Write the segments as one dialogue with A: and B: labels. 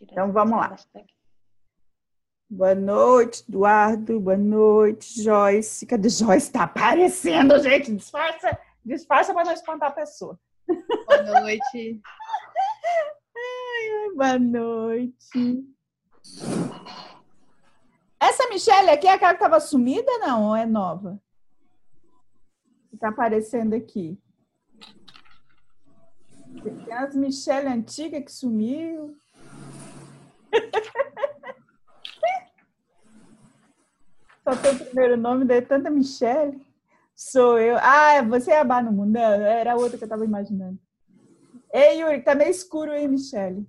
A: Então vamos lá. Boa noite, Eduardo. Boa noite, Joyce. Cadê Joyce? Tá aparecendo, gente. Disfarça, disfarça para não espantar a pessoa.
B: Boa noite.
A: ai, boa noite. Essa Michelle aqui é aquela que estava sumida, não? Ou é nova? Está aparecendo aqui. Tem as Michelle antiga que sumiu. Só tem o primeiro nome, daí tanta Michelle. Sou eu. Ah, você é a Bar no Mundão? Era a outra que eu estava imaginando. Ei, Yuri, tá meio escuro aí, Michelle.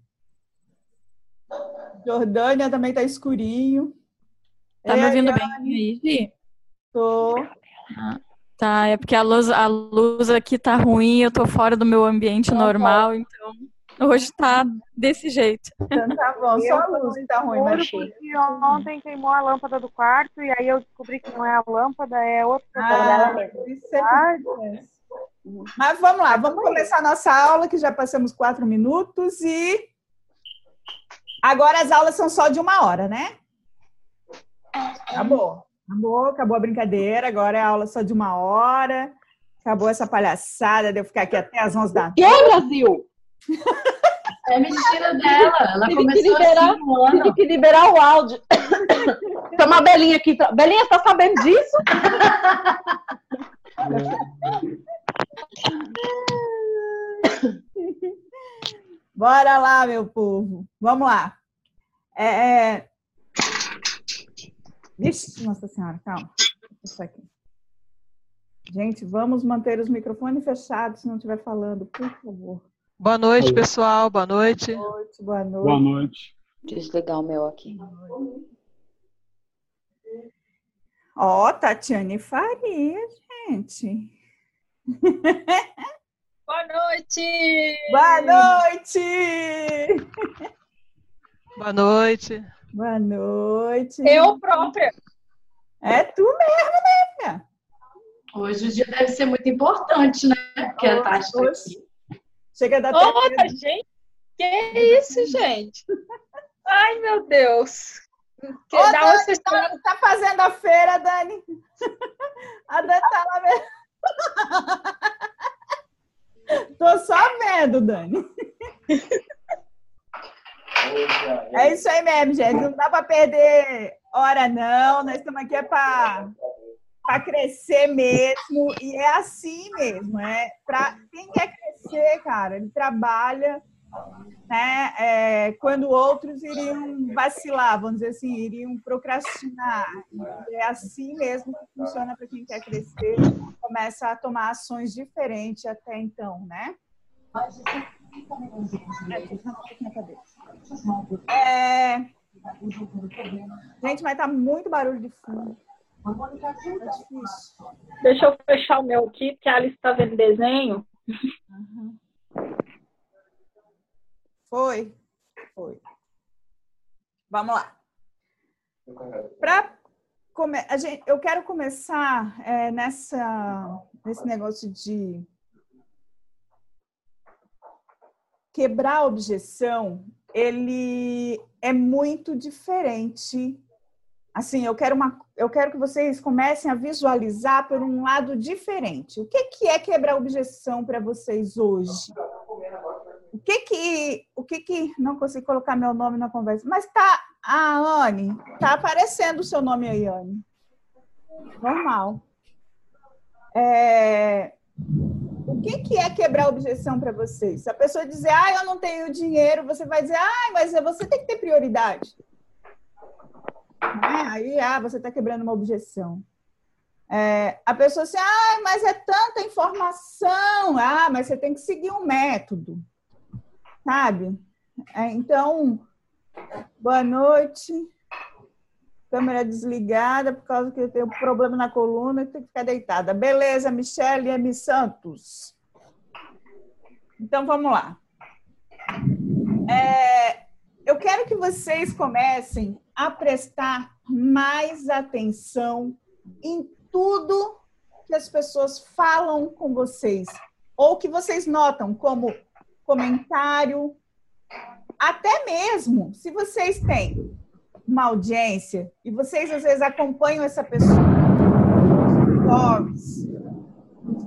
A: Jordânia também tá escurinho.
B: Tá Ei, me ouvindo bem aí, Gi?
A: Tô.
B: Ah, tá, é porque a luz, a luz aqui tá ruim, eu tô fora do meu ambiente tá normal, então hoje tá desse jeito.
A: Então tá bom, só a luz que tá ruim, mas
C: porque ontem queimou a lâmpada do quarto e aí eu descobri que não é a lâmpada, é outra
A: ah, é Mas vamos lá, vamos começar a nossa aula, que já passamos quatro minutos e agora as aulas são só de uma hora, né? Acabou. Acabou, acabou a brincadeira. Agora é aula só de uma hora. Acabou essa palhaçada de eu ficar aqui até as 11 da
C: tarde. Que, Brasil?
D: É mentira dela. Ela tive começou que liberar, assim um ano.
C: Tive que liberar o áudio. Tem uma Belinha aqui. Belinha, tá sabendo disso?
A: Bora lá, meu povo. Vamos lá. É, é... Vixe, Nossa Senhora, calma. Isso aqui. Gente, vamos manter os microfones fechados se não estiver falando, por favor.
E: Boa noite, pessoal. Boa noite.
A: Boa noite. Boa noite.
F: Boa noite.
D: Desligar o meu aqui.
A: Ó, oh, Tatiane Faria, gente.
B: Boa noite!
A: Boa noite!
E: Boa noite!
A: Boa noite.
B: Eu própria.
A: É tu mesmo, né, minha?
D: Hoje o dia deve ser muito importante, né? Porque hoje, a Tati tá aqui.
A: Chega da
B: Outra, gente. Que isso, gente? Ai, meu Deus.
A: Que Ô, Dani, você tá, tá, fazendo a feira, Dani? A Dani tá lá mesmo. Tô só vendo, Dani. É isso aí mesmo, gente. Não dá para perder hora, não. Nós estamos aqui é para crescer mesmo. E é assim mesmo. É para quem quer crescer, cara, ele trabalha. Né? É, quando outros iriam vacilar, vamos dizer assim, iriam procrastinar. É assim mesmo que funciona para quem quer crescer, começa a tomar ações diferentes até então, né? É... Gente, mas tá muito barulho de fundo.
C: Difícil. Deixa eu fechar o meu aqui, porque a Alice está vendo desenho.
A: Uhum. Foi. Foi. Vamos lá. Para come... a gente, eu quero começar é, nessa nesse negócio de quebrar a objeção, ele é muito diferente. Assim, eu quero, uma, eu quero que vocês comecem a visualizar por um lado diferente. O que, que é quebrar objeção para vocês hoje? O que que, o que que, não consigo colocar meu nome na conversa, mas tá, a Anne, tá aparecendo o seu nome aí, Anne. Normal. É, o que, que é quebrar objeção para vocês? Se a pessoa dizer, ah, eu não tenho dinheiro, você vai dizer, ah, mas você tem que ter prioridade. Né? Aí, ah, você está quebrando uma objeção. É, a pessoa assim, ah, mas é tanta informação. Ah, mas você tem que seguir um método. Sabe? É, então, boa noite. Câmera desligada por causa que eu tenho problema na coluna e tenho que ficar deitada. Beleza, Michele M. Santos. Então, vamos lá. É, eu quero que vocês comecem a prestar mais atenção em tudo que as pessoas falam com vocês, ou que vocês notam como comentário, até mesmo se vocês têm uma audiência e vocês às vezes acompanham essa pessoa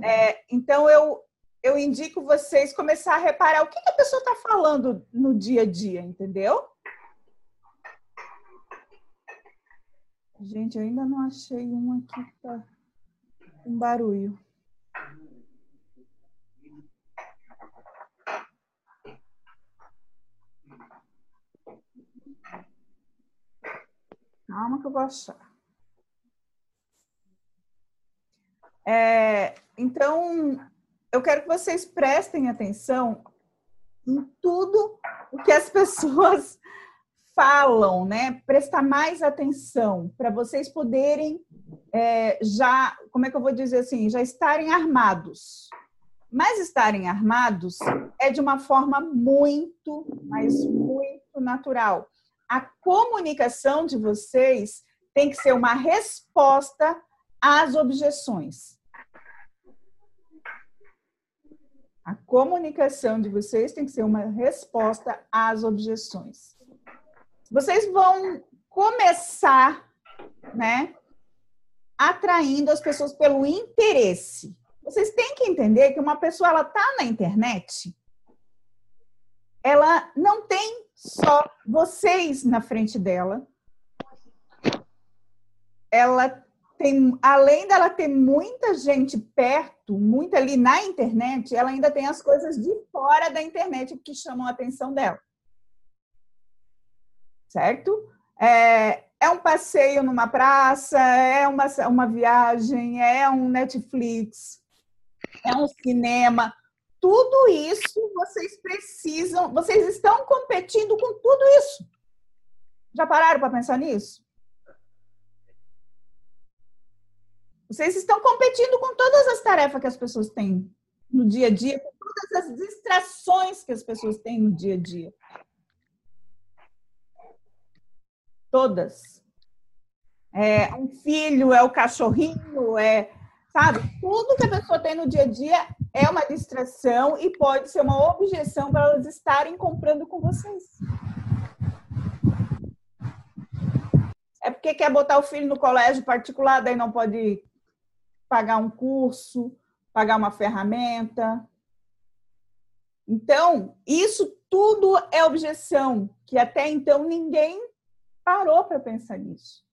A: é, então eu eu indico vocês começar a reparar o que, que a pessoa está falando no dia a dia, entendeu? Gente, eu ainda não achei um aqui que tá um barulho. Calma que eu vou achar. É, então, eu quero que vocês prestem atenção em tudo o que as pessoas falam, né? Prestar mais atenção para vocês poderem é, já, como é que eu vou dizer assim, já estarem armados. Mas estarem armados é de uma forma muito, mas muito natural a comunicação de vocês tem que ser uma resposta às objeções. A comunicação de vocês tem que ser uma resposta às objeções. Vocês vão começar, né, atraindo as pessoas pelo interesse. Vocês têm que entender que uma pessoa ela tá na internet, ela não tem só vocês na frente dela. Ela tem, além dela ter muita gente perto, muita ali na internet, ela ainda tem as coisas de fora da internet que chamam a atenção dela. Certo? É, é um passeio numa praça, é uma, uma viagem, é um Netflix, é um cinema tudo isso vocês precisam, vocês estão competindo com tudo isso. Já pararam para pensar nisso? Vocês estão competindo com todas as tarefas que as pessoas têm no dia a dia, com todas as distrações que as pessoas têm no dia a dia. Todas. É um filho, é o cachorrinho, é Sabe? Tudo que a pessoa tem no dia a dia é uma distração e pode ser uma objeção para elas estarem comprando com vocês. É porque quer botar o filho no colégio particular, daí não pode pagar um curso, pagar uma ferramenta. Então, isso tudo é objeção, que até então ninguém parou para pensar nisso.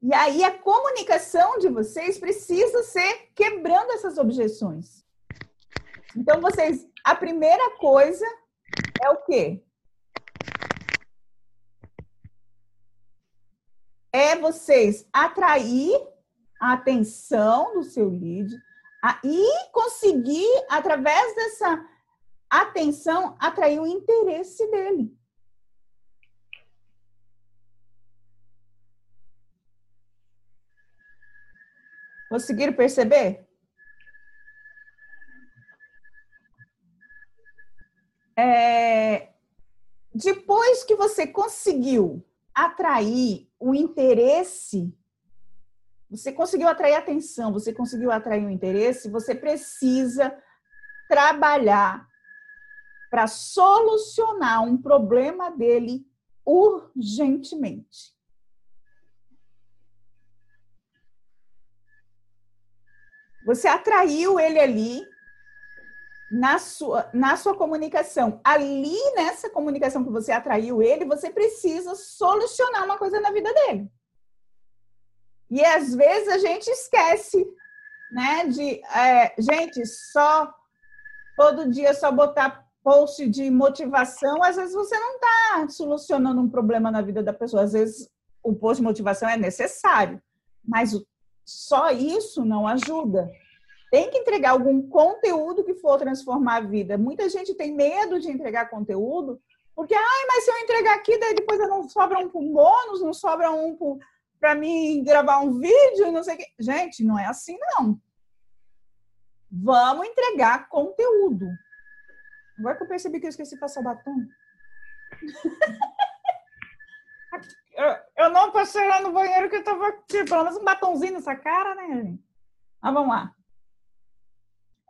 A: E aí a comunicação de vocês precisa ser quebrando essas objeções. Então vocês, a primeira coisa é o quê? É vocês atrair a atenção do seu lead e conseguir, através dessa atenção, atrair o interesse dele. Conseguiram perceber? É, depois que você conseguiu atrair o interesse, você conseguiu atrair atenção, você conseguiu atrair o interesse, você precisa trabalhar para solucionar um problema dele urgentemente. Você atraiu ele ali na sua, na sua comunicação. Ali, nessa comunicação que você atraiu ele, você precisa solucionar uma coisa na vida dele. E às vezes a gente esquece, né? De, é, gente, só todo dia só botar post de motivação, às vezes você não está solucionando um problema na vida da pessoa. Às vezes o post de motivação é necessário, mas o só isso não ajuda. Tem que entregar algum conteúdo que for transformar a vida. Muita gente tem medo de entregar conteúdo, porque, ai, mas se eu entregar aqui, daí depois não sobra um bônus, não sobra um para mim gravar um vídeo, não sei o quê. Gente, não é assim, não. Vamos entregar conteúdo. Agora que eu percebi que eu esqueci de passar batom. Eu, eu não passei lá no banheiro que eu tava tipo, pelo menos um batonzinho nessa cara, né? Mas vamos lá.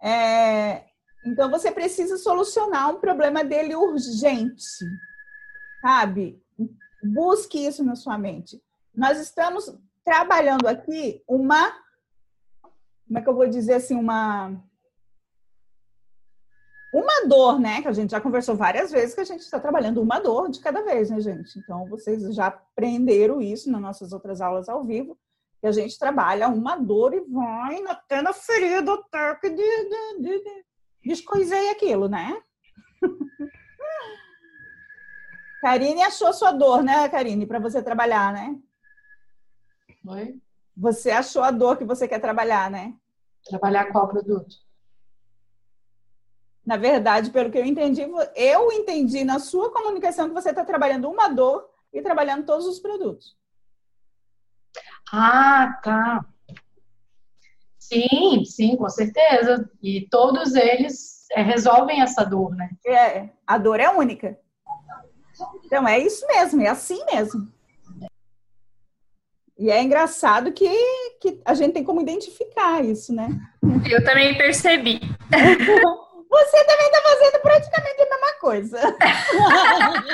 A: É, Então você precisa solucionar um problema dele urgente, sabe? Busque isso na sua mente. Nós estamos trabalhando aqui uma, como é que eu vou dizer assim, uma uma dor, né? Que a gente já conversou várias vezes que a gente está trabalhando uma dor de cada vez, né, gente? Então vocês já aprenderam isso nas nossas outras aulas ao vivo, que a gente trabalha uma dor e vai até na ferida até que de, de, de, de, descoisei aquilo, né? Karine achou sua dor, né, Karine, para você trabalhar, né?
D: Oi?
A: Você achou a dor que você quer trabalhar, né?
D: Trabalhar qual produto?
A: Na verdade, pelo que eu entendi, eu entendi na sua comunicação que você está trabalhando uma dor e trabalhando todos os produtos.
D: Ah, tá. Sim, sim, com certeza. E todos eles é, resolvem essa dor, né?
A: É, a dor é única. Então é isso mesmo, é assim mesmo. E é engraçado que, que a gente tem como identificar isso, né?
F: Eu também percebi.
A: Você também está fazendo praticamente a mesma coisa.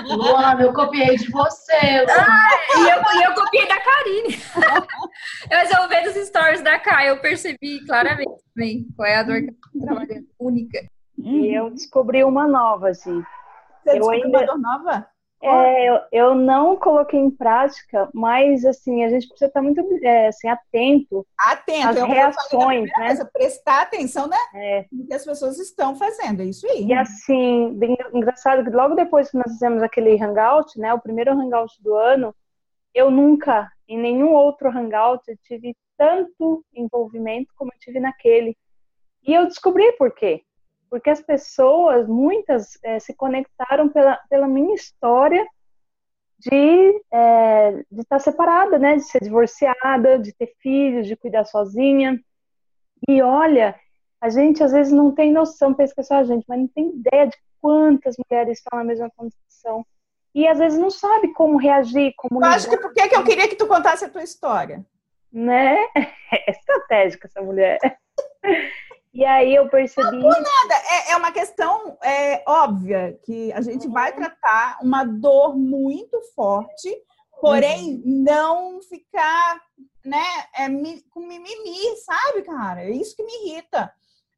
D: Luana, eu copiei de você.
F: Ah, e eu, e eu copiei da Karine. Mas eu vendo os stories da Kai, eu percebi claramente também qual é a dor que eu tô trabalhando, única.
C: E eu descobri uma nova, assim.
A: Você
C: Eu
A: descobriu
C: ainda-
A: uma dor nova?
C: É, eu, eu não coloquei em prática, mas assim, a gente precisa estar muito é, assim, atento
A: Atento.
C: às
A: é
C: reações, né?
A: coisa, prestar atenção né,
C: É,
A: no que as pessoas estão fazendo. É isso aí.
C: e assim, bem engraçado que logo depois que nós fizemos aquele hangout, né, o primeiro hangout do ano, eu nunca, em nenhum outro hangout, tive tanto envolvimento como eu tive naquele. E eu descobri por quê. Porque as pessoas, muitas, eh, se conectaram pela, pela minha história de de estar separada, né? De ser divorciada, de ter filhos, de cuidar sozinha. E olha, a gente às vezes não tem noção, pensa que é só a gente, mas não tem ideia de quantas mulheres estão na mesma condição. E às vezes não sabe como reagir, como
A: Eu acho que por que que eu queria que tu contasse a tua história?
C: né? É estratégica essa mulher. E aí eu percebi
A: Nada, é, é uma questão é, óbvia que a gente vai tratar uma dor muito forte, porém não ficar né, é, com mimimi, sabe, cara? É isso que me irrita.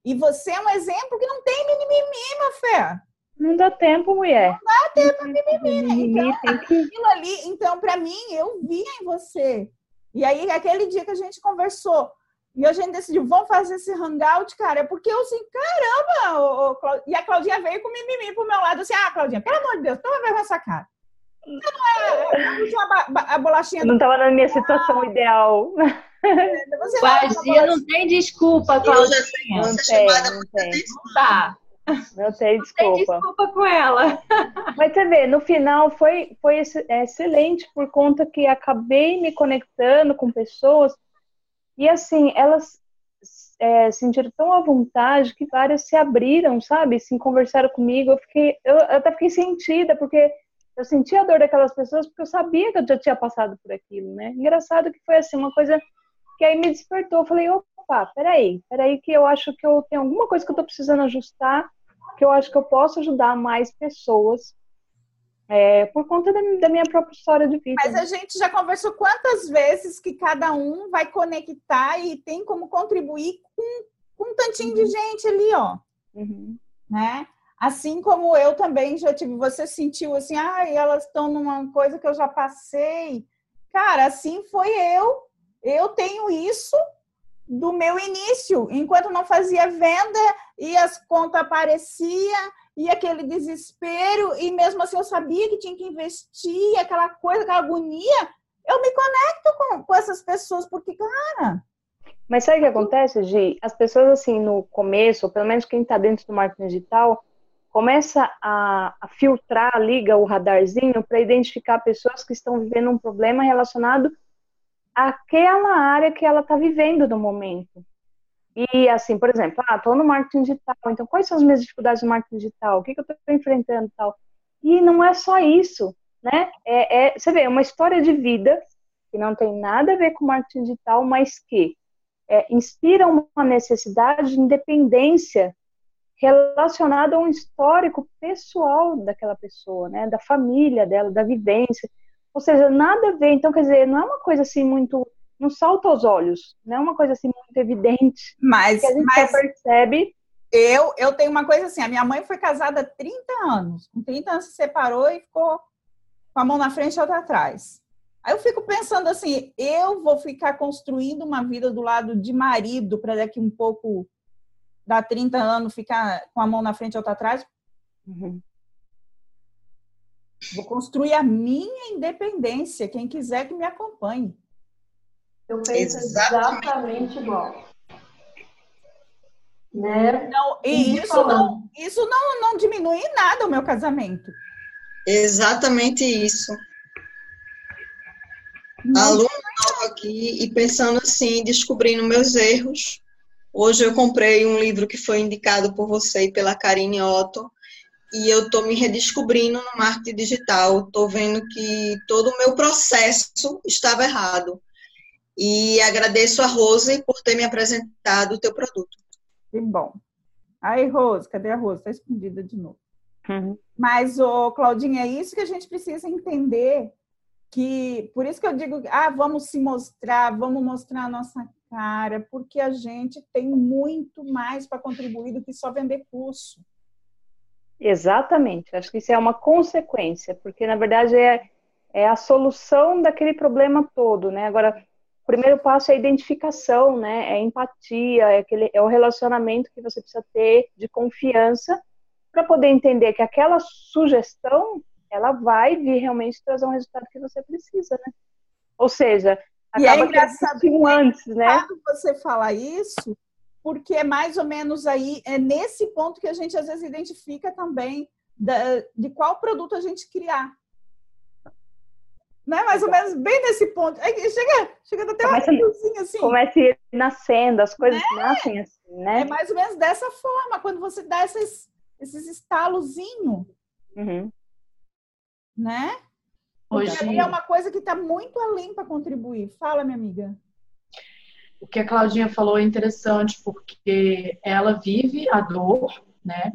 A: E você é um exemplo que não tem mimimi, minha fé.
C: Não dá tempo, mulher. Não dá tempo,
A: mimimi,
C: mimimi. Tem que...
A: Aquilo ali, então, para mim, eu via em você. E aí, aquele dia que a gente conversou, e a gente decidiu, vamos fazer esse hangout, cara, é porque eu assim, caramba, ô, ô, Clau- e a Claudinha veio com mimimi pro meu lado, assim, ah, Claudinha, pelo amor de Deus, toma vergonha essa cara. Você não é a última ba- ba- a bolachinha
C: não estava na minha situação ideal.
A: você não é uma
D: Vazia não tem desculpa, Cláudia.
C: Não tem, não tem.
D: Não dá.
C: Não tem
D: Tem
C: desculpa.
D: desculpa com ela.
C: Mas você vê, no final foi, foi ex- excelente por conta que acabei me conectando com pessoas e assim, elas é, sentiram tão à vontade que várias se abriram, sabe? Sim, conversaram comigo. Eu, fiquei, eu, eu até fiquei sentida, porque eu senti a dor daquelas pessoas porque eu sabia que eu já tinha passado por aquilo, né? Engraçado que foi assim, uma coisa que aí me despertou. Eu falei, opa, peraí, peraí, que eu acho que eu tenho alguma coisa que eu tô precisando ajustar, que eu acho que eu posso ajudar mais pessoas é, por conta da, da minha própria história de vida.
A: Mas a gente já conversou quantas vezes que cada um vai conectar e tem como contribuir com, com um tantinho de gente ali, ó.
C: Uhum.
A: né? Assim como eu também já tive, você sentiu assim, ah, elas estão numa coisa que eu já passei. Cara, assim foi eu. Eu tenho isso do meu início, enquanto não fazia venda e as contas apareciam e aquele desespero e mesmo assim eu sabia que tinha que investir, aquela coisa, aquela agonia. Eu me conecto com, com essas pessoas porque, cara,
C: Mas sabe o que acontece, Gi? As pessoas, assim, no começo, ou pelo menos quem está dentro do marketing digital, começa a, a filtrar, liga o radarzinho para identificar pessoas que estão vivendo um problema relacionado àquela área que ela está vivendo no momento. E, assim, por exemplo, ah, estou no marketing digital, então quais são as minhas dificuldades no marketing digital? O que, que eu estou enfrentando e tal? E não é só isso, né? É, é, você vê, é uma história de vida que não tem nada a ver com marketing digital, mas que é, inspira uma necessidade de independência relacionado a um histórico pessoal daquela pessoa, né? Da família dela, da vivência. Ou seja, nada a ver. Então, quer dizer, não é uma coisa assim muito. Não salta aos olhos. Não é uma coisa assim muito evidente.
A: Mas,
C: que a gente
A: mas
C: só percebe.
A: eu, eu tenho uma coisa assim: a minha mãe foi casada há 30 anos. Com 30 anos se separou e ficou com a mão na frente e outra atrás. Aí eu fico pensando assim: eu vou ficar construindo uma vida do lado de marido para daqui um pouco, dar 30 anos, ficar com a mão na frente e outra atrás?
C: Uhum.
A: Vou construir a minha independência. Quem quiser que me acompanhe.
G: Eu penso
H: Exatamente.
G: exatamente igual. Né?
A: Não, e isso não, isso não, não diminui em nada o meu casamento.
H: Exatamente isso. Aluno novo aqui e pensando assim, descobrindo meus erros. Hoje eu comprei um livro que foi indicado por você e pela Karine Otto e eu estou me redescobrindo no marketing digital. Estou vendo que todo o meu processo estava errado. E agradeço a Rose por ter me apresentado o teu produto.
A: Que bom. Aí, Rose, cadê a Rose? Está escondida de novo.
C: Uhum.
A: Mas, ô, Claudinha, é isso que a gente precisa entender. Que, por isso que eu digo, ah, vamos se mostrar, vamos mostrar a nossa cara, porque a gente tem muito mais para contribuir do que só vender curso.
C: Exatamente. Acho que isso é uma consequência, porque na verdade é, é a solução daquele problema todo, né? Agora, o primeiro passo é a identificação, né? É a empatia, é, aquele, é o relacionamento que você precisa ter de confiança para poder entender que aquela sugestão ela vai vir realmente trazer um resultado que você precisa, né? Ou seja,
A: E é
C: acaba que
A: engraçado,
C: existiu antes, né?
A: Você fala isso, porque é mais ou menos aí, é nesse ponto que a gente às vezes identifica também da- de qual produto a gente criar. Não é mais ou menos bem nesse ponto. É chega, chega até uma
C: Começa-
A: luzinha assim.
C: Começa a ir nascendo, as coisas nascem assim, né?
A: É mais ou menos dessa forma, quando você dá esses, esses estalozinhos,
C: Uhum.
A: né?
D: Hoje,
A: é uma coisa que está muito além para contribuir. Fala, minha amiga.
D: o que a Claudinha falou é interessante, porque ela vive a dor, né?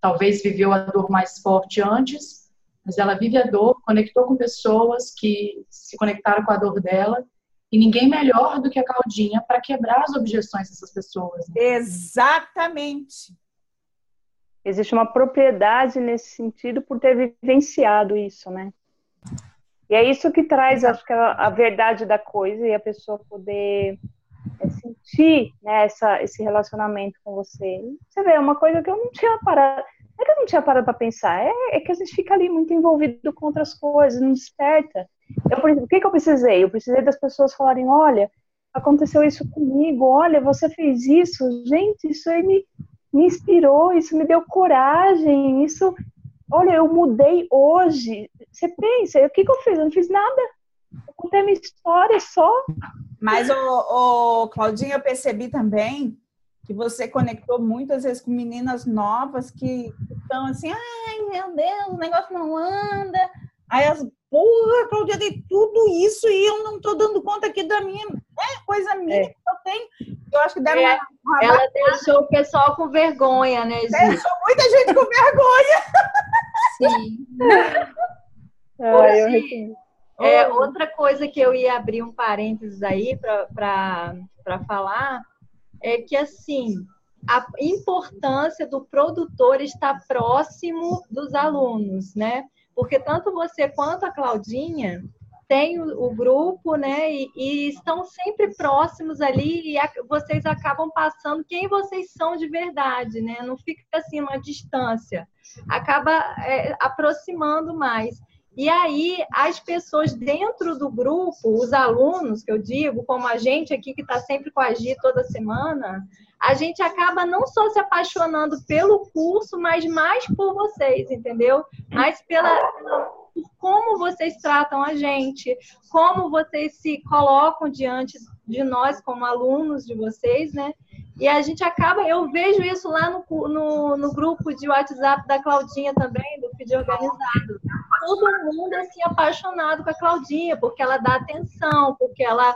D: Talvez viveu a dor mais forte antes, mas ela vive a dor, conectou com pessoas que se conectaram com a dor dela, e ninguém melhor do que a Claudinha para quebrar as objeções dessas pessoas. né?
A: Exatamente.
C: Existe uma propriedade nesse sentido por ter vivenciado isso, né? E é isso que traz, acho que, a, a verdade da coisa e a pessoa poder é, sentir né, essa, esse relacionamento com você. Você vê, é uma coisa que eu não tinha parado. É que eu não tinha parado para pensar, é, é que a gente fica ali muito envolvido com outras coisas, não desperta. Eu, por exemplo, o que, que eu precisei? Eu precisei das pessoas falarem: olha, aconteceu isso comigo, olha, você fez isso, gente, isso aí me, me inspirou, isso me deu coragem, isso. Olha, eu mudei hoje. Você pensa, o que, que eu fiz? Eu não fiz nada. Eu contei a minha história só.
A: Mas, ô, ô, Claudinha, eu percebi também que você conectou muitas vezes com meninas novas que estão assim, ai, meu Deus, o negócio não anda. Aí as, porra, Claudinha, tem tudo isso e eu não tô dando conta aqui da minha né, coisa minha que eu tenho. Eu acho que deram
F: É,
A: uma, uma
F: Ela deixou o pessoal com vergonha, né, Gi?
A: deixou muita gente com vergonha.
F: Sim.
C: Ah, eu
F: Hoje-
C: recebi.
F: É, outra coisa que eu ia abrir um parênteses aí para falar é que, assim, a importância do produtor estar próximo dos alunos, né? Porque tanto você quanto a Claudinha têm o, o grupo, né? E, e estão sempre próximos ali e a- vocês acabam passando quem vocês são de verdade, né? Não fica assim uma distância, acaba é, aproximando mais. E aí, as pessoas dentro do grupo, os alunos, que eu digo, como a gente aqui que está sempre com a Gi toda semana, a gente acaba não só se apaixonando pelo curso, mas mais por vocês, entendeu? Mais pela, como vocês tratam a gente, como vocês se colocam diante de nós como alunos de vocês, né? E a gente acaba, eu vejo isso lá no, no, no grupo de WhatsApp da Claudinha também, do Feed Organizado todo mundo assim apaixonado com a Claudinha, porque ela dá atenção, porque ela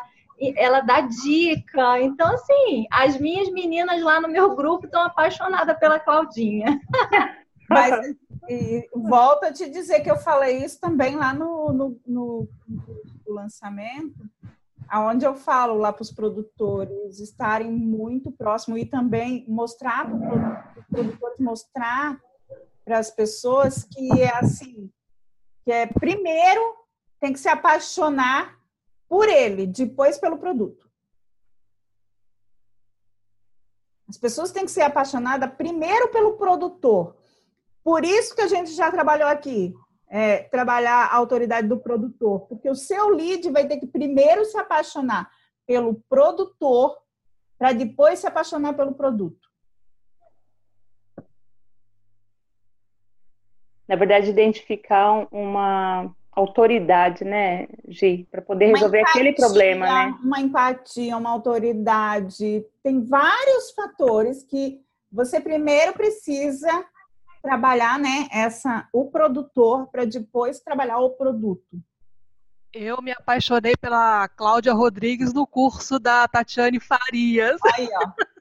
F: ela dá dica. Então, assim, as minhas meninas lá no meu grupo estão apaixonadas pela Claudinha.
A: Mas e, volto a te dizer que eu falei isso também lá no, no, no, no lançamento, aonde eu falo lá para os produtores estarem muito próximos e também mostrar para produtores mostrar para as pessoas que é assim, que é primeiro tem que se apaixonar por ele, depois pelo produto. As pessoas têm que ser apaixonadas primeiro pelo produtor. Por isso que a gente já trabalhou aqui, é, trabalhar a autoridade do produtor, porque o seu lead vai ter que primeiro se apaixonar pelo produtor para depois se apaixonar pelo produto.
C: Na verdade, identificar uma autoridade, né, Gi, para poder resolver empatia, aquele problema, né?
A: Uma empatia, uma autoridade. Tem vários fatores que você primeiro precisa trabalhar, né, essa o produtor para depois trabalhar o produto.
E: Eu me apaixonei pela Cláudia Rodrigues no curso da Tatiane Farias.
A: Aí, ó.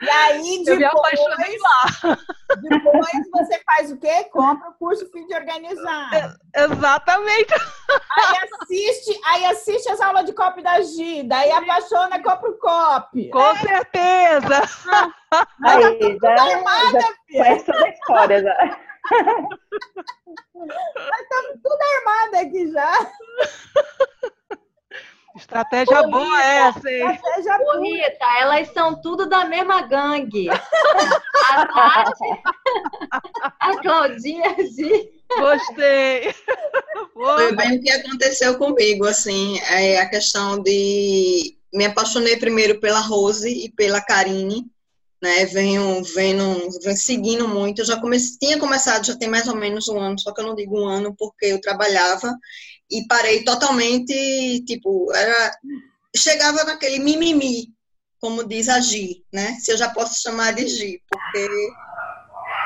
A: E aí, depois, eu me apaixonei lá. Depois você faz o quê? Compra o curso Fim de Organizar.
E: É, exatamente.
A: Aí assiste, aí assiste as aulas de copy da Gi, daí apaixona, compra o copy.
E: Com é. certeza.
C: Ah, aí, já, armada, já conhece toda a história já.
A: Estamos tudo armado aqui já.
E: Estratégia Ô, boa Rita, essa, hein?
F: Estratégia Ô, Rita, elas são tudo da mesma gangue. A Tati, a Claudinha, a
E: Gostei.
I: Foi bem o que aconteceu comigo, assim, é a questão de... Me apaixonei primeiro pela Rose e pela Karine, né? Venho, venho, venho seguindo muito. Eu já comecei, tinha começado, já tem mais ou menos um ano, só que eu não digo um ano porque eu trabalhava e parei totalmente, tipo, era chegava naquele mimimi, como diz a Gi, né? Se eu já posso chamar de Gi, porque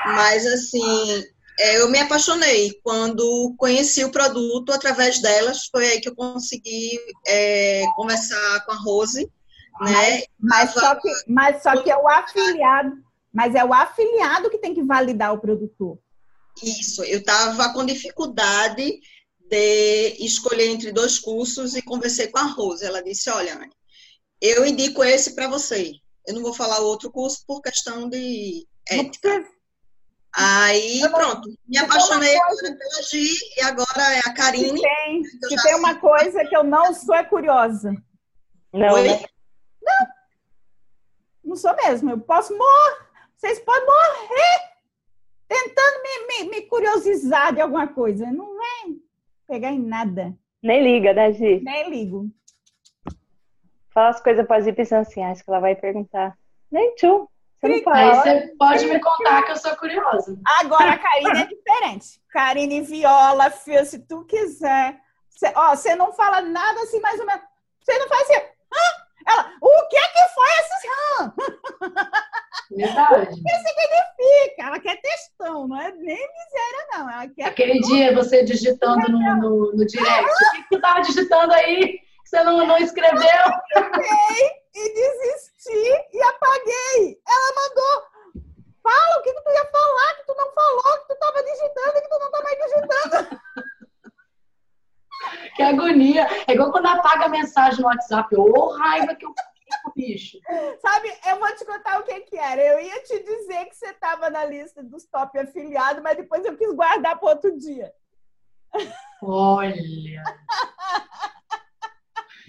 I: mas assim, é, eu me apaixonei quando conheci o produto através delas, foi aí que eu consegui é, conversar com a Rose, né?
A: Mas, só que, mas só que é o afiliado, mas é o afiliado que tem que validar o produtor.
I: Isso, eu estava com dificuldade de escolher entre dois cursos e conversei com a Rose. Ela disse: Olha, Anne, eu indico esse para você. Eu não vou falar outro curso por questão de ética. Aí, pronto, me apaixonei coisa... pela Gi e agora é a Karine.
A: Se tem, se tem uma coisa que eu não sou é curiosa.
C: Não, Oi?
A: Né? Não, não sou mesmo. Eu posso morrer. Vocês podem morrer tentando me, me, me curiosizar de alguma coisa. Não vem pegar em nada.
C: Nem liga, né, Gi?
A: Nem ligo.
C: Fala as coisas pra Gi pensando assim, acho que ela vai perguntar. Nem tchum.
D: Você não fala. Aí você pode me contar que eu sou curiosa.
A: Agora a Karine é diferente. Karine Viola, Fio, se tu quiser. Cê, ó, você não fala nada assim, mais ou menos. Você não faz assim. Ah! Ela, o que que foi esse?
D: Verdade.
A: O que significa? Ela quer textão, não é nem miséria, não. Ela quer
D: Aquele dia você digitando no, no, no direct, o que, que tu tava digitando aí que você não, não escreveu?
A: Eu apaguei e desisti e apaguei. Ela mandou. Fala o que, que tu ia falar, que tu não falou, que tu tava digitando e que tu não tá mais digitando.
D: Que agonia. É igual quando apaga a mensagem no WhatsApp. Ô, oh, raiva que eu fico, bicho.
A: Sabe, eu vou te contar o que que era. Eu ia te dizer que você estava na lista dos top afiliados, mas depois eu quis guardar para outro dia.
D: Olha.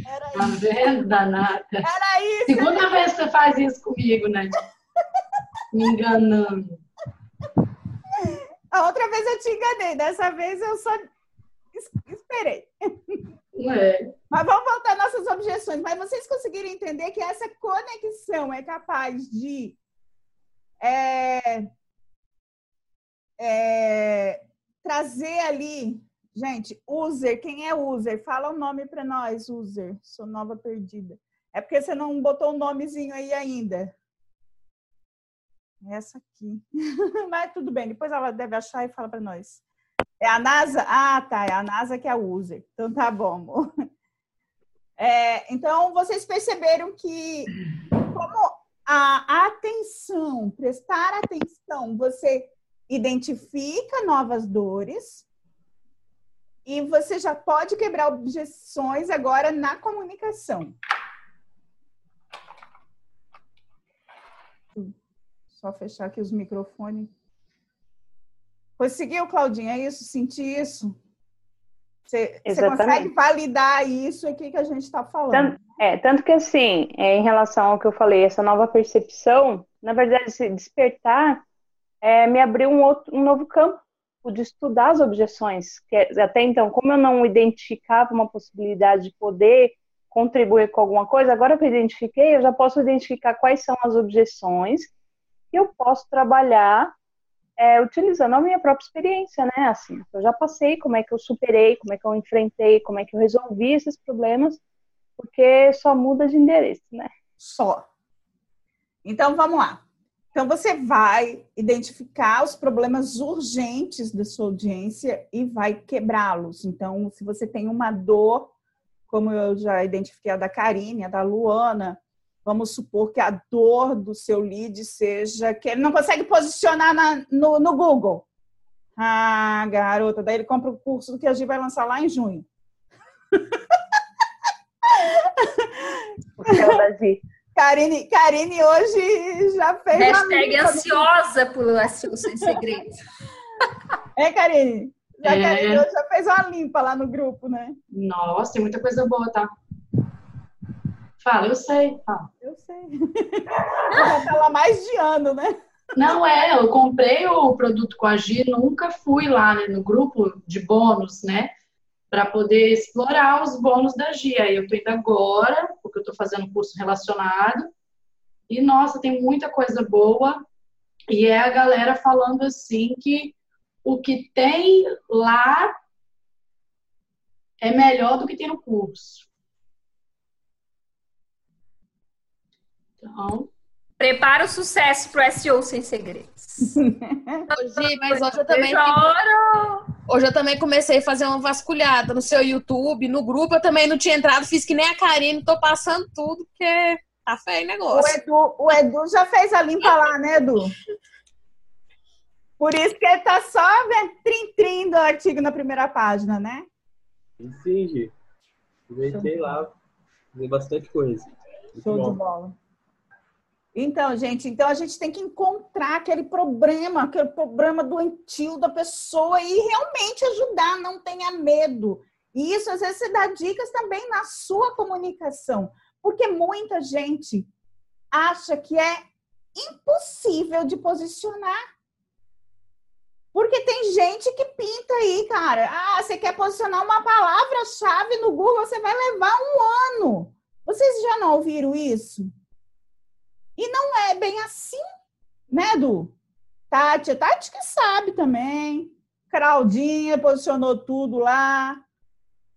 D: Era tá vendo, danada?
A: Era isso.
D: Segunda vez que você faz isso comigo, né? Me enganando.
A: A outra vez eu te enganei, dessa vez eu só esperei.
D: É.
A: Mas vamos voltar às nossas objeções. Mas vocês conseguiram entender que essa conexão é capaz de é, é, trazer ali, gente, user, quem é user? Fala o nome para nós, user. Sou nova perdida. É porque você não botou o um nomezinho aí ainda. Essa aqui. Mas tudo bem, depois ela deve achar e fala para nós. É a NASA? Ah, tá. É a NASA que é a user. Então tá bom. É, então, vocês perceberam que como a atenção, prestar atenção, você identifica novas dores e você já pode quebrar objeções agora na comunicação. Só fechar aqui os microfones. Conseguiu, Claudinha? É isso? Sentir isso? Você, você consegue validar isso aqui que a gente está falando?
C: Tanto, é, tanto que assim, é, em relação ao que eu falei, essa nova percepção, na verdade, esse despertar é, me abriu um, outro, um novo campo de estudar as objeções. Que é, até então, como eu não identificava uma possibilidade de poder contribuir com alguma coisa, agora que eu identifiquei, eu já posso identificar quais são as objeções e eu posso trabalhar é, utilizando a minha própria experiência, né? Assim, eu já passei, como é que eu superei, como é que eu enfrentei, como é que eu resolvi esses problemas, porque só muda de endereço, né?
A: Só. Então vamos lá. Então você vai identificar os problemas urgentes da sua audiência e vai quebrá-los. Então, se você tem uma dor, como eu já identifiquei a da Karine, a da Luana, Vamos supor que a dor do seu lead seja que ele não consegue posicionar na, no, no Google. Ah, garota, daí ele compra o curso que a gente vai lançar lá em junho. Karine, Karine hoje já fez.
J: Hashtag ansiosa por SEO Sem Segredos.
A: É, Karine? Já, é. Karine hoje já fez uma limpa lá no grupo, né?
D: Nossa, tem muita coisa boa, tá? Fala, eu sei.
A: Fala. Eu sei. Já tá mais de ano, né?
D: Não é, eu comprei o produto com a Gi, nunca fui lá né, no grupo de bônus, né? Para poder explorar os bônus da Gi. Aí eu tô indo agora, porque eu tô fazendo curso relacionado. E nossa, tem muita coisa boa. E é a galera falando assim que o que tem lá é melhor do que tem no curso.
J: Então, prepara o sucesso pro SEO sem segredos.
K: Hoje, mas hoje eu também. Hoje eu também comecei a fazer uma vasculhada no seu YouTube, no grupo eu também não tinha entrado, fiz que nem a Karine, tô passando tudo, porque tá feio o negócio.
A: O Edu, o Edu já fez a limpa lá, né, Edu? Por isso que ele tá só trim-trim do artigo na primeira página, né?
L: Sim, Gi. Inventei lá, tem bastante coisa.
A: Muito Show bom. de bola. Então, gente, então a gente tem que encontrar aquele problema, aquele problema doentio da pessoa e realmente ajudar, não tenha medo. E isso às vezes você dá dicas também na sua comunicação, porque muita gente acha que é impossível de posicionar. Porque tem gente que pinta aí, cara. Ah, você quer posicionar uma palavra-chave no Google, você vai levar um ano. Vocês já não ouviram isso? E não é bem assim, né, Du? Tati, Tati que sabe também. Claudinha posicionou tudo lá.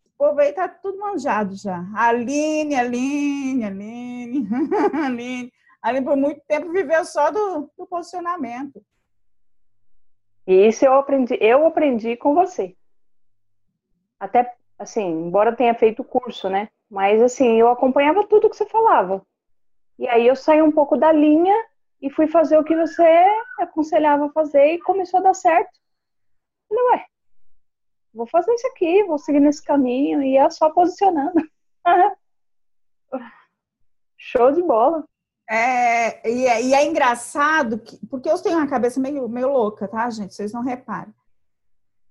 A: O povo aí tá tudo manjado já. Aline, Aline, Aline, Aline. Aline por muito tempo viveu só do, do posicionamento.
C: Isso eu aprendi, eu aprendi com você. Até assim, embora tenha feito curso, né? Mas assim, eu acompanhava tudo que você falava. E aí eu saí um pouco da linha e fui fazer o que você aconselhava fazer e começou a dar certo. Falei, ué, vou fazer isso aqui, vou seguir nesse caminho e é só posicionando. Show de bola.
A: É, e, é, e é engraçado, que, porque eu tenho uma cabeça meio, meio louca, tá, gente? Vocês não reparem.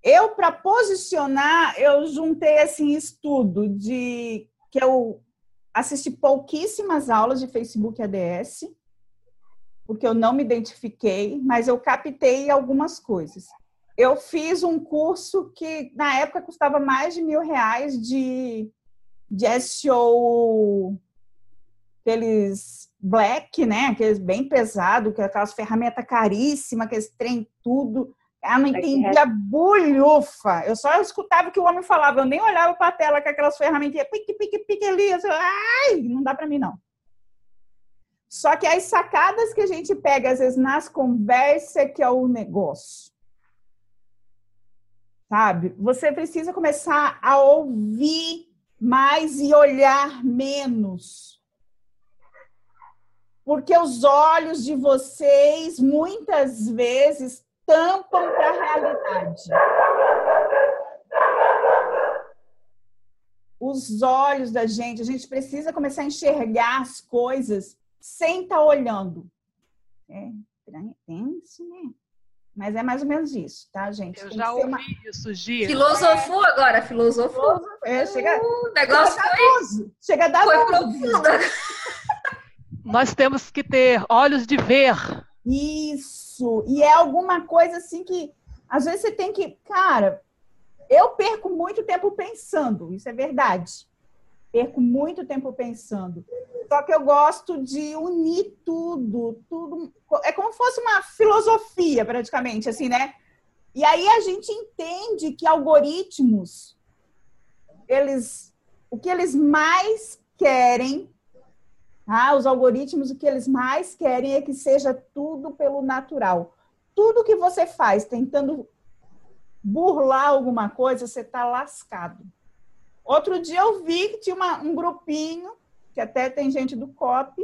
A: Eu, para posicionar, eu juntei assim estudo de que eu assisti pouquíssimas aulas de Facebook ADS, porque eu não me identifiquei, mas eu captei algumas coisas. Eu fiz um curso que na época custava mais de mil reais de, de SEO, aqueles black, né? Aqueles bem pesado, que aquelas ferramentas caríssimas, aqueles trem tudo. Ela não entendia bulhufa. Eu só escutava o que o homem falava, eu nem olhava para a tela com aquelas ferramentas, pique, pique, pique ali. Eu, Ai, não dá para mim não. Só que as sacadas que a gente pega, às vezes, nas conversas, que é o negócio. Sabe? Você precisa começar a ouvir mais e olhar menos. Porque os olhos de vocês muitas vezes tampam para a realidade. Os olhos da gente, a gente precisa começar a enxergar as coisas sem estar tá olhando. É, tenso, né? Mas é mais ou menos isso, tá, gente?
E: Eu Tem já ouvi uma... isso, Gia.
J: Filosofou agora, filosofou.
A: É, chega,
J: o negócio chega foi...
A: Chega a dar
J: foi profundo.
E: Nós temos que ter olhos de ver.
A: Isso. E é alguma coisa assim que às vezes você tem que, cara, eu perco muito tempo pensando, isso é verdade. Perco muito tempo pensando. Só que eu gosto de unir tudo, tudo. É como se fosse uma filosofia, praticamente, assim, né? E aí a gente entende que algoritmos, eles, o que eles mais querem, ah, os algoritmos, o que eles mais querem é que seja tudo pelo natural. Tudo que você faz tentando burlar alguma coisa, você está lascado. Outro dia eu vi que tinha uma, um grupinho, que até tem gente do COP,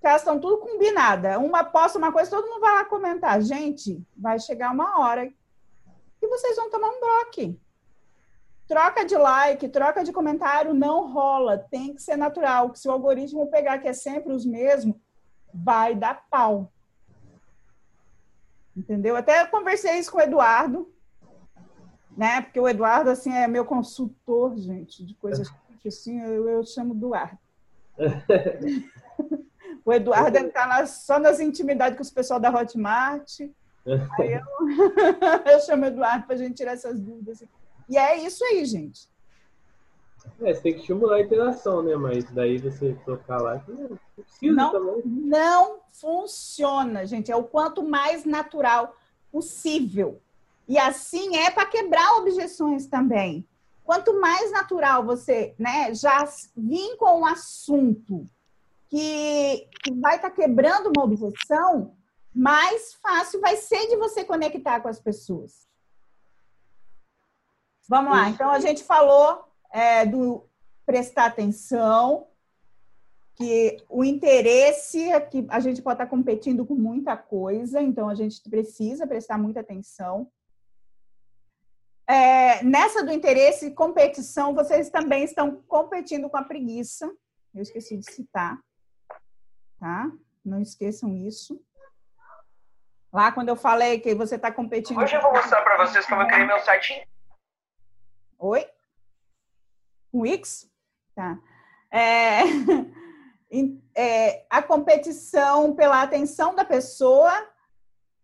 A: que elas estão tudo combinada. Uma posta uma coisa, todo mundo vai lá comentar. Gente, vai chegar uma hora que vocês vão tomar um bloco. Troca de like, troca de comentário não rola. Tem que ser natural. Se o algoritmo pegar que é sempre os mesmos, vai dar pau. Entendeu? Até conversei isso com o Eduardo né? Porque o Eduardo assim é meu consultor, gente, de coisas que assim eu, eu chamo Eduardo. o Eduardo está só nas intimidades com os pessoal da Hotmart. Aí eu, eu chamo o Eduardo para a gente tirar essas dúvidas. E é isso aí, gente.
L: É, você tem que estimular a interação, né? Mas daí você trocar lá, não precisa
A: não,
L: também.
A: Não funciona, gente. É o quanto mais natural possível. E assim é para quebrar objeções também. Quanto mais natural você né, já vir com um assunto que, que vai estar tá quebrando uma objeção, mais fácil vai ser de você conectar com as pessoas. Vamos lá, então a gente falou é, do prestar atenção, que o interesse é que a gente pode estar competindo com muita coisa, então a gente precisa prestar muita atenção. É, nessa do interesse e competição, vocês também estão competindo com a preguiça. Eu esqueci de citar, tá? Não esqueçam isso. Lá quando eu falei que você está competindo.
M: Hoje eu vou mostrar para vocês como eu criei meu site.
A: Oi? Com X? Tá. É... é, a competição pela atenção da pessoa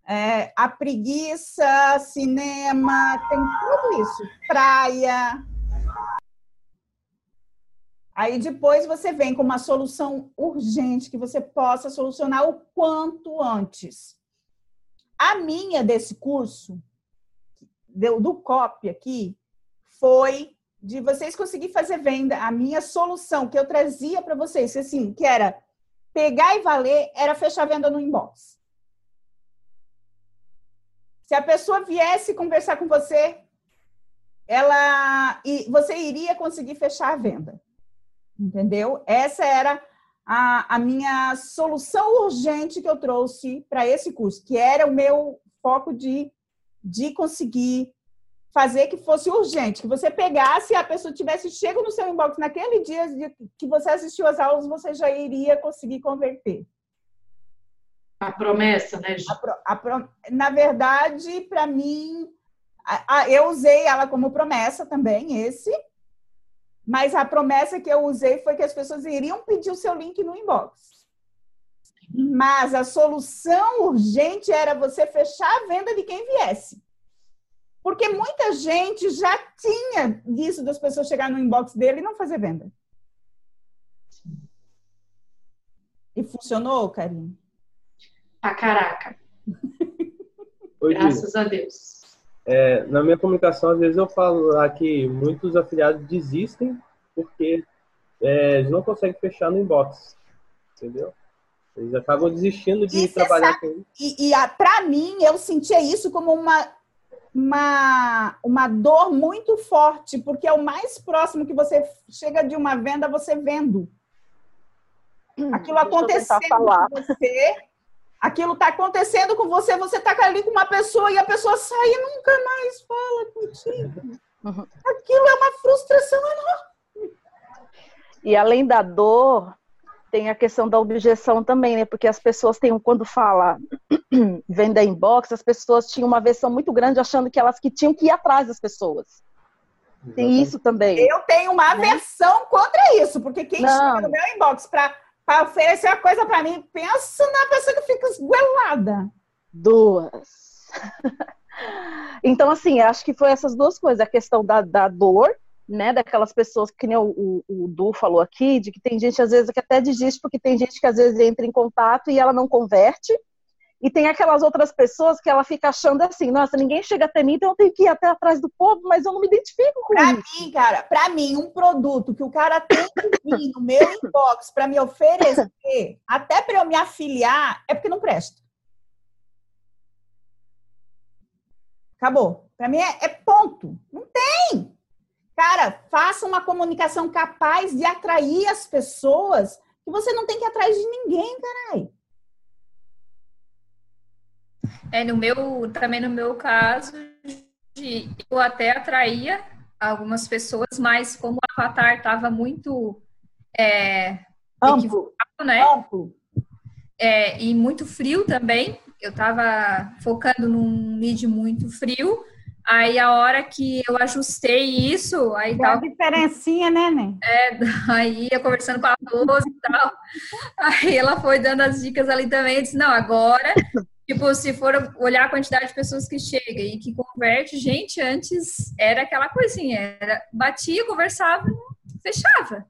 A: é, a preguiça, cinema, tem tudo isso. Praia. Aí depois você vem com uma solução urgente que você possa solucionar o quanto antes. A minha desse curso, do COP aqui, foi de vocês conseguir fazer venda. A minha solução que eu trazia para vocês, assim, que era pegar e valer, era fechar venda no inbox. Se a pessoa viesse conversar com você, ela e você iria conseguir fechar a venda. Entendeu? Essa era a, a minha solução urgente que eu trouxe para esse curso, que era o meu foco de, de conseguir fazer que fosse urgente, que você pegasse e a pessoa tivesse chego no seu inbox naquele dia que você assistiu às aulas, você já iria conseguir converter.
D: A promessa, né?
A: A, na verdade, para mim, a, eu usei ela como promessa também, esse. Mas a promessa que eu usei foi que as pessoas iriam pedir o seu link no inbox. Mas a solução urgente era você fechar a venda de quem viesse. Porque muita gente já tinha disso das pessoas chegar no inbox dele e não fazer venda. E funcionou, Karine?
D: Pra caraca. Graças a Deus.
L: É, na minha comunicação, às vezes eu falo lá que muitos afiliados desistem porque é, eles não conseguem fechar no inbox. Entendeu? Eles acabam desistindo de e trabalhar sabe, com
A: isso. E, e para mim, eu sentia isso como uma uma, uma dor muito forte, porque é o mais próximo que você chega de uma venda, você vendo. Aquilo acontecendo com você, aquilo está acontecendo com você, você está ali com uma pessoa e a pessoa sai e nunca mais fala contigo. Uhum. Aquilo é uma frustração enorme.
N: E além da dor, tem a questão da objeção também, né? Porque as pessoas têm, quando fala venda inbox, as pessoas tinham uma versão muito grande achando que elas que tinham que ir atrás das pessoas. Tem isso também.
A: Eu tenho uma né? aversão contra isso, porque quem Não. chega no meu inbox para oferecer uma coisa para mim, pensa na pessoa que fica esguelada.
N: Duas. então, assim, acho que foi essas duas coisas. A questão da, da dor, né, daquelas pessoas que nem o, o, o, Du falou aqui, de que tem gente às vezes que até desiste porque tem gente que às vezes entra em contato e ela não converte. E tem aquelas outras pessoas que ela fica achando assim, nossa, ninguém chega até mim, então eu tenho que ir até atrás do povo, mas eu não me identifico com
A: pra
N: isso.
A: Pra mim, cara, pra mim, um produto que o cara tem que vir no meu inbox para me oferecer, até para eu me afiliar, é porque não presta. Acabou. Para mim é, é ponto. Não tem. Cara, faça uma comunicação capaz de atrair as pessoas que você não tem que atrás de ninguém, caralho.
O: É, no meu, também no meu caso, de, eu até atraía algumas pessoas, mas como o avatar estava muito é,
A: amplo,
O: né?
A: Amplo.
O: É, e muito frio também. Eu estava focando num lead muito frio. Aí a hora que eu ajustei isso, aí
A: Tem tava... diferencinha, né, né?
O: É, aí ia conversando com a Rose e tal. Aí ela foi dando as dicas ali também. Eu disse, não, agora, tipo, se for olhar a quantidade de pessoas que chega e que converte, gente, antes era aquela coisinha, era batia, conversava, fechava.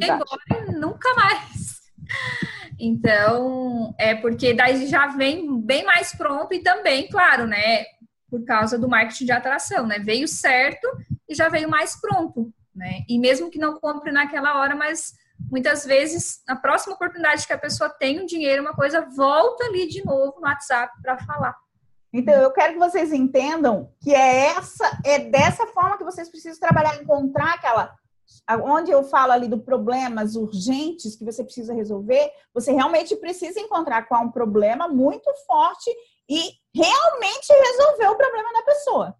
O: Embora nunca mais. Então, é porque daí já vem bem mais pronto e também, claro, né? Por causa do marketing de atração, né? Veio certo e já veio mais pronto, né? E mesmo que não compre naquela hora, mas muitas vezes, na próxima oportunidade que a pessoa tem um dinheiro, uma coisa volta ali de novo no WhatsApp para falar.
A: Então, eu quero que vocês entendam que é essa, é dessa forma que vocês precisam trabalhar, encontrar aquela onde eu falo ali do problemas urgentes que você precisa resolver, você realmente precisa encontrar qual é um problema muito forte e realmente resolver o problema da pessoa.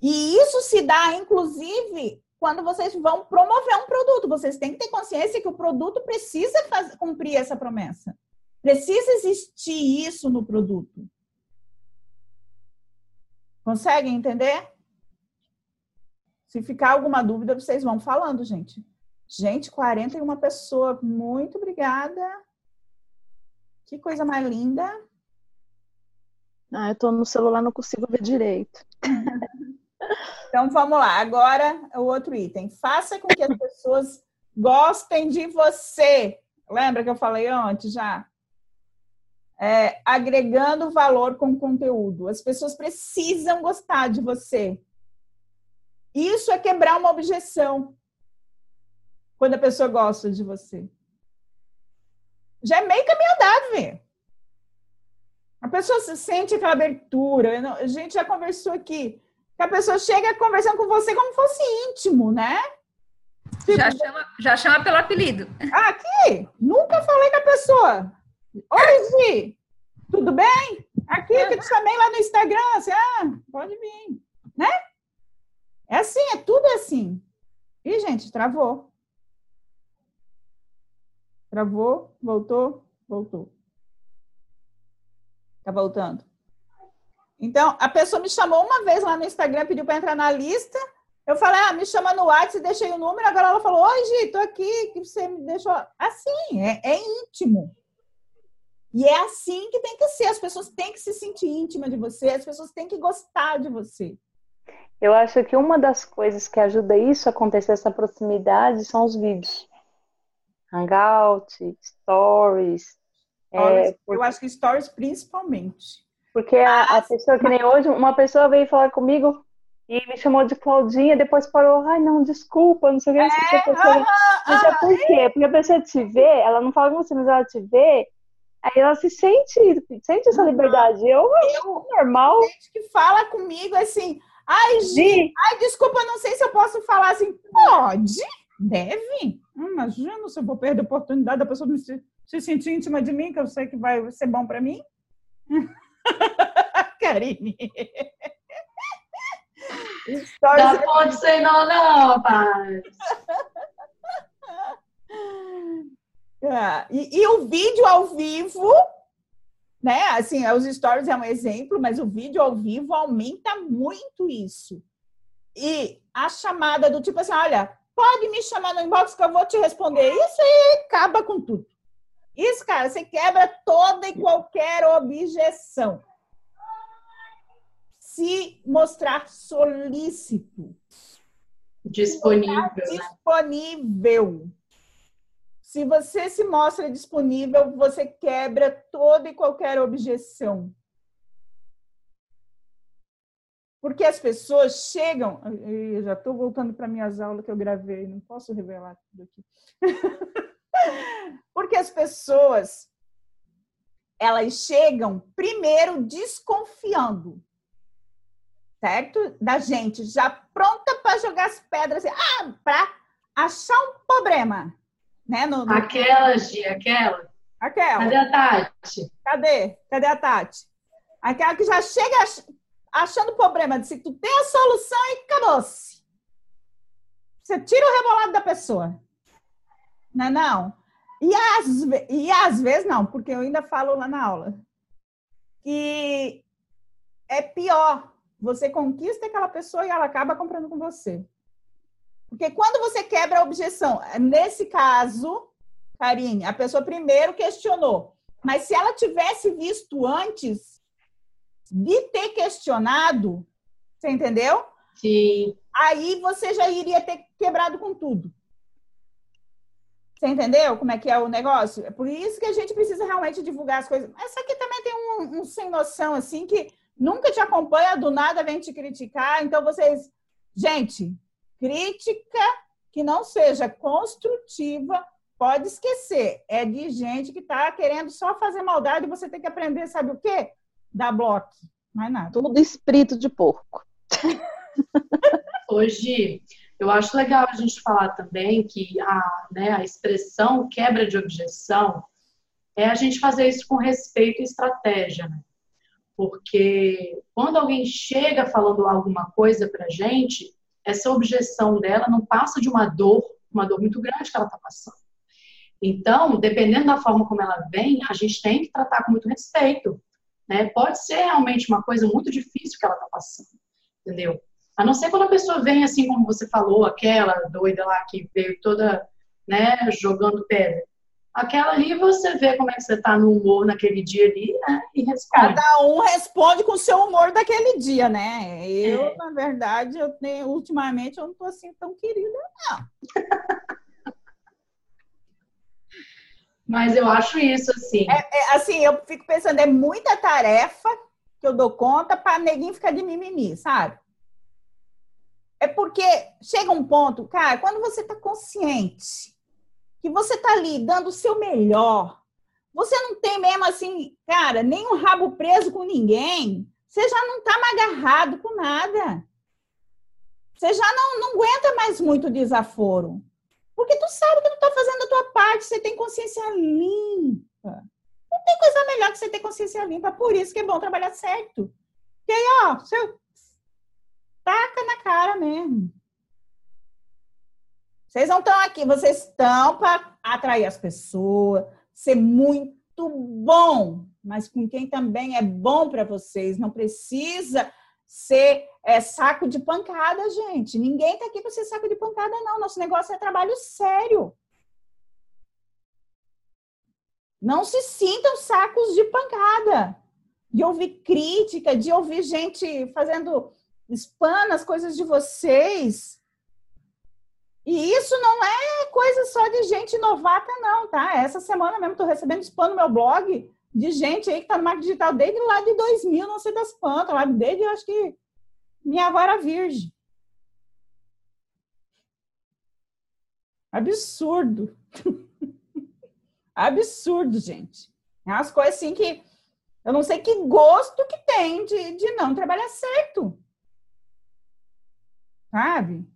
A: E isso se dá, inclusive, quando vocês vão promover um produto. Vocês têm que ter consciência que o produto precisa fazer, cumprir essa promessa. Precisa existir isso no produto. Conseguem entender? Se ficar alguma dúvida, vocês vão falando, gente. Gente, 41 pessoas. Muito obrigada. Que coisa mais linda.
N: Ah, eu tô no celular, não consigo ver direito.
A: então vamos lá. Agora o outro item. Faça com que as pessoas gostem de você. Lembra que eu falei antes já? É, agregando valor com conteúdo. As pessoas precisam gostar de você. Isso é quebrar uma objeção. Quando a pessoa gosta de você. Já é meio caminho andado, velho. A pessoa se sente aquela abertura. A gente já conversou aqui. Que a pessoa chega conversando com você como fosse íntimo, né?
O: Tipo, já, chama, já chama pelo apelido.
A: Aqui, nunca falei com a pessoa. Oi, Gi, tudo bem? Aqui, que eu te chamei lá no Instagram. Assim, ah, pode vir. Né? É assim, é tudo assim. E, gente, travou. Travou, voltou, voltou. Tá voltando. Então, a pessoa me chamou uma vez lá no Instagram, pediu para entrar na lista. Eu falei, ah, me chama no WhatsApp, deixei o número. Agora ela falou, oi, Gi, tô aqui, que você me deixou. Assim, é, é íntimo. E é assim que tem que ser. As pessoas têm que se sentir íntimas de você, as pessoas têm que gostar de você.
C: Eu acho que uma das coisas que ajuda isso a acontecer, essa proximidade, são os vídeos. Hangout, stories,
A: é. Eu acho que stories principalmente.
C: Porque a, a, pessoa que nem hoje, uma pessoa veio falar comigo e me chamou de Claudinha, depois parou, ai não, desculpa, não sei o que. É, pessoa... mas é por quê? Porque a pessoa te vê, ela não fala com você, mas ela te vê, Aí ela se sente, sente essa liberdade. Eu, eu normal.
A: Gente que fala comigo assim, ai, Gi, ai, desculpa, não sei se eu posso falar assim. Pode, deve. Imagina se eu vou perder a oportunidade da pessoa me se, se sentir íntima de mim, que eu sei que vai ser bom para mim. Karine.
D: Não pode ser não, não, rapaz.
A: Ah, e, e o vídeo ao vivo, né? Assim, os stories é um exemplo, mas o vídeo ao vivo aumenta muito isso. E a chamada do tipo assim, olha, pode me chamar no inbox que eu vou te responder. Isso aí acaba com tudo. Isso, cara, você quebra toda e qualquer objeção. Se mostrar solícito.
D: Disponível.
A: Mostrar disponível. Se você se mostra disponível, você quebra toda e qualquer objeção. Porque as pessoas chegam. Eu já estou voltando para minhas aulas que eu gravei, não posso revelar tudo aqui. Porque as pessoas elas chegam primeiro desconfiando, certo? Da gente, já pronta para jogar as pedras, ah, para achar um problema, né? No, no...
D: Aquela, Gi, aquela.
A: Aquela.
D: Cadê a Tati?
A: Cadê? Cadê a Tati? Aquela que já chega achando problema, se tu tem a solução e acabou-se. Você tira o rebolado da pessoa. Não é não? E às, e às vezes não, porque eu ainda falo lá na aula. Que é pior. Você conquista aquela pessoa e ela acaba comprando com você. Porque quando você quebra a objeção, nesse caso, Karine, a pessoa primeiro questionou. Mas se ela tivesse visto antes de ter questionado, você entendeu?
D: Sim.
A: Aí você já iria ter quebrado com tudo. Você entendeu como é que é o negócio? É por isso que a gente precisa realmente divulgar as coisas. Mas aqui também tem um, um, sem noção, assim, que nunca te acompanha, do nada vem te criticar. Então, vocês. Gente, crítica que não seja construtiva, pode esquecer. É de gente que está querendo só fazer maldade e você tem que aprender, sabe o quê? Dar bloco. Mais nada.
N: Tudo espírito de porco.
D: Hoje, eu acho legal a gente falar também que a, né, a expressão quebra de objeção é a gente fazer isso com respeito e estratégia, né? Porque quando alguém chega falando alguma coisa pra gente, essa objeção dela não passa de uma dor, uma dor muito grande que ela está passando. Então, dependendo da forma como ela vem, a gente tem que tratar com muito respeito. Né? Pode ser realmente uma coisa muito difícil que ela está passando, entendeu? A não ser quando a pessoa vem assim como você falou, aquela doida lá que veio toda, né, jogando pedra. Aquela ali você vê como é que você tá no humor naquele dia ali, né? E responde.
A: Cada um responde com o seu humor daquele dia, né? Eu, é. na verdade, eu tenho, ultimamente eu não tô assim tão querida, não.
D: Mas eu acho isso, assim.
A: É, é, assim, eu fico pensando, é muita tarefa que eu dou conta para neguinho ficar de mimimi, sabe? É porque chega um ponto, cara, quando você está consciente que você está ali dando o seu melhor, você não tem mesmo assim, cara, nem um rabo preso com ninguém, você já não está agarrado com nada. Você já não, não aguenta mais muito desaforo. Porque tu sabe que tu tá fazendo a tua parte, você tem consciência limpa. Não tem coisa melhor que você ter consciência limpa, por isso que é bom trabalhar certo. Porque aí, ó, você taca na cara mesmo. Vocês não estão aqui, vocês estão para atrair as pessoas, ser muito bom, mas com quem também é bom para vocês. Não precisa ser é, saco de pancada, gente. Ninguém está aqui para ser saco de pancada, não. Nosso negócio é trabalho sério. Não se sintam sacos de pancada, de ouvir crítica, de ouvir gente fazendo spam nas coisas de vocês. E isso não é coisa só de gente novata, não, tá? Essa semana mesmo estou recebendo spam no meu blog de gente aí que está no marketing digital desde lá de 2000, não sei das quantas, lá desde, eu acho que minha avó era virgem. Absurdo. Absurdo, gente. É umas coisas assim que eu não sei que gosto que tem de, de não trabalhar certo. Sabe?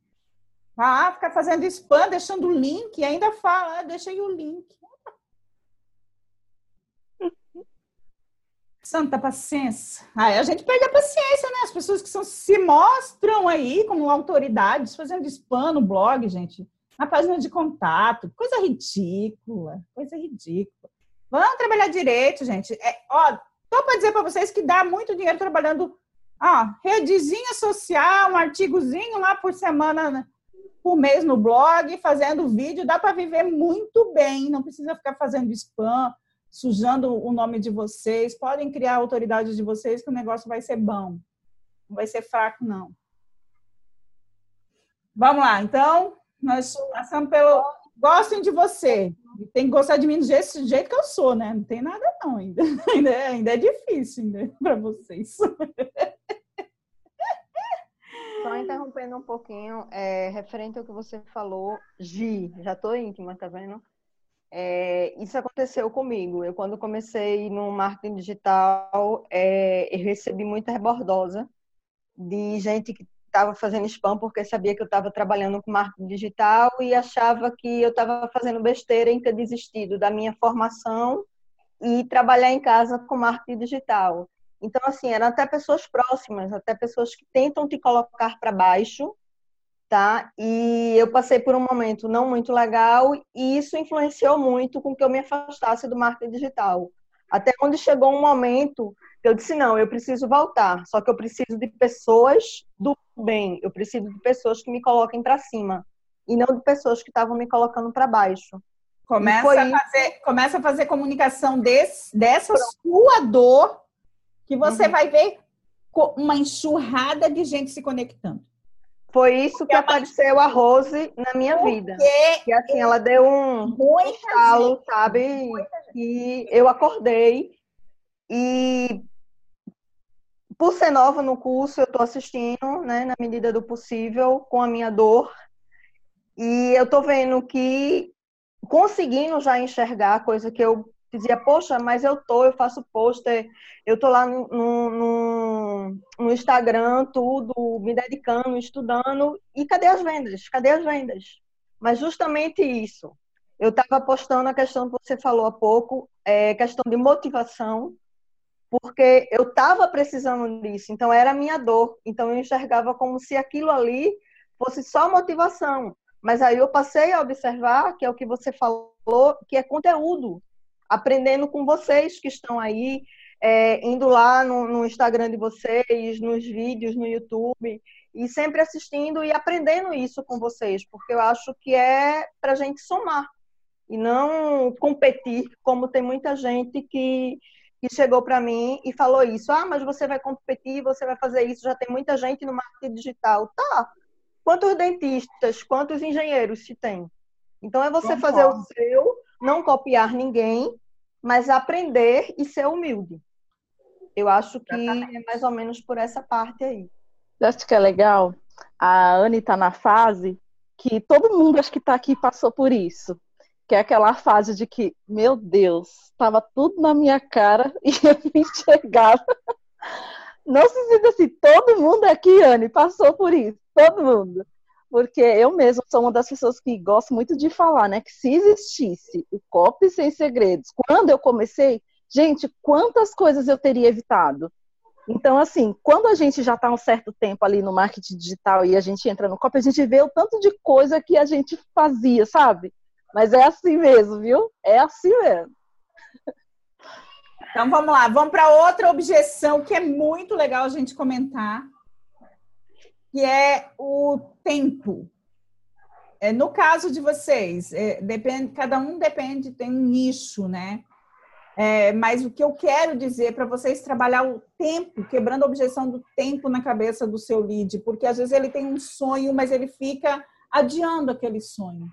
A: Ah, ficar fazendo spam, deixando o link, e ainda fala, ah, deixa aí o link. Santa paciência. Aí a gente perde a paciência, né? As pessoas que são, se mostram aí como autoridades, fazendo spam no blog, gente, na página de contato, coisa ridícula, coisa ridícula. Vamos trabalhar direito, gente. É, ó, tô para dizer para vocês que dá muito dinheiro trabalhando, ó, redezinha social, um artigozinho lá por semana, né, por mês no blog, fazendo vídeo, dá para viver muito bem, não precisa ficar fazendo spam, sujando o nome de vocês, podem criar a autoridade de vocês que o negócio vai ser bom. Não vai ser fraco, não. Vamos lá, então, nós passamos pelo. Gostem de você. Tem que gostar de mim do jeito, do jeito que eu sou, né? Não tem nada, não, ainda. Ainda, é, ainda é difícil ainda para vocês.
I: Só interrompendo um pouquinho, é, referente ao que você falou, Gi, já tô íntima, tá vendo? É, isso aconteceu comigo. Eu, quando comecei no marketing digital, é, eu recebi muita rebordosa de gente que estava fazendo spam porque sabia que eu estava trabalhando com marketing digital e achava que eu estava fazendo besteira em ter desistido da minha formação e trabalhar em casa com marketing digital. Então, assim, eram até pessoas próximas, até pessoas que tentam te colocar para baixo tá? E eu passei por um momento não muito legal e isso influenciou muito com que eu me afastasse do marketing digital. Até onde chegou um momento que eu disse não, eu preciso voltar, só que eu preciso de pessoas do bem, eu preciso de pessoas que me coloquem para cima e não de pessoas que estavam me colocando para baixo.
A: Começa a, fazer, começa a fazer comunicação desse, dessa sua dor que você uhum. vai ver uma enxurrada de gente se conectando.
I: Foi isso que apareceu a Rose na minha Porque vida. Que assim, ela deu um estalo, sabe? E eu acordei. E por ser nova no curso, eu estou assistindo, né, na medida do possível, com a minha dor. E eu estou vendo que conseguindo já enxergar coisa que eu dizia, poxa, mas eu tô, eu faço pôster, eu tô lá no, no, no, Instagram, tudo, me dedicando, estudando, e cadê as vendas? Cadê as vendas? Mas justamente isso. Eu estava postando a questão que você falou há pouco, é, questão de motivação, porque eu estava precisando disso, então era a minha dor, então eu enxergava como se aquilo ali fosse só motivação. Mas aí eu passei a observar que é o que você falou, que é conteúdo aprendendo com vocês que estão aí, é, indo lá no, no, Instagram de vocês, nos vídeos no YouTube, e sempre assistindo e aprendendo isso com vocês, porque eu acho que é para a gente somar e não competir, como tem muita gente que, que chegou para mim e falou isso. Ah, mas você vai competir, você vai fazer isso, já tem muita gente no marketing digital. Tá. Quantos dentistas, quantos engenheiros se tem? Então é você fazer o seu, não copiar ninguém mas aprender e ser humilde. Eu acho que é mais ou menos por essa parte aí.
N: Acho que é legal. A Anne está na fase que todo mundo acho que está aqui passou por isso. Que é aquela fase de que, meu Deus, estava tudo na minha cara e eu me enxergava. Não se sinta assim, todo mundo aqui, Anne, passou por isso. Todo mundo porque eu mesma sou uma das pessoas que gosto muito de falar, né? Que se existisse o COP sem segredos, quando eu comecei, gente, quantas coisas eu teria evitado? Então, assim, quando a gente já está um certo tempo ali no marketing digital e a gente entra no COP, a gente vê o tanto de coisa que a gente fazia, sabe? Mas é assim mesmo, viu? É assim mesmo.
A: Então vamos lá, vamos para outra objeção que é muito legal a gente comentar, que é o tempo. É, no caso de vocês, é, depende, cada um depende, tem um nicho, né? É, mas o que eu quero dizer para vocês trabalhar o tempo, quebrando a objeção do tempo na cabeça do seu lead, porque às vezes ele tem um sonho, mas ele fica adiando aquele sonho.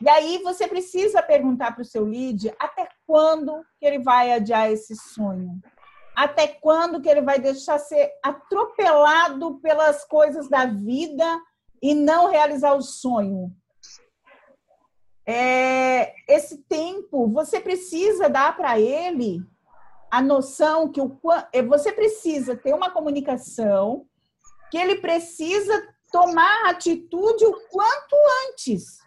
A: E aí você precisa perguntar para o seu lead até quando que ele vai adiar esse sonho até quando que ele vai deixar ser atropelado pelas coisas da vida e não realizar o sonho? é, esse tempo, você precisa dar para ele a noção que o, é, você precisa ter uma comunicação que ele precisa tomar atitude o quanto antes.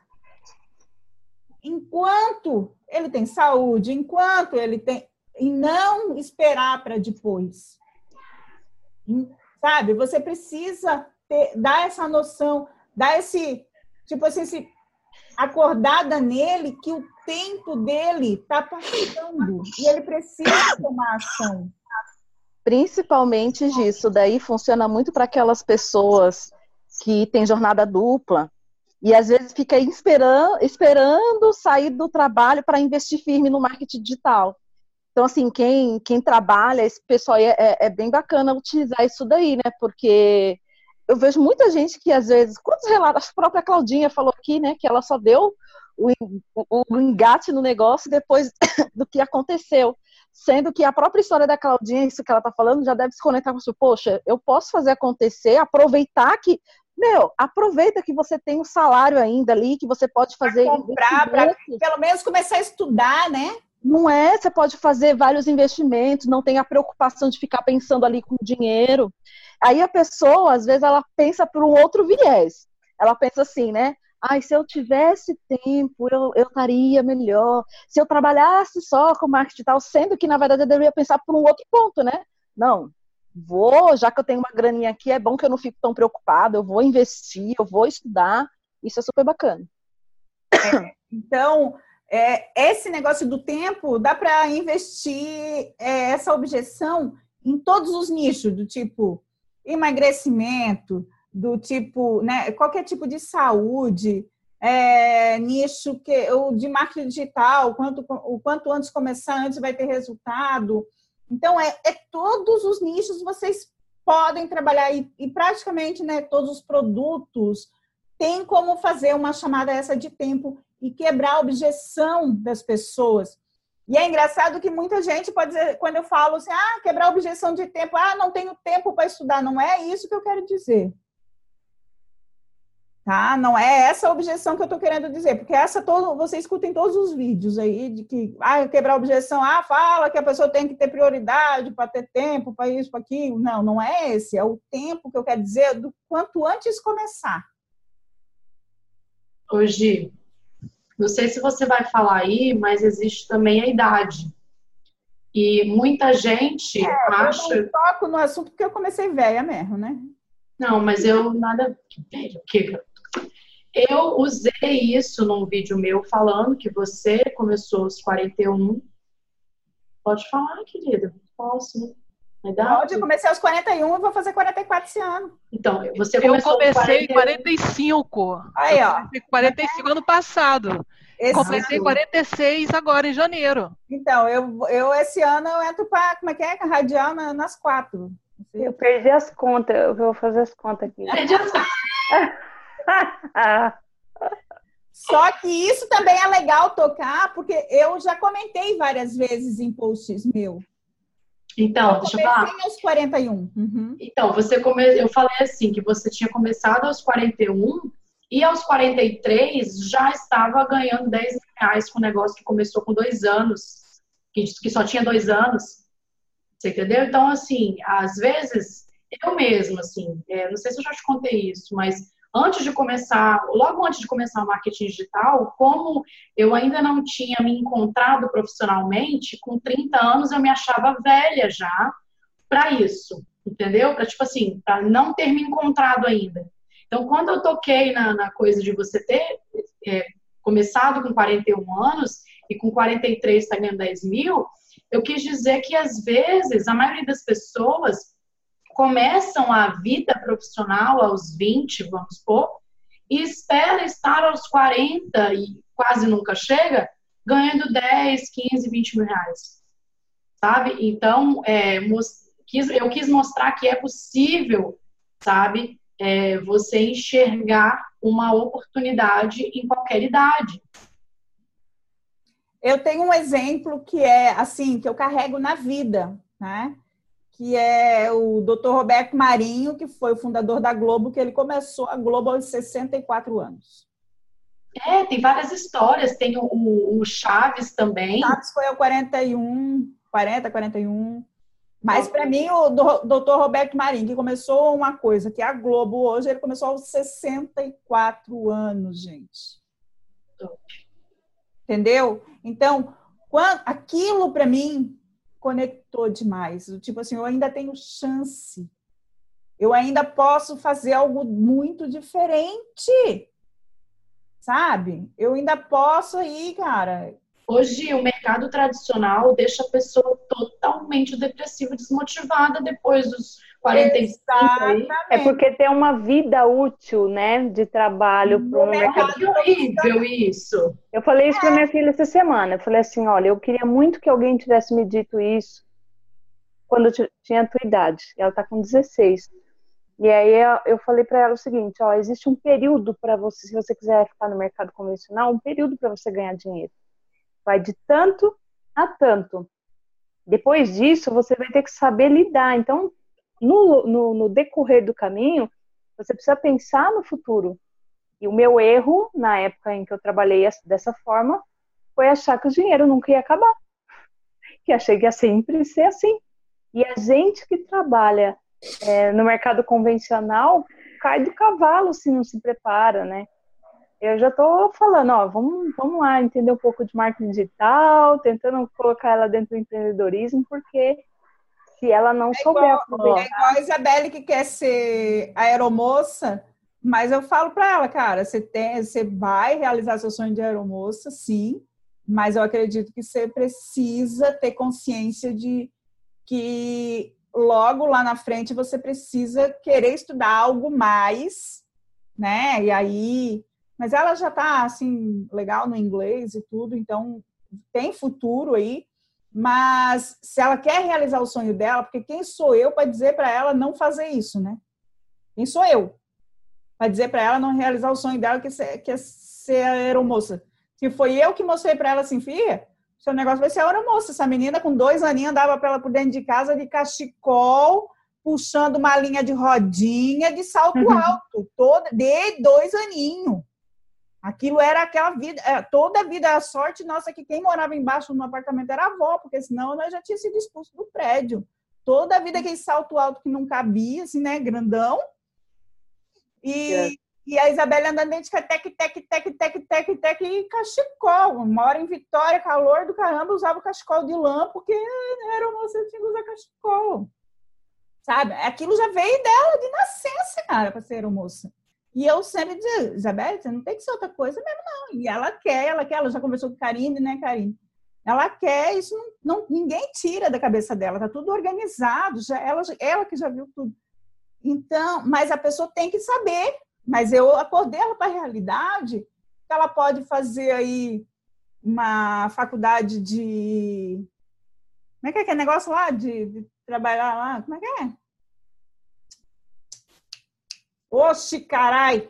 A: Enquanto ele tem saúde, enquanto ele tem. E não esperar para depois. Sabe? Você precisa ter, dar essa noção, dar esse. Tipo assim, esse, acordada nele que o tempo dele está passando e ele precisa tomar ação.
N: Principalmente disso, daí funciona muito para aquelas pessoas que têm jornada dupla e às vezes fica esperando, esperando sair do trabalho para investir firme no marketing digital. Então, assim, quem, quem trabalha, esse pessoal é, é, é bem bacana utilizar isso daí, né? Porque eu vejo muita gente que às vezes, quantos relatos, a própria Claudinha falou aqui, né, que ela só deu o, o, o engate no negócio depois do que aconteceu. Sendo que a própria história da Claudinha, isso que ela está falando, já deve se conectar com isso. Poxa, eu posso fazer acontecer, aproveitar que. Meu, aproveita que você tem um salário ainda ali, que você pode fazer.
A: Pra comprar, para pelo menos começar a estudar, né?
N: Não é, você pode fazer vários investimentos, não tem a preocupação de ficar pensando ali com dinheiro. Aí a pessoa, às vezes, ela pensa por um outro viés. Ela pensa assim, né? Ai, se eu tivesse tempo, eu, eu estaria melhor. Se eu trabalhasse só com marketing tal, sendo que, na verdade, eu deveria pensar por um outro ponto, né? Não, vou, já que eu tenho uma graninha aqui, é bom que eu não fico tão preocupada, eu vou investir, eu vou estudar. Isso é super bacana.
A: É, então, é, esse negócio do tempo, dá para investir é, essa objeção em todos os nichos, do tipo emagrecimento, do tipo, né, qualquer tipo de saúde, é, nicho que o de marketing digital, quanto, o quanto antes começar, antes vai ter resultado. Então, é, é todos os nichos vocês podem trabalhar e, e praticamente né, todos os produtos têm como fazer uma chamada essa de tempo e quebrar a objeção das pessoas. E é engraçado que muita gente pode dizer, quando eu falo assim, ah, quebrar a objeção de tempo, ah, não tenho tempo para estudar. Não é isso que eu quero dizer. Tá? Não é essa a objeção que eu estou querendo dizer, porque essa todo, você escuta em todos os vídeos aí de que ah, quebrar a objeção, ah, fala que a pessoa tem que ter prioridade para ter tempo, para isso, para aquilo. Não, não é esse, é o tempo que eu quero dizer do quanto antes começar.
D: Hoje, não sei se você vai falar aí, mas existe também a idade. E muita gente é, acha.
A: Eu não toco no assunto porque eu comecei velha mesmo, né?
D: Não, mas eu nada. Velho, que. Eu usei isso num vídeo meu falando que você começou aos 41. Pode falar, querida. Posso.
A: Eu comecei aos 41 e vou fazer 44 esse ano.
D: Então, você começou
E: Eu comecei em 45.
A: Aí, ó.
E: 45 ano passado. Esse Completei 46 agora, em janeiro.
A: Então, eu, eu esse ano eu entro para, como é que é? Radial nas quatro.
C: Eu perdi as contas, eu vou fazer as contas aqui. Perdi as
A: Só que isso também é legal tocar, porque eu já comentei várias vezes em posts meu.
D: Então, eu deixa eu falar.
A: aos 41. Uhum.
D: Então, você come... eu falei assim, que você tinha começado aos 41 e aos 43 já estava ganhando 10 mil reais com um negócio que começou com dois anos, que, só tinha dois anos. Você entendeu? Então, assim, às vezes, eu mesma, assim, é, não sei se eu já te contei isso, mas antes de começar, logo antes de começar o marketing digital, como eu ainda não tinha me encontrado profissionalmente, com 30 anos eu me achava velha já para isso, entendeu? Para tipo assim, para não ter me encontrado ainda. Então, quando eu toquei na, na coisa de você ter é, começado com 41 anos e com 43 está ganhando 10 mil, eu quis dizer que às vezes a maioria das pessoas começam a vida profissional aos 20, vamos supor, e espera estar aos 40 e quase nunca chega, ganhando 10, 15, 20 mil reais. Sabe? Então, é, eu quis mostrar que é possível, sabe, é, você enxergar uma oportunidade em qualquer idade.
A: Eu tenho um exemplo que é assim, que eu carrego na vida, né? Que é o Dr. Roberto Marinho, que foi o fundador da Globo, que ele começou a Globo aos 64 anos.
D: É, tem várias histórias. Tem o, o, o Chaves também.
A: Chaves foi o 41, 40, 41. Mas para mim, o doutor Roberto Marinho, que começou uma coisa, que é a Globo hoje, ele começou aos 64 anos, gente. Entendeu? Então, quando, aquilo para mim conectou demais. Tipo assim, eu ainda tenho chance. Eu ainda posso fazer algo muito diferente. Sabe? Eu ainda posso ir, cara.
D: Hoje, o mercado tradicional deixa a pessoa totalmente depressiva, desmotivada depois dos 45. Aí.
C: É porque tem uma vida útil, né, de trabalho para o mercado.
D: Que horrível isso.
C: Eu falei isso é. para minha filha essa semana. Eu falei assim, olha, eu queria muito que alguém tivesse me dito isso quando eu tinha a tua idade. Ela está com 16. E aí eu falei para ela o seguinte, ó, existe um período para você, se você quiser ficar no mercado convencional, um período para você ganhar dinheiro. Vai de tanto a tanto. Depois disso, você vai ter que saber lidar. Então, no, no, no decorrer do caminho, você precisa pensar no futuro. E o meu erro, na época em que eu trabalhei dessa forma, foi achar que o dinheiro nunca ia acabar. Que achei que ia sempre ser assim. E a gente que trabalha é, no mercado convencional cai do cavalo se não se prepara, né? Eu já estou falando, ó, vamos, vamos lá entender um pouco de marketing digital, tentando colocar ela dentro do empreendedorismo, porque se ela não é souber igual, aproveitar...
A: É igual a Isabelle que quer ser aeromoça, mas eu falo para ela, cara, você, tem, você vai realizar seu sonho de aeromoça, sim, mas eu acredito que você precisa ter consciência de que logo lá na frente você precisa querer estudar algo mais, né? E aí, mas ela já tá assim legal no inglês e tudo, então tem futuro aí. Mas se ela quer realizar o sonho dela, porque quem sou eu para dizer para ela não fazer isso, né? Quem sou eu para dizer para ela não realizar o sonho dela que é, que é ser aeromoça? Se foi eu que mostrei para ela assim, filha, seu negócio vai ser a hora moça. Essa menina com dois aninhos andava para ela por dentro de casa de cachecol, puxando uma linha de rodinha de salto uhum. alto, toda de dois aninhos. Aquilo era aquela vida, é, toda a vida, a sorte nossa que quem morava embaixo no apartamento era a avó, porque senão nós já tinha sido expulso do prédio. Toda a vida aquele salto alto que não cabia, assim, né, grandão. E, é. E a Isabela andando dentro de tec, tec, tec, tec, tec, tec, e cachecol. Mora em Vitória, calor do caramba, usava cachecol de lã, porque era uma você tinha que usar cachecol. Sabe? Aquilo já veio dela de nascença, cara, para ser moça. E eu sempre dizia, Isabela, você não tem que ser outra coisa mesmo, não. E ela quer, ela quer, ela já conversou com Karine, né, Karine? Ela quer, isso não, não, ninguém tira da cabeça dela, tá tudo organizado, já, ela, ela que já viu tudo. Então, mas a pessoa tem que saber mas eu acordei ela para a realidade que ela pode fazer aí uma faculdade de. Como é que é aquele negócio lá? De, de trabalhar lá? Como é que é? Oxi, carai!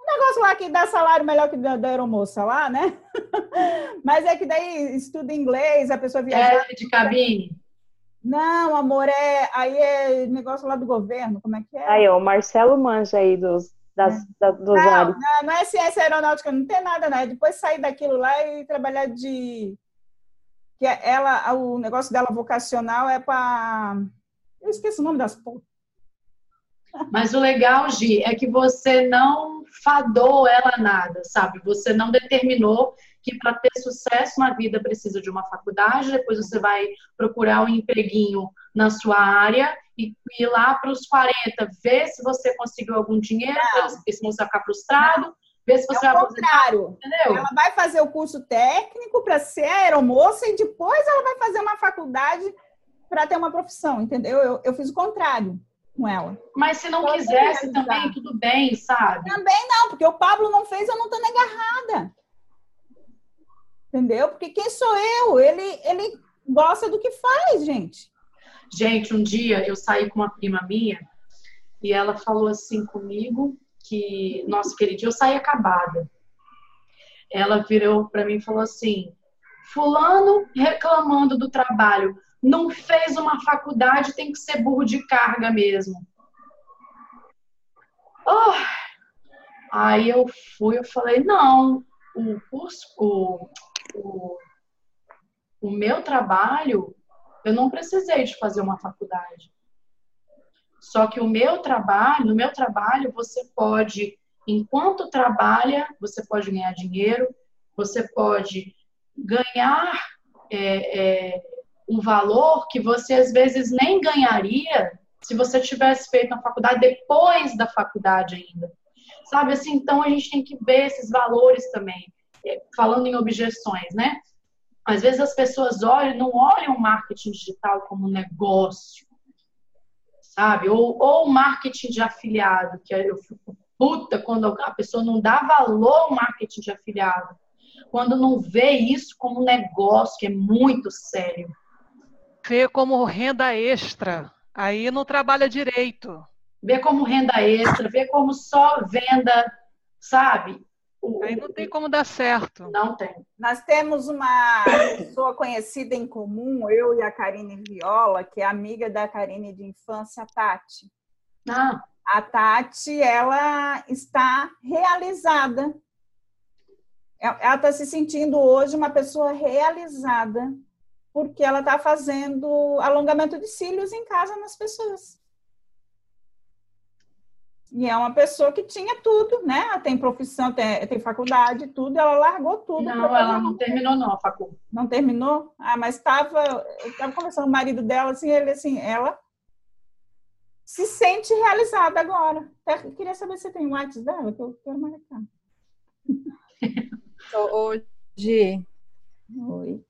A: Um negócio lá que dá salário melhor que da, da aeromoça lá, né? Mas é que daí estuda inglês, a pessoa viaja.
D: É de cabine.
A: Não, amor, é aí é negócio lá do governo, como é que é?
C: Aí, o Marcelo manja aí dos, das, é. da, dos não,
A: não, não, é ciência aeronáutica, não tem nada, não. É depois sair daquilo lá e trabalhar de. Que é ela, o negócio dela vocacional é para. Eu esqueço o nome das porras.
D: Mas o legal, Gi, é que você não fadou ela nada, sabe? Você não determinou que para ter sucesso na vida precisa de uma faculdade, depois você vai procurar um empreguinho na sua área e ir lá para os 40, ver se você conseguiu algum dinheiro, ver se você vai ficar frustrado, ver se você
A: é
D: vai
A: contrário. Entendeu? Ela vai fazer o curso técnico para ser aeromoça e depois ela vai fazer uma faculdade para ter uma profissão, entendeu? Eu, eu fiz o contrário com ela.
D: Mas se não então, quisesse também, tudo bem, sabe?
A: Também não, porque o Pablo não fez, eu não tô agarrada. Entendeu? Porque quem sou eu? Ele, ele gosta do que faz, gente.
D: Gente, um dia eu saí com uma prima minha e ela falou assim comigo que, nossa, aquele dia eu saí acabada. Ela virou para mim e falou assim: Fulano reclamando do trabalho, não fez uma faculdade, tem que ser burro de carga mesmo. Oh. Aí eu fui, eu falei: não, o curso, o, o, o meu trabalho, eu não precisei de fazer uma faculdade. Só que o meu trabalho, no meu trabalho, você pode, enquanto trabalha, você pode ganhar dinheiro, você pode ganhar é, é, um valor que você às vezes nem ganharia se você tivesse feito a faculdade depois da faculdade ainda. Sabe assim, então a gente tem que ver esses valores também, é, falando em objeções, né? Às vezes as pessoas olham, não olham o marketing digital como negócio, sabe? Ou, ou marketing de afiliado, que eu fico puta quando a pessoa não dá valor ao marketing de afiliado, quando não vê isso como um negócio que é muito sério.
E: Vê como renda extra, aí não trabalha direito.
D: Vê como renda extra, vê como só venda, sabe?
E: Aí não tem como dar certo.
D: Não tem.
A: Nós temos uma pessoa conhecida em comum, eu e a Karine Viola, que é amiga da Karine de infância, a Tati.
D: Ah.
A: A Tati, ela está realizada. Ela está se sentindo hoje uma pessoa realizada, porque ela está fazendo alongamento de cílios em casa nas pessoas. E é uma pessoa que tinha tudo, né? Ela tem profissão, tem, tem faculdade, tudo, ela largou tudo.
D: Não, ela não terminou, não, a facu.
A: Não terminou? Ah, mas estava. Eu estava conversando com o marido dela, assim, ele assim, ela se sente realizada agora. Eu queria saber se tem o WhatsApp dela, que eu quero marcar.
P: Hoje.
A: Oi.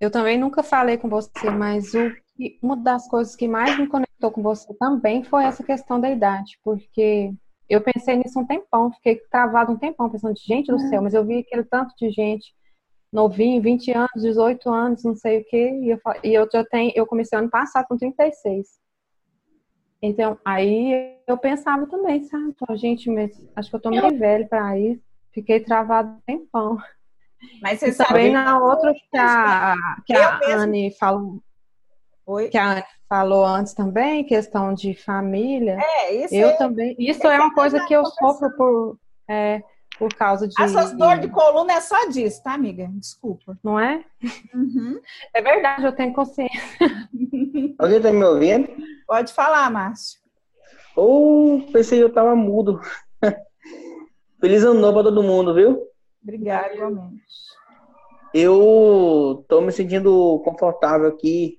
P: Eu também nunca falei com você, mas o uma das coisas que mais me conectou com você também foi essa questão da idade, porque eu pensei nisso um tempão, fiquei travado um tempão, pensando, gente do céu, mas eu vi aquele tanto de gente novinho, 20 anos, 18 anos, não sei o quê, e eu, e eu já tenho, eu comecei ano passado com 36. Então, aí eu pensava também, sabe, gente, mas acho que eu tô meio velho para isso, fiquei travado um tempão.
A: Mas você
P: e
A: sabe
P: também na outra que a, que a Anne falou,
A: Oi?
P: que a Anne falou antes também, questão de família.
A: É, isso
P: eu
A: é-
P: também. Isso é
A: é
P: uma coisa que eu sofro por, é, por causa de.
A: As suas dores de coluna é só disso, tá, amiga? Desculpa.
P: Não é?
A: Uhum.
P: É verdade, eu tenho consciência.
Q: Alguém tá me ouvindo?
A: Pode falar, Márcio.
Q: Ou pensei que eu tava mudo. Feliz ano novo pra todo mundo, viu?
A: Obrigada, igualmente.
Q: Eu tô me sentindo confortável aqui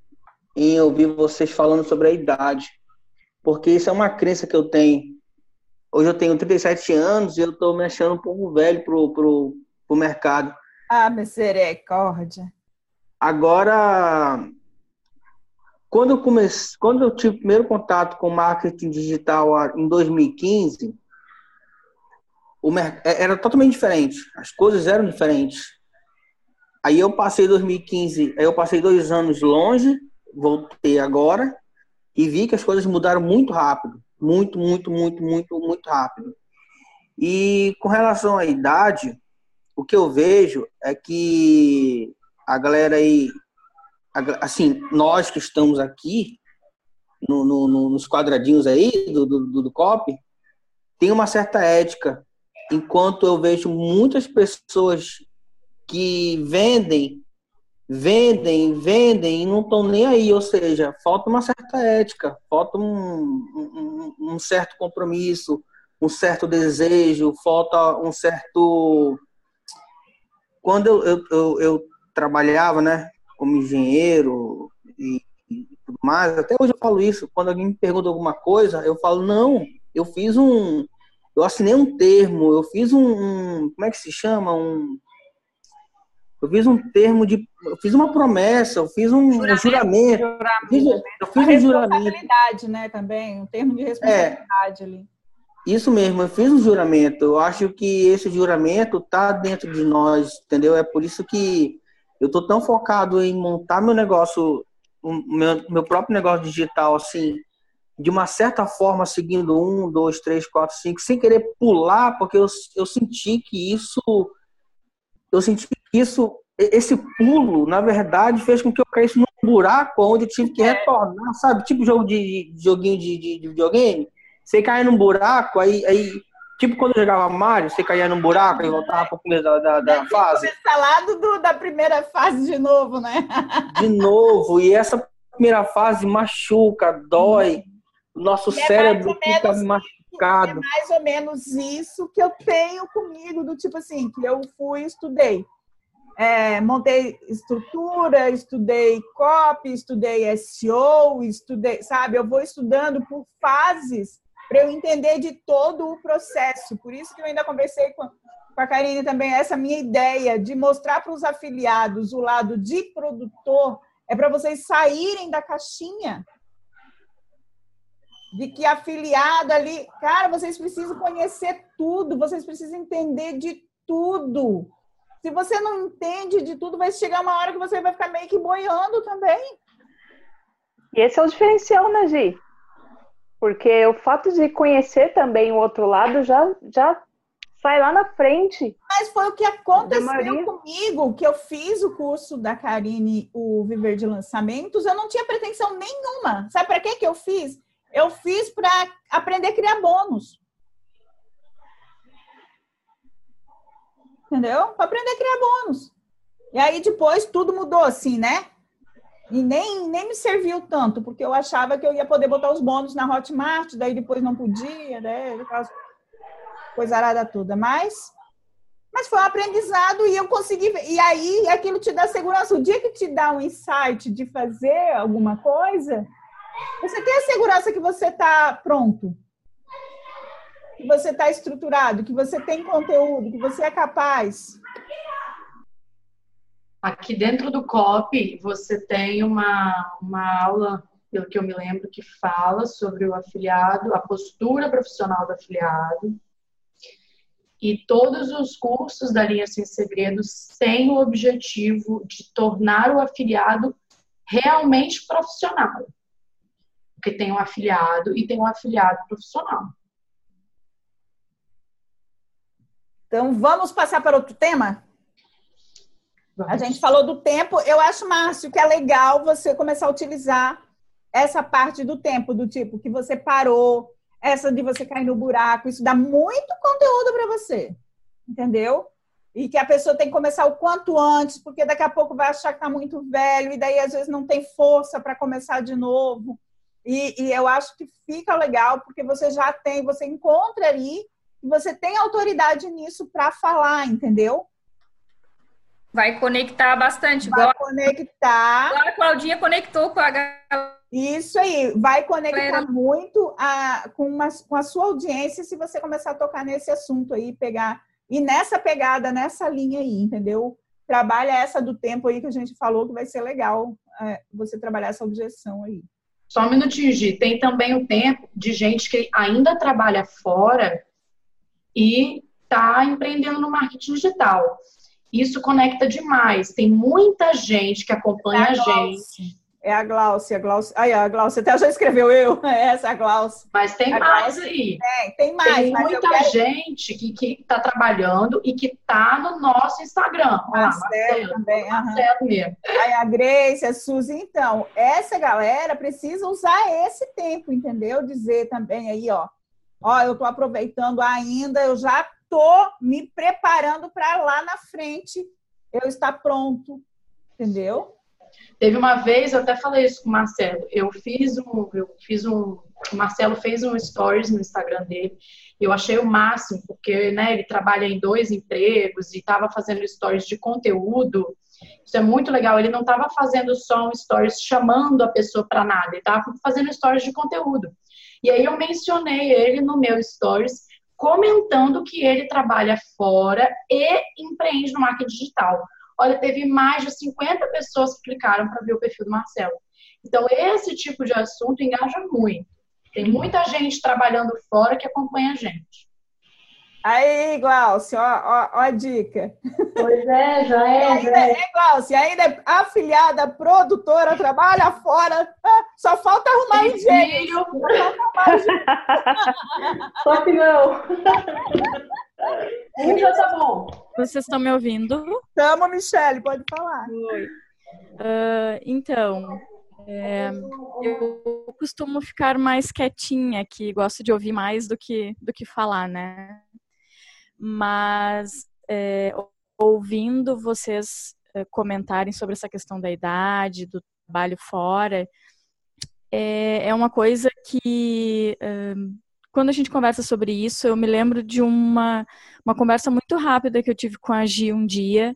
Q: em ouvir vocês falando sobre a idade. Porque isso é uma crença que eu tenho. Hoje eu tenho 37 anos e eu tô me achando um pouco velho pro, pro, pro mercado.
A: Ah, misericórdia.
Q: Agora, quando eu comecei, quando eu tive o primeiro contato com marketing digital ah, em 2015, o é- era totalmente diferente. As coisas eram diferentes. Aí eu passei 2015, aí eu passei dois anos longe, voltei agora e vi que as coisas mudaram muito rápido, muito, muito, muito, muito, muito rápido. E com relação à idade, o que eu vejo é que a galera aí, assim, nós que estamos aqui no- no- no- nos quadradinhos aí do, do, do COP, tem uma certa ética, enquanto eu vejo muitas pessoas que vendem, vendem, vendem e não estão nem aí, ou seja, falta uma certa ética, falta um, um, um certo compromisso, um certo desejo, falta um certo. Quando eu, eu, eu, eu trabalhava, né, como engenheiro e, e tudo mais, até hoje eu falo isso, quando alguém me pergunta alguma coisa, eu falo, não, eu fiz um. Eu assinei um termo, eu fiz um. um como é que se chama? Um. Eu fiz um termo de. Eu fiz uma promessa, eu fiz um juramento. Eu fiz, eu fiz um juramento.
A: responsabilidade, né, também, um termo de responsabilidade ali.
Q: Isso mesmo, eu fiz um juramento. Eu acho que esse juramento está dentro de nós, entendeu? É por isso que eu estou tão focado em montar meu negócio, meu, meu próprio negócio digital, assim, de uma certa forma, seguindo um, dois, três, quatro, cinco, sem querer pular, porque eu, eu senti que isso, eu senti que isso, esse pulo, na verdade, fez com que eu caísse num buraco onde eu tive que retornar, sabe? Tipo jogo de, de joguinho de, de, de videogame. Você cai num buraco, aí, aí Tipo quando eu jogava Mario, você caía num buraco e voltava pro começo da, da, da fase.
A: Começar lá do, da primeira fase de novo, né?
Q: De novo. E essa primeira fase machuca, dói. Nosso
A: é
Q: cérebro fica
A: menos- É
Q: machucado.
A: mais ou menos isso que eu tenho comigo, do tipo assim, que eu fui e estudei. É, montei estrutura, estudei copy, estudei SEO, estudei, sabe? Eu vou estudando por fases para eu entender de todo o processo. Por isso que eu ainda conversei com, com a Karine também, essa minha ideia de mostrar para os afiliados o lado de produtor, é para vocês saírem da caixinha de que afiliado ali, cara, vocês precisam conhecer tudo, vocês precisam entender de tudo. Se você não entende de tudo, vai chegar uma hora que você vai ficar meio que boiando também.
C: E esse é o diferencial, né, Gi? Porque o fato de conhecer também o outro lado já, já sai lá na frente.
A: Mas foi o que aconteceu comigo, que eu fiz o curso da Karine, o Viver de Lançamentos, eu não tinha pretensão nenhuma. Sabe para que eu fiz? Eu fiz para aprender a criar bônus. Entendeu? Para aprender a criar bônus. E aí depois tudo mudou assim, né? E nem, nem me serviu tanto, porque eu achava que eu ia poder botar os bônus na Hotmart, daí depois não podia, né? Coisa arada toda. Mas, mas foi um aprendizado e eu consegui. E aí aquilo te dá segurança. O dia que te dá um insight de fazer alguma coisa, você tem a segurança que você está pronto. Que você está estruturado, que você tem conteúdo, que você é capaz.
D: Aqui dentro do COP, você tem uma, uma aula, pelo que eu me lembro, que fala sobre o afiliado, a postura profissional do afiliado. E todos os cursos da linha Sem Segredos têm o objetivo de tornar o afiliado realmente profissional. Porque tem um afiliado e tem um afiliado profissional.
A: Então, vamos passar para outro tema? A gente falou do tempo. Eu acho, Márcio, que é legal você começar a utilizar essa parte do tempo, do tipo que você parou, essa de você cair no buraco. Isso dá muito conteúdo para você, entendeu? E que a pessoa tem que começar o quanto antes, porque daqui a pouco vai achar que está muito velho, e daí às vezes não tem força para começar de novo. E, e eu acho que fica legal, porque você já tem, você encontra ali, e você tem autoridade nisso para falar, entendeu?
J: Vai conectar bastante.
A: Vai
J: igual
A: conectar.
J: igual a Claudinha conectou com a.
A: Isso aí, vai conectar
J: Galera.
A: muito a, com, uma, com a sua audiência se você começar a tocar nesse assunto aí, pegar. E nessa pegada, nessa linha aí, entendeu? Trabalha essa do tempo aí que a gente falou que vai ser legal é, você trabalhar essa objeção aí.
D: Só um minutinho, Gi. Tem também o tempo de gente que ainda trabalha fora e está empreendendo no marketing digital. Isso conecta demais. Tem muita gente que acompanha a gente.
A: É a Glaucia, a Glaucia. Aí, a Glaucia até já escreveu eu. Essa é a Glaucia.
D: Mas tem
A: A
D: mais
A: Glaucia-
D: aí.
A: Tem, tem mais.
D: Tem muita
A: quero-
D: gente que está trabalhando e que está no nosso Instagram. Lá,
A: Marcelo também.
D: Marcelo mesmo.
A: Aí a Grace, a Suzy. Então, essa galera precisa usar esse tempo, entendeu? Dizer também aí, ó. Ó, eu tô aproveitando ainda, eu já tô me preparando para lá na frente eu estar pronto, entendeu?
D: Teve uma vez, eu até falei isso com o Marcelo. Eu fiz um, eu fiz um, o Marcelo fez um stories no Instagram dele. Eu achei o máximo, porque né, ele trabalha em dois empregos e estava fazendo stories de conteúdo. Isso é muito legal. Ele não estava fazendo só um stories chamando a pessoa para nada, ele estava fazendo stories de conteúdo. E aí eu mencionei ele no meu stories, comentando que ele trabalha fora e empreende no marketing digital. Olha, teve mais de 50 pessoas que clicaram para ver o perfil do Marcelo. Então, esse tipo de assunto engaja muito. Tem muita gente trabalhando fora que acompanha a gente.
A: Aí, Glaucio, ó, ó, ó a dica.
G: Pois é, já é, já é.
A: Glaucio, ainda é afiliada, produtora, trabalha fora, ah, só falta arrumar
D: Tem
A: engenho.
G: Só que não. Um já tá bom.
B: Vocês estão me ouvindo?
A: Tamo, Michele, pode falar.
B: Ah, então, é, eu costumo ficar mais quietinha aqui, gosto de ouvir mais do que, do que falar, né? mas é, ouvindo vocês é, comentarem sobre essa questão da idade, do trabalho fora, é, é uma coisa que é, quando a gente conversa sobre isso, eu me lembro de uma, uma conversa muito rápida que eu tive com a Gi um dia.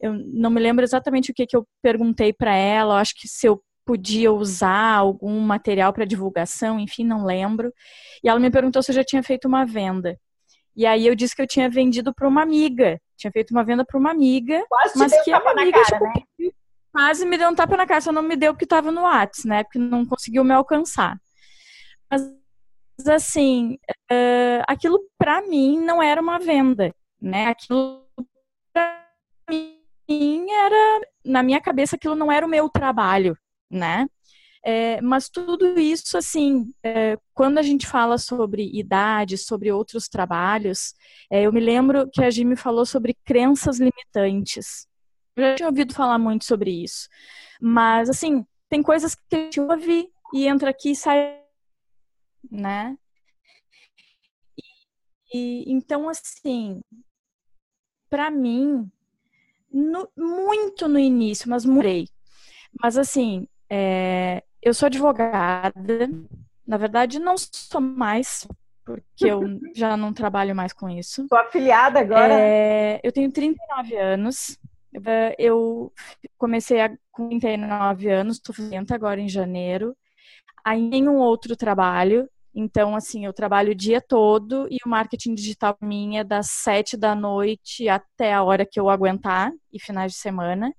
B: Eu não me lembro exatamente o que, que eu perguntei para ela, eu acho que se eu podia usar algum material para divulgação, enfim, não lembro. E ela me perguntou se eu já tinha feito uma venda. E aí eu disse que eu tinha vendido para uma amiga, tinha feito uma venda para uma amiga,
A: Quase
B: mas que
A: um
B: a
A: na
B: amiga
A: cara,
B: tipo,
A: né?
B: quase me deu um tapa na cara, só não me deu porque estava no Whats, né? Porque não conseguiu me alcançar. Mas assim, eh, aquilo para mim não era uma venda, né? Aquilo para mim era, na minha cabeça, aquilo não era o meu trabalho, né? É, mas tudo isso, assim, é, quando a gente fala sobre idade, sobre outros trabalhos, é, eu me lembro que a Jimmy falou sobre crenças limitantes. Eu já tinha ouvido falar muito sobre isso. Mas, assim, tem coisas que a gente ouve e entra aqui e sai, né? E, então, assim, para mim, no- muito no início, mas murei. Mas, assim, é, eu sou advogada. Na verdade, não sou mais, porque eu já não trabalho mais com isso.
A: Sou afiliada agora.
B: É, eu tenho 39 anos. Eu comecei a- com 39 anos, estou fazendo agora em janeiro. Aí tem um outro trabalho. Então, assim, eu trabalho o dia todo e o marketing digital mim é das sete da noite até a hora que eu aguentar e finais de semana.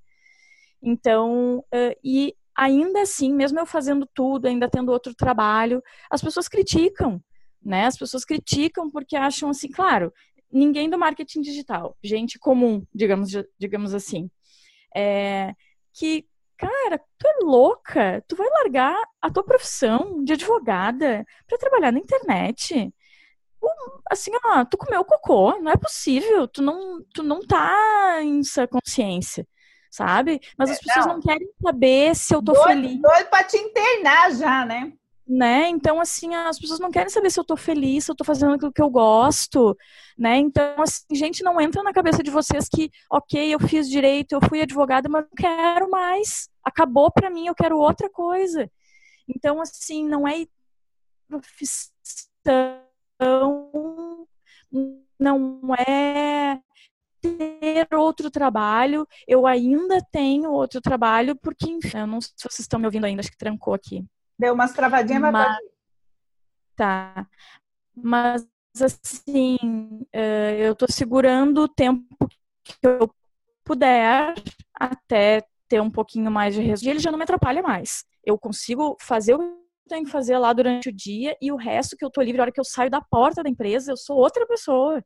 B: Então, e ainda assim, mesmo eu fazendo tudo, ainda tendo outro trabalho, as pessoas criticam, né? As pessoas criticam porque acham assim, claro, ninguém do marketing digital, gente comum, digamos, digamos assim, é, que, cara, tu é louca, tu vai largar a tua profissão de advogada para trabalhar na internet. Tu, Assim, ó, tu comeu cocô, não é possível, tu não, tu não tá em sua consciência, sabe? Mas as pessoas
A: não.
B: não querem saber se eu tô
A: Doido,
B: feliz
A: doido pra te internar já, né?
B: Né? Então, assim, as pessoas não querem saber se eu tô feliz, se eu tô fazendo aquilo que eu gosto, né? Então, assim, gente, não entra na cabeça de vocês que, ok, eu fiz direito, eu fui advogada, mas não quero mais. Acabou pra mim, eu quero outra coisa. Então, assim, não é profissão, não é ter outro trabalho. Eu ainda tenho outro trabalho, porque, enfim, eu não sei se vocês estão me ouvindo ainda, acho que trancou aqui.
A: Deu umas travadinhas, mas
B: Mas-. Tá. Mas, assim, eh, eu tô segurando o tempo que eu puder até ter um pouquinho mais de resultado. Ele já não me atrapalha mais. Eu consigo fazer o que eu tenho que fazer lá durante o dia e o resto que eu tô livre, a hora que eu saio da porta da empresa, eu sou outra pessoa.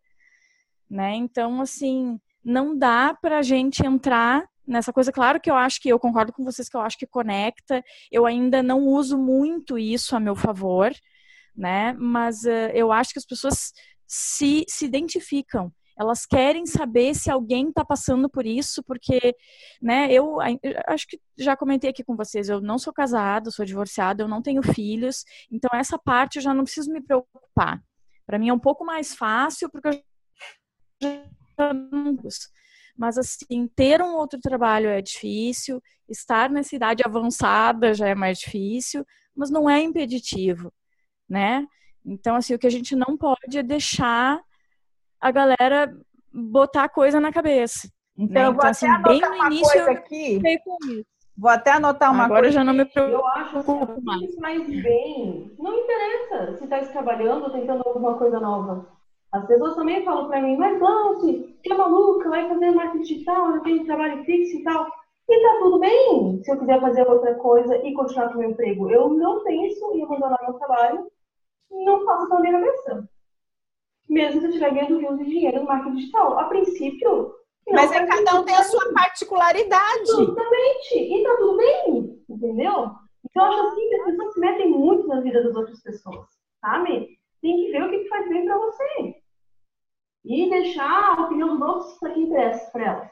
B: Né? Então, assim, não dá pra gente entrar nessa coisa. Claro que eu acho que eu concordo com vocês que eu acho que conecta. Eu ainda não uso muito isso a meu favor, né? Mas eh, eu acho que as pessoas se, se identificam. Elas querem saber se alguém está passando por isso, porque, né, eu, eu acho que já comentei aqui com vocês, eu não sou casada, sou divorciada, eu não tenho filhos, então essa parte eu já não preciso me preocupar. Para mim é um pouco mais fácil, porque eu já mas assim, ter um outro trabalho é difícil, estar nessa idade avançada já é mais difícil, mas não é impeditivo, né? Então, assim, o que a gente não pode é deixar a galera botar coisa na cabeça.
A: Então,
B: né?
A: eu vou
B: assim,
A: até
B: bem no
A: uma
B: início
A: coisa aqui. Vou até anotar uma
B: Agora
A: coisa.
B: já não me
A: aqui.
C: Eu acho assim,
B: preocupo
C: faz bem, não interessa se está trabalhando ou tentando alguma coisa nova. As pessoas também falam pra mim, mas Glauci, que é maluca, vai fazer marketing digital, já tem trabalho fixo e tal. E tá tudo bem se eu quiser fazer outra coisa e continuar com o meu emprego. Eu não penso em abandonar meu trabalho, não faço na minha cabeça. Mesmo se eu estiver ganhando rios de dinheiro no marketing digital. A princípio. não
A: Mas é cada um tem a sua particularidade.
C: Exatamente. E tá tudo bem, entendeu? Então, eu acho assim que as pessoas se metem muito na vida das outras pessoas, sabe? Tem que ver o que que faz bem pra você. E deixar a opinião dos outros para quem interessa pra elas.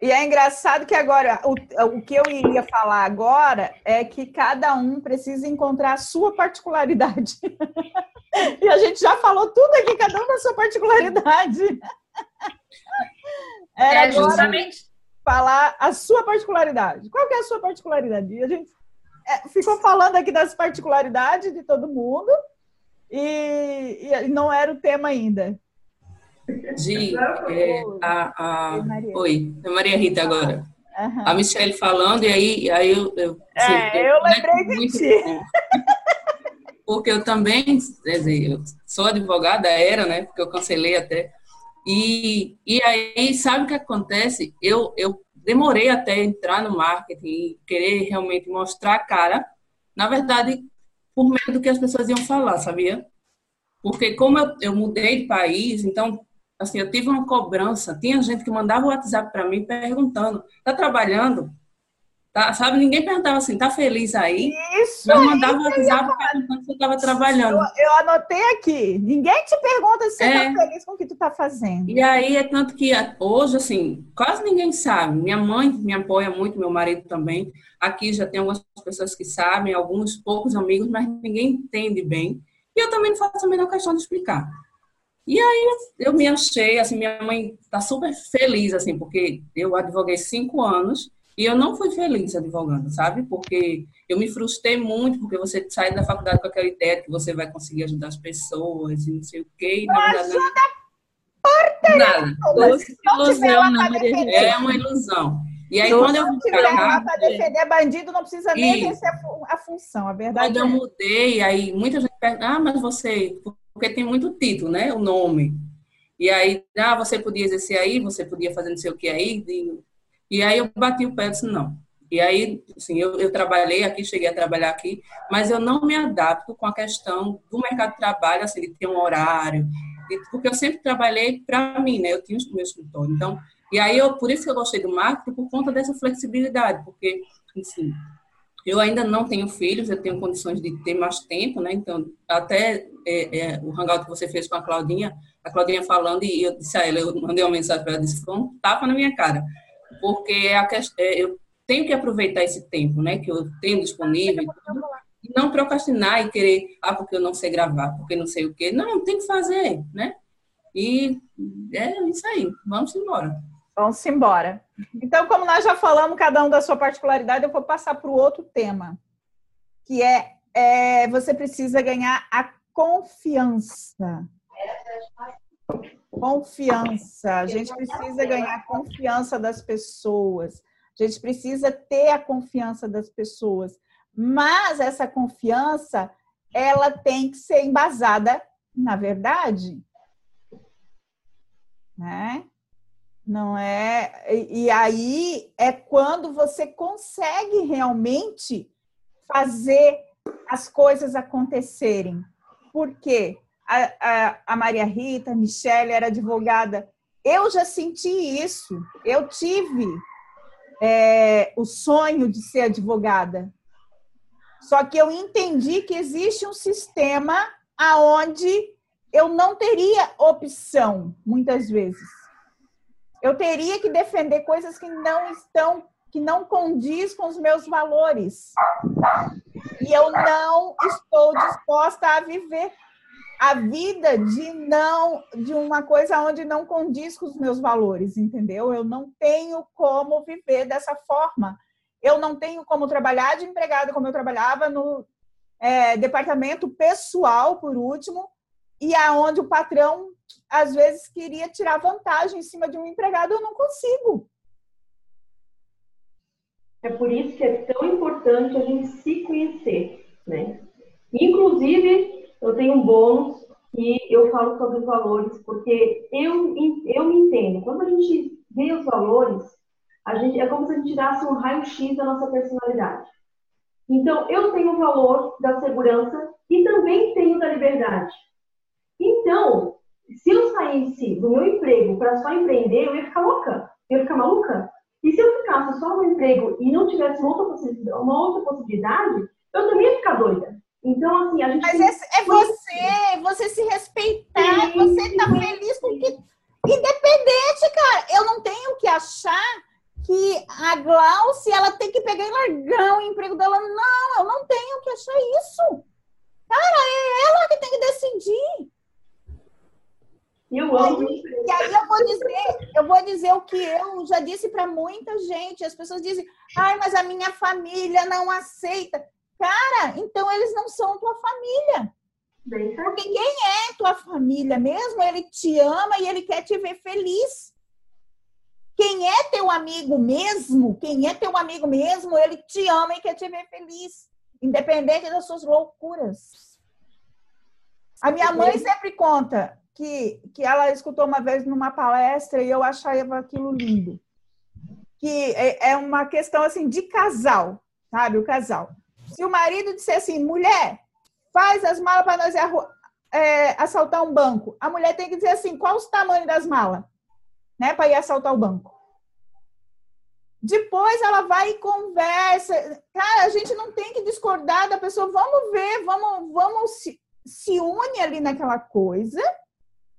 A: E é engraçado que agora, o, o que eu iria falar agora é que cada um precisa encontrar a sua particularidade. e a gente já falou tudo aqui, cada um da sua particularidade. Era
J: É, justamente.
A: falar a sua particularidade. Qual que é a sua particularidade? E a gente é, ficou falando aqui das particularidades de todo mundo e, e não era o tema ainda.
R: Gi, é, a, a, oi, é Maria Rita agora. A Michelle falando, e aí, aí eu. eu, assim,
A: É, eu lembrei de ti.
R: Porque eu também, quer dizer, eu sou advogada, era, né? Porque eu cancelei até. E, e aí, sabe o que acontece? Eu, eu demorei até entrar no marketing e querer realmente mostrar a cara, na verdade, por medo do que as pessoas iam falar, sabia? Porque como eu, eu mudei de país, então, assim, eu tive uma cobrança. Tinha gente que mandava o WhatsApp para mim perguntando, tá trabalhando? Tá, sabe, ninguém perguntava assim, tá feliz aí?
A: Isso,
R: Mas mandava o
A: eu
R: WhatsApp perguntando se eu estava trabalhando.
A: Eu, eu anotei aqui. Ninguém te pergunta se você
R: É.
A: está feliz com o que tu está fazendo.
R: E aí é tanto que a- hoje, assim, quase ninguém sabe. Minha mãe me apoia muito, meu marido também. Aqui já tem algumas pessoas que sabem, alguns poucos amigos, mas ninguém entende bem. E eu também não faço a menor questão de explicar. E aí eu me achei, assim, minha mãe está super feliz, assim, porque eu advoguei cinco anos e eu não fui feliz advogando, sabe? Porque eu me frustrei muito, porque você sai da faculdade com aquela ideia de que você vai conseguir ajudar as pessoas e não sei o quê. E, não- Nada.
B: Doce ilusão, Rita?
R: É uma ilusão. E aí, quando eu
A: não tiver
R: pra cá,
A: para defender bandido, não precisa nem exercer a fu- a função. A verdade
R: quando eu
A: é
R: mudei, aí muita gente pergunta, ah, mas você, porque tem muito título, né? O nome. E aí, ah, você podia exercer aí, você podia fazer não sei o que aí. E, aí eu bati o pé e disse, não. E aí, assim, eu, eu trabalhei aqui, cheguei a trabalhar aqui, mas eu não me adapto com a questão do mercado de trabalho, assim, de ter um horário, de- porque eu sempre trabalhei para mim, né? Eu tinha o meu escritório. Então, e aí, eu, por isso que eu gostei do marketing, por conta dessa flexibilidade, porque, assim, eu ainda não tenho filhos, eu tenho condições de ter mais tempo, né? Então, até é, é, o hangout que você fez com a Claudinha, a Claudinha falando, e eu disse a ela, eu mandei uma mensagem para ela, disse, foi um tapa na minha cara, porque a quest- é, eu tenho que aproveitar esse tempo, né? Que eu tenho disponível, e não procrastinar e querer, ah, porque eu não sei gravar, porque não sei o quê. Não, tem que fazer, né? E é isso aí, vamos embora.
A: Vamos embora. Então, como nós já falamos, cada um da sua particularidade, eu vou passar para o outro tema, que é, é, você precisa ganhar a confiança. Confiança. A gente precisa ganhar a confiança das pessoas. A gente precisa ter a confiança das pessoas. Mas essa confiança, ela tem que ser embasada na verdade. Né? Não é. E, aí é quando você consegue realmente fazer as coisas acontecerem. Por quê? A, a, a Maria Rita, a Michelle era advogada. Eu já senti isso. Eu tive é, o sonho de ser advogada. Só que eu entendi que existe um sistema aonde eu não teria opção, muitas vezes. Eu teria que defender coisas que não estão, que não condiz com os meus valores. E eu não estou disposta a viver a vida de não de uma coisa onde não condiz com os meus valores, entendeu? Eu não tenho como viver dessa forma. Eu não tenho como trabalhar de empregada como eu trabalhava no é, departamento pessoal, por último, e aonde o patrão às vezes queria tirar vantagem em cima de um empregado, eu não consigo.
G: É por isso que é tão importante a gente se conhecer, né? Inclusive, eu tenho um bônus e eu falo sobre os valores, porque eu, eu entendo. Quando a gente vê os valores, a gente, é como se a gente tirasse um raio-x da nossa personalidade. Então, eu tenho o valor da segurança e também tenho da liberdade. Então, se eu saísse do meu emprego para só empreender, eu ia ficar louca, eu ia ficar maluca. E se eu ficasse só no emprego e não tivesse uma outra possibilidade, uma outra possibilidade eu também ia ficar doida. Então, assim, a gente.
A: Mas é, é você, você se respeitar, sim, você tá sim, feliz sim. com que. Independente, cara, eu não tenho que achar que a Glaucia ela tem que pegar
G: e largar o emprego dela. Não, eu
A: não tenho que achar isso. Cara, é ela que tem que decidir. E
G: amo
A: aí, e aí eu vou dizer, eu vou dizer o que eu já disse para muita gente. As pessoas dizem, ai, mas a minha família não aceita. Cara, então eles não são tua família. Porque quem é tua família mesmo, ele te ama e ele quer te ver feliz. Quem é teu amigo mesmo, quem é teu amigo mesmo, ele te ama e quer te ver feliz, independente das suas loucuras. A minha mãe sempre conta que, que ela escutou uma vez numa palestra e eu achava aquilo lindo. Que é, é uma questão assim de casal, sabe? O casal. Se o marido disser assim, mulher, faz as malas para nós é, assaltar um banco, a mulher tem que dizer assim, qual o tamanho das malas, né, para ir assaltar o banco. Depois ela vai e conversa. Cara, a gente não tem que discordar da pessoa. Vamos ver, vamos, vamos se, se une ali naquela coisa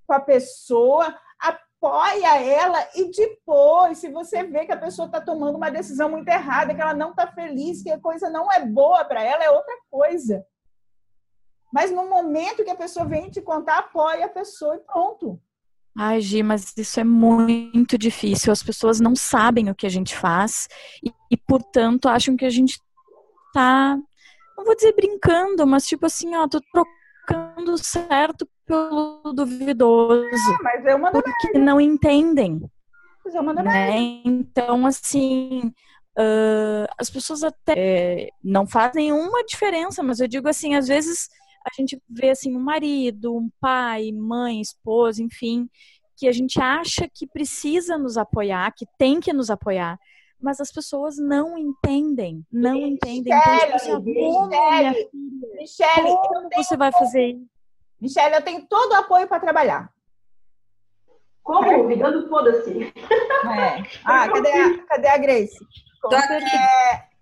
A: com a pessoa, apoia ela e depois, se você vê que a pessoa está tomando uma decisão muito errada, que ela não está feliz, que a coisa não é boa para ela, é outra coisa. Mas no momento que a pessoa vem te contar, apoia a pessoa e pronto.
B: Ai, Gi, mas isso é muito difícil. As pessoas não sabem o que a gente faz e, e, portanto, acham que a gente tá, não vou dizer brincando, mas tipo assim, ó, tô trocando certo pelo duvidoso.
A: Ah, mas eu mando
B: porque não entendem.
A: Mas eu mando
B: né? Então, assim, uh, as pessoas até é, não fazem uma diferença, mas eu digo assim, às vezes a gente vê assim um marido, um pai, mãe, esposa, enfim, que a gente acha que precisa nos apoiar, que tem que nos apoiar, mas as pessoas não entendem, não
A: Michele,
B: entendem. Então, tipo assim, minha
A: Michele, Michele, tenho
B: você vai fazer isso?
A: Michele, eu tenho todo o apoio para trabalhar.
G: Como? Me dando foda-se.
A: É. Ah, cadê a, cadê a Grace?
J: Tô aqui.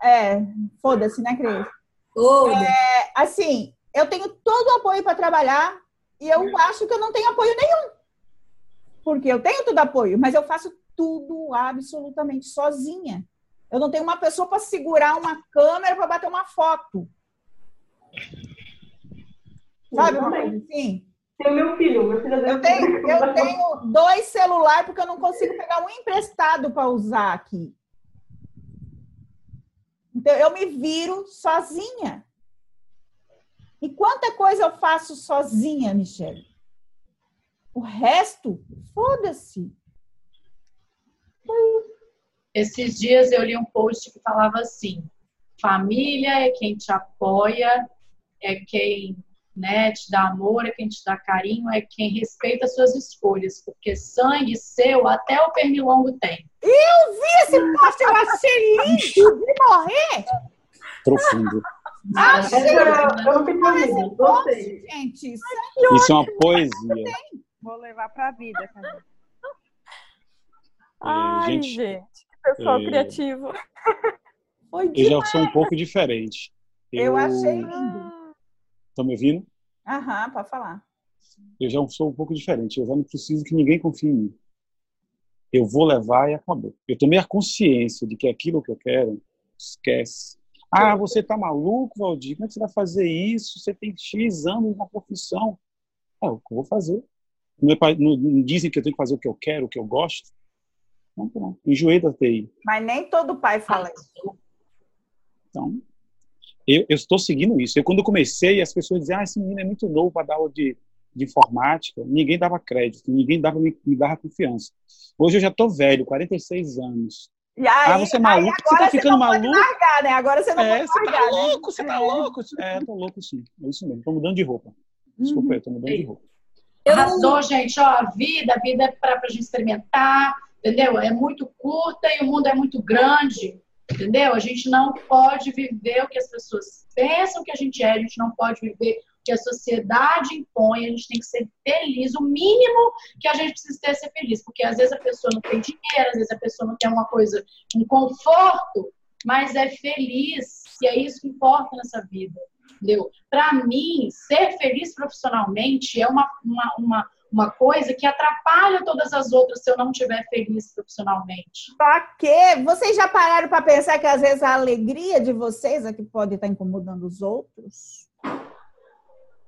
A: É, é foda-se, né, Grace?
J: Foda.
A: É, assim, eu tenho todo o apoio para trabalhar e eu acho que eu não tenho apoio nenhum. Porque eu tenho todo apoio, mas eu faço tudo absolutamente sozinha. Eu não tenho uma pessoa para segurar uma câmera para bater uma foto. Sabe uma coisa assim?
G: Tem o meu filho, meu filho
A: Eu tenho, eu tenho dois celulares porque eu não consigo pegar um emprestado para usar aqui. Então eu me viro sozinha. E quanta coisa eu faço sozinha, Michelle? O resto, foda-se.
D: Esses dias eu li um post que falava assim: família é quem te apoia, é quem né, te dá amor, é quem te dá carinho, é quem respeita as suas escolhas, porque sangue seu até o pernilongo tem.
A: Eu vi esse post, eu achei lindo de morrer.
S: Profundo.
A: Achei
G: Eu fico esse
A: post, gente.
S: Isso é uma poesia.
C: Vou levar pra vida, cara.
B: Ai,
S: gente,
B: gente, que pessoal
S: é,
B: criativo.
A: Foi
S: Eu já sou um pouco diferente.
A: Eu achei lindo.
S: Estão me ouvindo?
A: Aham, pode falar.
S: Eu já sou um pouco diferente. Eu já não preciso que ninguém confie em mim. Eu vou levar e acabou. Eu tomei a consciência de que aquilo que eu quero, esquece. Ah, você tá maluco, Valdir? Como é que você vai fazer isso? Você tem X anos na profissão. É o que eu vou fazer. Não, não- não dizem que eu tenho que fazer o que eu quero, o que eu gosto. Então, pronto. Enjoei da TI.
A: Mas nem todo pai fala isso.
S: Então, eu, eu estou seguindo isso. Eu, quando eu comecei, as pessoas diziam, ah, esse menino é muito novo para dar aula de, de informática. Ninguém dava crédito, ninguém dava, me, me dava confiança. Hoje eu já estou velho, 46 anos.
A: E aí,
S: ah, você é maluco? Você
A: agora
S: tá ficando
A: não pode
S: maluco?
A: largar, né? Agora você não
S: É,
A: pode
S: você tá
A: largar, né?
S: louco, você tá louco. É, tô louco sim. É isso mesmo. Tô mudando de roupa. Desculpa, eu tô mudando de roupa.
D: Arrasou, gente. Ó, a vida, a vida é para a gente experimentar, entendeu? É muito curta e o mundo é muito grande, entendeu? A gente não pode viver o que as pessoas pensam que a gente é, a gente não pode viver o que a sociedade impõe, a gente tem que ser feliz. O mínimo que a gente precisa ter é ser feliz, porque às vezes a pessoa não tem dinheiro, às vezes a pessoa não tem uma coisa, um conforto, mas é feliz, e é isso que importa nessa vida. Entendeu? Para mim, ser feliz profissionalmente é uma, uma, uma, uma coisa que atrapalha todas as outras se eu não estiver feliz profissionalmente.
A: Pra quê? Vocês já pararam para pensar que às vezes a alegria de vocês é que pode estar incomodando os outros?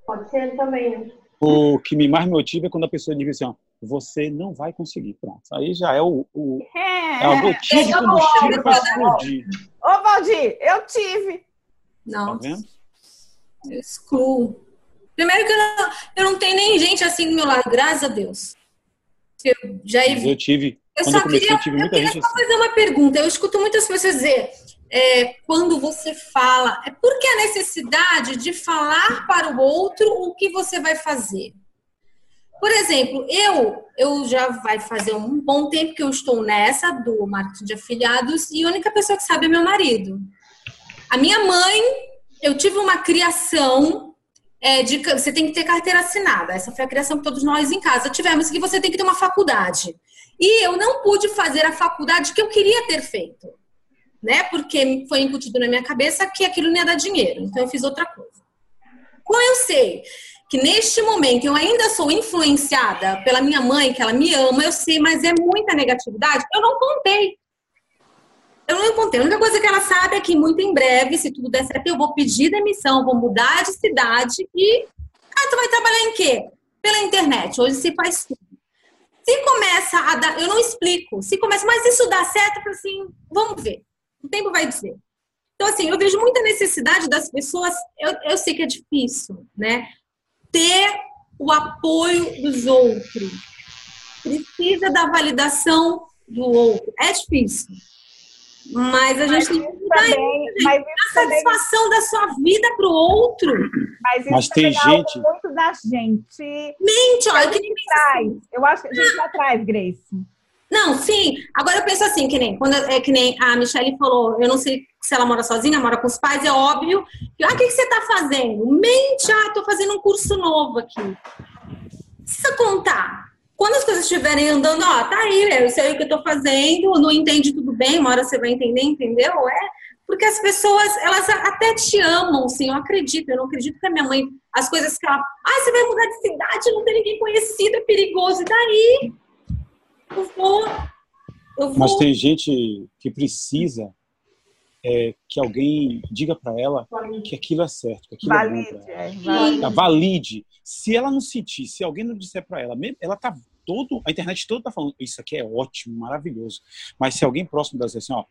G: Pode ser também, né?
S: O que me mais motiva é quando a pessoa diz assim, ó, você não vai conseguir. Pronto. Aí já é o, o
A: É,
S: é a gotinha de combustível para explodir.
A: Ô, Valdir, eu tive.
S: Tá
J: Não,
S: vendo?
J: eu excluo. Primeiro que eu não, eu não tenho nem gente assim do meu lado, graças a Deus. Eu já
S: Mas eu tive,
J: Eu
S: quando
J: só
S: eu comecei,
J: queria,
S: eu tive
J: eu
S: muita
J: queria
S: gente
J: só
S: assim.
J: fazer uma pergunta. Eu escuto muitas pessoas dizer, é, quando você fala, é por que a necessidade de falar para o outro o que você vai fazer? Por exemplo, eu, eu já vai fazer um bom tempo que eu estou nessa do marketing de afiliados e a única pessoa que sabe é meu marido. A minha mãe, eu tive uma criação é, de você tem que ter carteira assinada. Essa foi a criação que todos nós em casa tivemos, que você tem que ter uma faculdade. E eu não pude fazer a faculdade que eu queria ter feito, né? Porque foi incutido na minha cabeça que aquilo não ia dar dinheiro. Então eu fiz outra coisa. Como eu sei que neste momento eu ainda sou influenciada pela minha mãe, que ela me ama, eu sei, mas é muita negatividade, eu não contei. Eu não contei. A única coisa que ela sabe é que muito em breve, se tudo der certo, eu vou pedir demissão, vou mudar de cidade e. Ah, tu vai trabalhar em quê? Pela internet. Hoje se faz tudo. Se começa a dar. Eu não explico. Se começa, mas isso dá certo, assim, vamos ver. O tempo vai dizer. Então, assim, eu vejo muita necessidade das pessoas. Eu, eu sei que é difícil, né? Ter o apoio dos outros. Precisa da validação do outro. É difícil. Mas a gente tem que
A: também- mas isso
J: a satisfação da sua vida para o outro.
A: Mas isso
S: Mas tem
A: também é
S: gente-
A: muito da gente.
J: Mente, ó,
A: a
J: eu queria
A: traz. Eu acho que a gente já traz, Grace.
J: Não, sim. Agora eu penso assim, que nem quando é que nem a Michelle falou, eu não sei se ela mora sozinha, mora com os pais, é óbvio. Que, ah, o que, que você tá fazendo? Mente, ah, tô fazendo um curso novo aqui. Precisa contar. Quando as coisas estiverem andando, ó, tá aí, eu sei o que eu tô fazendo, não entende tudo bem, uma hora você vai entender, entendeu? É. Porque as pessoas, elas até te amam, sim, eu acredito. Eu não acredito que a minha mãe, as coisas que ela. Ah, você vai mudar de cidade, não tem ninguém conhecido, é perigoso. E daí? Eu vou. Eu vou.
S: Mas tem gente que precisa é, que alguém diga para ela que aquilo é certo, que aquilo é bom
A: Valide,
S: para ela.
A: é, valide.
S: Tá, valide. Se ela não sentir, se alguém não disser para ela, ela tá todo, a internet toda tá falando, isso aqui é ótimo, maravilhoso. Mas se alguém próximo dizer assim, ó,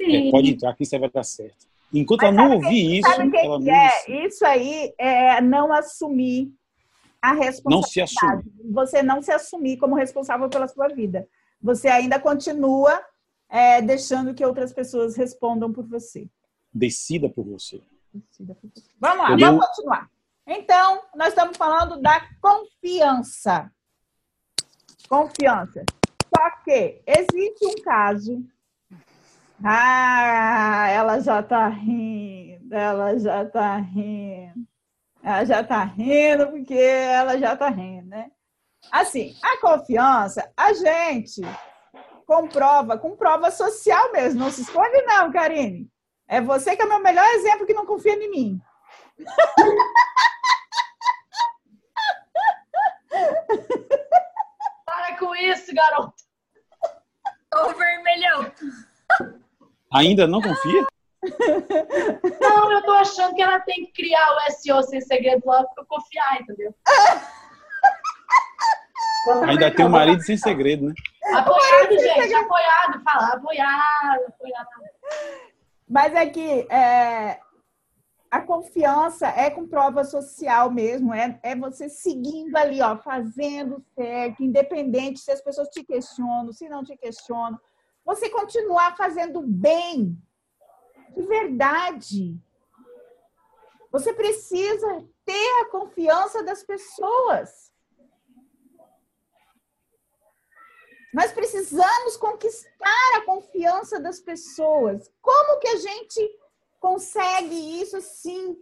S: é, pode entrar que isso vai dar certo. Enquanto
A: Mas
S: ela não ouvir isso,
A: Sabe
S: ela
A: que
S: não,
A: é? Isso aí é não assumir a responsabilidade.
S: não se assume.
A: Você não se assumir como responsável pela sua vida. Você ainda continua é, deixando que outras pessoas respondam por você.
S: Decida por você.
A: Vamos lá,
S: Entendeu?
A: vamos continuar. Então, nós estamos falando da confiança. Confiança. Só que existe um caso. Ah, ela já tá rindo, ela já tá rindo. Ela já tá rindo porque ela já tá rindo, né? Assim, a confiança, a gente comprova com prova social mesmo. Não se esconde, não, Karine. É você que é o meu melhor exemplo que não confia em mim.
D: Para com isso, garoto.
J: Ô, vermelhão.
S: Ainda não confia?
D: Não, eu tô achando que ela tem que criar o SEO sem segredo logo pra eu confiar, entendeu?
S: Ainda tem o marido sem segredo, né?
D: Apoiado, gente, apoiado. Fala, apoiado, apoiado.
A: Mas é que é, a confiança é com prova social mesmo, é, é você seguindo ali, ó, fazendo certo, independente se as pessoas te questionam, se não te questionam. Você continuar fazendo bem, de verdade. Você precisa ter a confiança das pessoas. Nós precisamos conquistar a confiança das pessoas. Como que a gente consegue isso assim?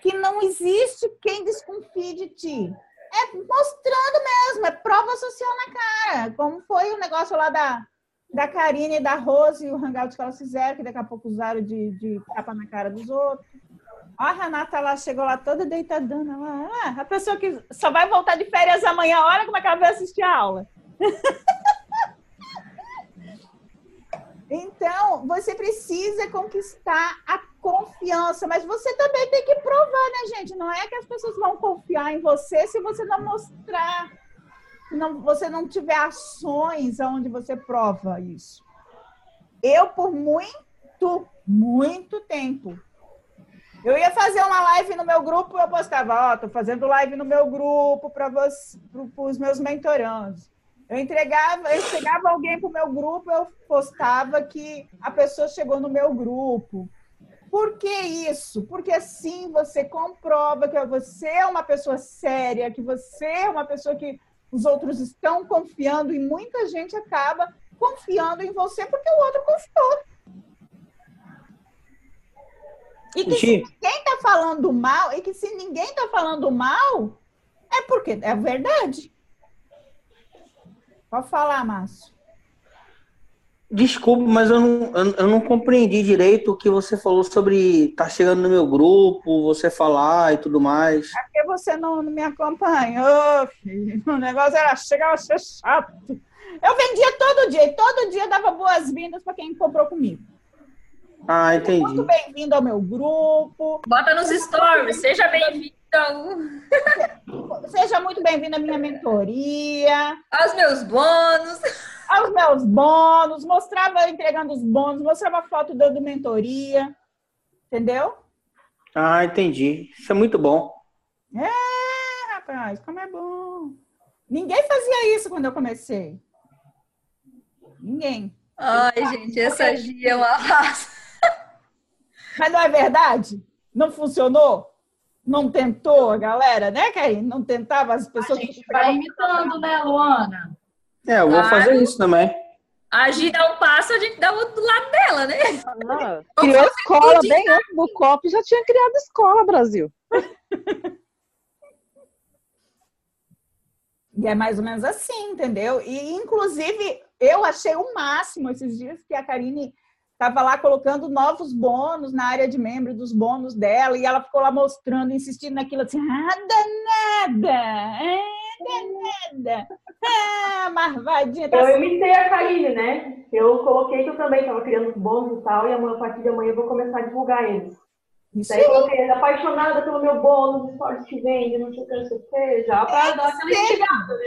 A: Que não existe quem desconfie de ti. É mostrando mesmo, é prova social na cara. Como foi o negócio lá da, da Karine e da Rose e o hangout que elas fizeram, que daqui a pouco usaram de, de tapa na cara dos outros. Ó, a Renata lá chegou lá toda deitadona. Lá. Ah, a pessoa que só vai voltar de férias amanhã, olha como é que ela vai assistir a aula. Então, você precisa conquistar a confiança, mas você também tem que provar, né, gente? Não é que as pessoas vão confiar em você se você não mostrar se não, você não tiver ações onde você prova isso. Eu, por muito, muito tempo, eu ia fazer uma live no meu grupo, eu postava, ó, oh, tô fazendo live no meu grupo para os meus mentorandos. Eu entregava, eu chegava alguém para o meu grupo, eu postava que a pessoa chegou no meu grupo. Por que isso? Porque assim você comprova que você é uma pessoa séria, que você é uma pessoa que os outros estão confiando e muita gente acaba confiando em você porque o outro confiou. E que se ninguém está falando mal, e que se ninguém está falando mal, é porque é verdade. Pode falar, Márcio.
Q: Desculpa, mas eu não, eu não compreendi direito o que você falou sobre estar tá chegando no meu grupo, você falar e tudo mais.
A: É porque você não, não me acompanhou, filho. O negócio era chegar a ser chato. Eu vendia todo dia, e todo dia dava boas-vindas para quem comprou comigo.
Q: Ah, entendi.
A: Muito bem-vindo ao meu grupo.
J: Bota nos stories, seja bem-vindo.
A: Seja muito bem-vindo à minha mentoria.
J: Aos meus bônus.
A: Aos meus bônus. Mostrava entregando os bônus, mostrava foto dando mentoria. Entendeu?
Q: Ah, entendi. Isso é muito bom.
A: É, rapaz, como é bom. Ninguém fazia isso quando eu comecei. Ninguém.
J: Ai, gente, essa Gia é uma raça.
A: Mas não é verdade? Não funcionou? Não tentou a galera, né, Caí? Não tentava as pessoas.
D: A gente vai imitando, né, Luana?
Q: É, eu vou claro. fazer isso também.
J: A Gi dá um passo, a gente dá o outro lado dela, né?
N: Ah, criou escola bem antes do COP, já tinha criado escola, Brasil.
A: E é mais ou menos assim, entendeu? E, inclusive, eu achei o máximo esses dias que a Karine estava lá colocando novos bônus na área de membro dos bônus dela, e ela ficou lá mostrando, insistindo naquilo assim, ah, danada, ah, danada, ah, marvadinha.
G: Tá eu assim. imitei a Karine, né? Eu coloquei que eu também estava criando os bônus e tal, e a partir de amanhã eu vou começar a divulgar eles. Isso Daí eu coloquei, apaixonada pelo meu bônus, stories que vende, não sei o que, não sei o que, já para dar aquela instigada, né?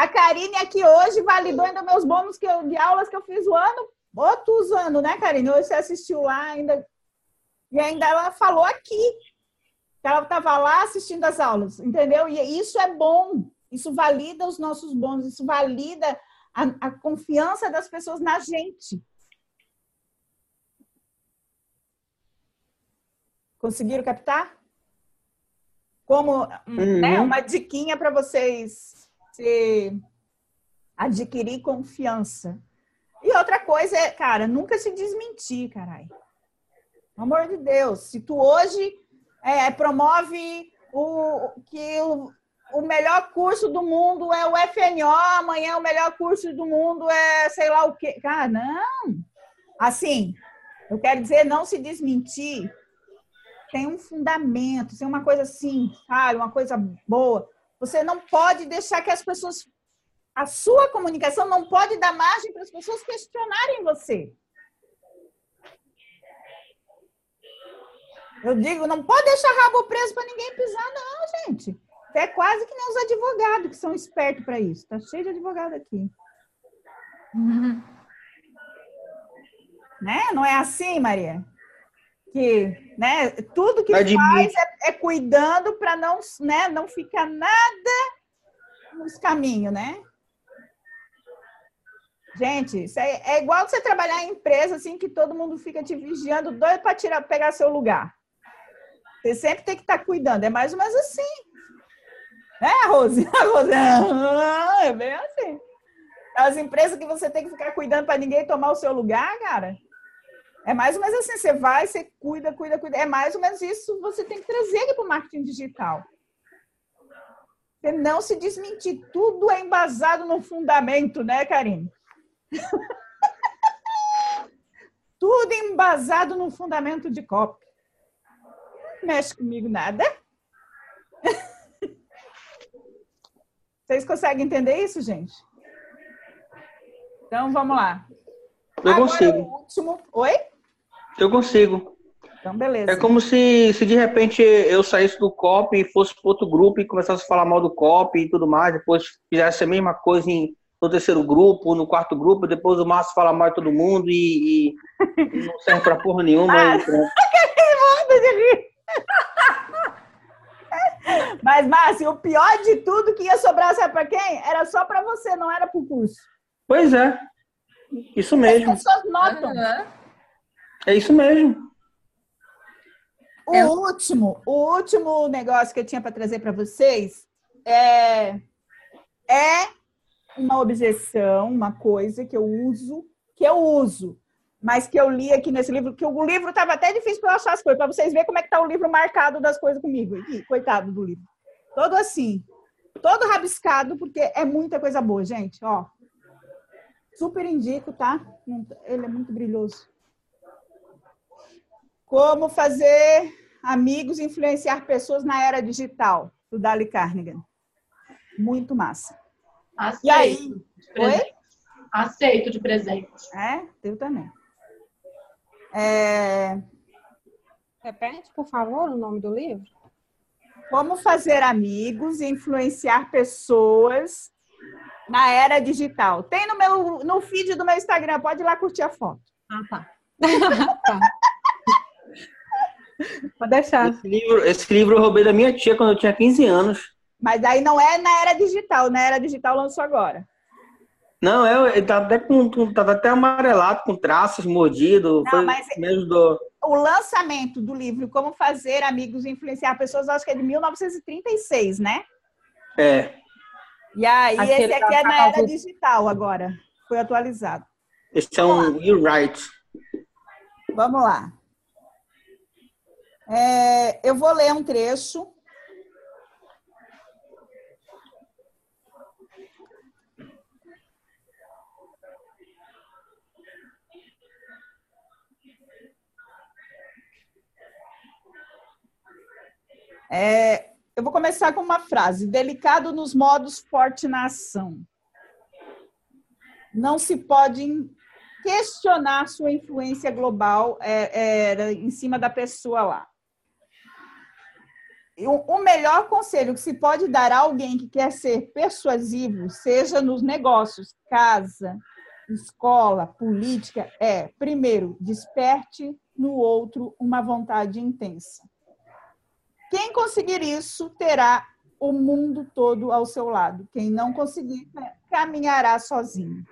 A: A Karine aqui hoje validou ainda meus bônus que eu, de aulas que eu fiz o ano outro usando, né, Karine? Hoje você assistiu lá ainda. E ainda ela falou aqui ela estava lá assistindo as aulas, entendeu? E isso é bom. Isso valida os nossos bônus, isso valida a, a confiança das pessoas na gente. Conseguiram captar? Como uhum. né, uma diquinha para vocês se adquirir confiança. E outra coisa é, cara, nunca se desmentir, caralho. Pelo amor de Deus. Se tu hoje é, promove o, que o, o melhor curso do mundo é o FNO, amanhã o melhor curso do mundo é sei lá o quê. Cara, não. Assim, eu quero dizer, não se desmentir tem um fundamento, tem uma coisa assim, sabe? Uma coisa boa. Você não pode deixar que as pessoas a sua comunicação não pode dar margem para as pessoas questionarem você. Eu digo, não pode deixar rabo preso para ninguém pisar, não, gente. É quase que nem os advogados que são espertos para isso. Tá cheio de advogado aqui. Uhum. Né? Não é assim, Maria? Que, né? Tudo que faz é, é cuidando para não, né? Não ficar nada nos caminhos, né? Gente, isso é, é igual você trabalhar em empresa assim que todo mundo fica te vigiando, doido para tirar, pegar seu lugar. Você sempre tem que estar tá cuidando. É mais ou menos assim. É, Rose? A Rose é bem assim. As empresas que você tem que ficar cuidando para ninguém tomar o seu lugar, cara. É mais ou menos assim. Você vai, você cuida, cuida, cuida. É mais ou menos isso você tem que trazer para o marketing digital. Você não se desmentir. Tudo é embasado no fundamento, né, Karine? Tudo embasado no fundamento de copy. Mexe comigo nada. Vocês conseguem entender isso, gente? Então vamos lá.
Q: Eu Agora, consigo.
A: O último. Oi?
Q: Eu consigo.
A: Então, beleza.
Q: É como se, se de repente eu saísse do COP e fosse para outro grupo e começasse a falar mal do COP e tudo mais, depois fizesse a mesma coisa em, no terceiro grupo, no quarto grupo, depois o Márcio fala mal de todo mundo e, e- e não serve pra porra nenhuma.
A: Ah,
Q: e pronto.
A: Mas, Márcio, o pior de tudo que ia sobrar, sabe pra quem? Era só pra você, não era pro curso.
Q: Pois é, isso mesmo.
A: As pessoas notam.
Q: É isso mesmo.
A: O último, o último negócio que eu tinha para trazer para vocês é, é uma objeção, uma coisa que eu uso, que eu uso, mas que eu li aqui nesse livro, que o livro estava até difícil para eu achar as coisas, para vocês verem como é que tá o livro marcado das coisas comigo. Ih, coitado do livro. Todo assim, todo rabiscado, porque é muita coisa boa, gente, ó. Super indico, tá? Ele é muito brilhoso. Como fazer amigos influenciar pessoas na era digital, do Dali Carnegie. Muito massa.
D: Aceito.
A: E aí?
D: de presente. Aceito de presente.
A: É, eu também. É,
P: Repete, por favor, o nome do livro.
A: Como fazer amigos e influenciar pessoas na era digital. Tem no meu no feed do meu Instagram, pode ir lá curtir a foto.
P: Ah, tá. Pode deixar.
Q: Esse livro, esse livro eu roubei da minha tia quando eu tinha 15 anos.
A: Mas aí não é na era digital, na era digital lançou agora.
Q: Não, eu, ele tava até, com, com- tava até amarelado, com traços, mordido.
A: Não,
Q: foi,
A: mas-
Q: me ajudou.
A: O lançamento do livro Como Fazer Amigos e Influenciar Pessoas, eu acho que é de 1936, né?
Q: É,
A: E aí,
P: Aquele
A: esse aqui é na era
P: do-
A: digital agora. Foi atualizado.
Q: esse é um You Right.
A: Vamos lá. É, eu vou ler um trecho. É, eu vou começar com uma frase: delicado nos modos, forte na ação. Não se pode questionar sua influência global é, é, em cima da pessoa lá. O o melhor conselho que se pode dar a alguém que quer ser persuasivo, seja nos negócios, casa, escola, política, é, primeiro, desperte no outro uma vontade intensa. Quem conseguir isso terá o mundo todo ao seu lado. Quem não conseguir, caminhará sozinho.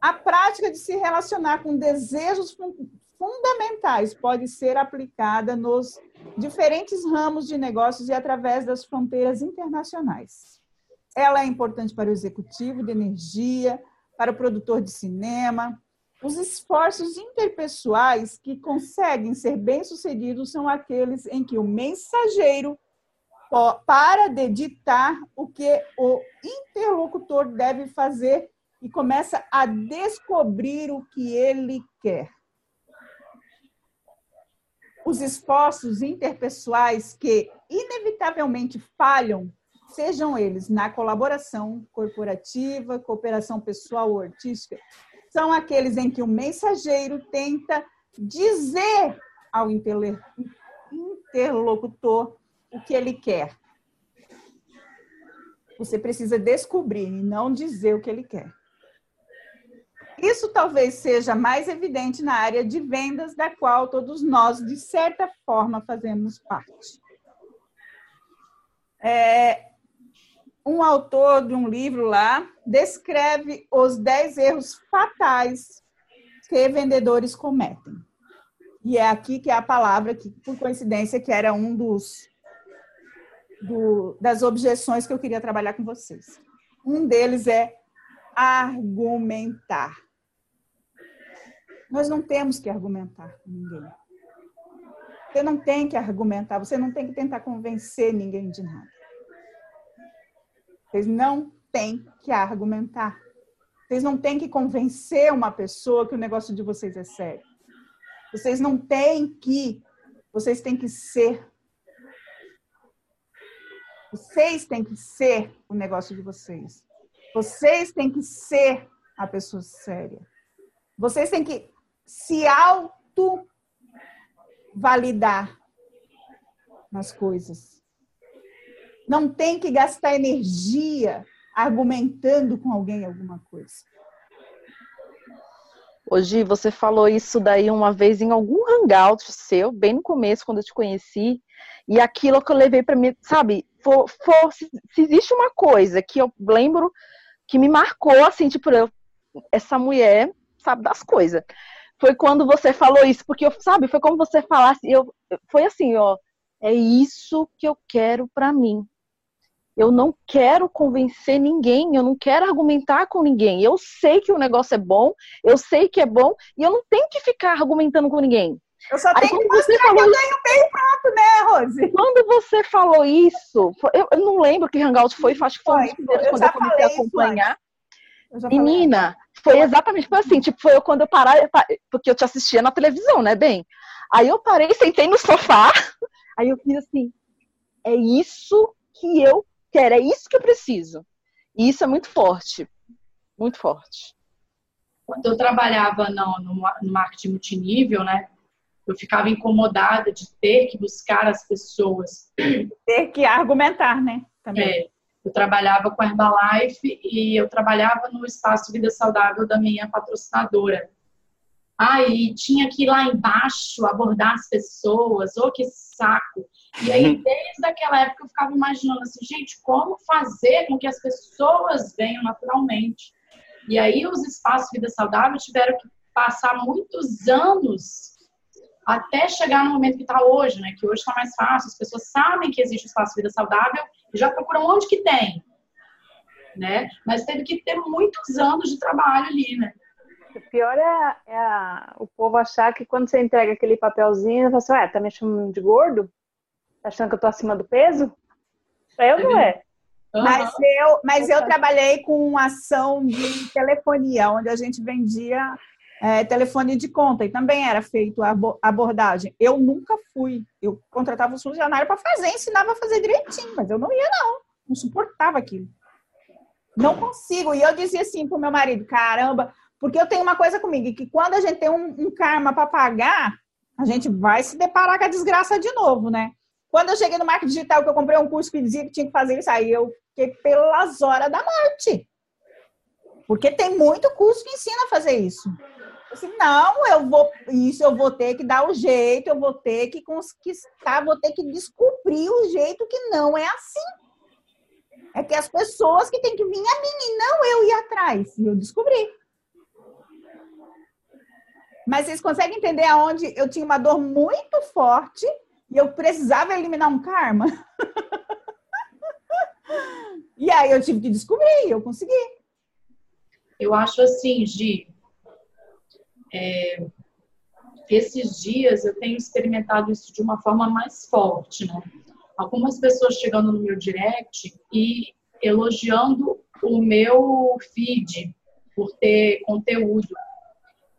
A: A prática de se relacionar com desejos fun- fundamentais pode ser aplicada nos diferentes ramos de negócios e através das fronteiras internacionais. Ela é importante para o executivo de energia, para o produtor de cinema. Os esforços interpessoais que conseguem ser bem-sucedidos são aqueles em que o mensageiro para de ditar o que o interlocutor deve fazer e começa a descobrir o que ele quer. Os esforços interpessoais que inevitavelmente falham, sejam eles na colaboração corporativa, cooperação pessoal ou artística, são aqueles em que o mensageiro tenta dizer ao interlocutor o que ele quer. Você precisa descobrir e não dizer o que ele quer. Isso talvez seja mais evidente na área de vendas, da qual todos nós, de certa forma, fazemos parte. É, um autor de um livro lá descreve os 10 erros fatais que vendedores cometem. E é aqui que é a palavra que, por coincidência, que era um dos do- das objeções que eu queria trabalhar com vocês. Um deles é argumentar. Nós não temos que argumentar com ninguém. Você não tem que argumentar, você não tem que tentar convencer ninguém de nada. Vocês não têm que argumentar. Vocês não têm que convencer uma pessoa que o negócio de vocês é sério. Vocês não têm que, vocês têm que ser. Vocês têm que ser o negócio de vocês. Vocês têm que ser a pessoa séria. Vocês têm que se auto validar as coisas. Não tem que gastar energia argumentando com alguém alguma coisa.
N: Hoje você falou isso daí uma vez em algum hangout seu, bem no começo, quando eu te conheci, e aquilo que eu levei para mim, sabe, for, for, se, se, existe uma coisa que eu lembro que me marcou, assim, tipo, eu, essa mulher sabe das coisas. Foi quando você falou isso, porque eu, sabe, foi como você falasse, eu, foi assim, ó, é isso que eu quero para mim. Eu não quero convencer ninguém, eu não quero argumentar com ninguém. Eu sei que o negócio é bom, eu sei que é bom, e eu não tenho que ficar argumentando com ninguém.
A: Eu só tenho que mostrar que eu ganho bem pronto, né, Rose?
N: Quando você falou isso, eu, eu não lembro que Hangout foi, acho que foi, foi um quando eu comecei a acompanhar. Menina, foi exatamente foi assim, tipo, foi eu quando eu parar, porque eu te assistia na televisão, né, bem? Aí eu parei, sentei no sofá, aí eu fiz assim, é isso que eu quero, é isso que eu preciso. E isso é muito forte, muito forte.
D: Quando eu trabalhava no, no, marketing multinível, né, eu ficava incomodada de ter que buscar as pessoas.
A: Ter que argumentar, né?
D: Também. É, eu trabalhava com a Herbalife e eu trabalhava no espaço Vida Saudável da minha patrocinadora. Aí tinha que ir lá embaixo abordar as pessoas, oh que saco. E aí, uhum. desde aquela época, eu ficava imaginando assim, gente, como fazer com que as pessoas venham naturalmente? E aí, os espaços Vida Saudável tiveram que passar muitos anos até chegar no momento que está hoje, né? Que hoje está mais fácil, as pessoas sabem que existe o espaço Vida Saudável e já procuram onde que tem, né? Mas teve que ter muitos anos de trabalho ali, né?
C: O pior é, é a, o povo achar que quando você entrega aquele papelzinho, você fala assim, ué, tá me chamando de gordo? Tá achando que eu tô acima do peso? Eu não é.
A: Mas eu, mas eu trabalhei com uma ação de telefonia, onde a gente vendia é, telefone de conta, e também era feito a abordagem. Eu nunca fui. Eu contratava os funcionários para fazer, ensinava a fazer direitinho, mas eu não ia, não. Não suportava aquilo. Não consigo. E eu dizia assim pro meu marido: caramba, porque eu tenho uma coisa comigo, que quando a gente tem um, um karma para pagar, a gente vai se deparar com a desgraça de novo, né? Quando eu cheguei no marketing digital, que eu comprei um curso que dizia que tinha que fazer isso, aí eu fiquei pelas horas da morte. Porque tem muito curso que ensina a fazer isso. Assim, não, eu vou, isso eu vou ter que dar o jeito, eu vou ter que conquistar, vou ter que descobrir o jeito que não é assim. É que as pessoas que têm que vir a mim e não eu ir atrás. E eu descobri. Mas vocês conseguem entender aonde eu tinha uma dor muito forte e eu precisava eliminar um karma? e aí eu tive que descobrir, eu consegui.
D: Eu acho assim, Gi, é, esses dias eu tenho experimentado isso de uma forma mais forte, né? Algumas pessoas chegando no meu direct e elogiando o meu feed por ter conteúdo.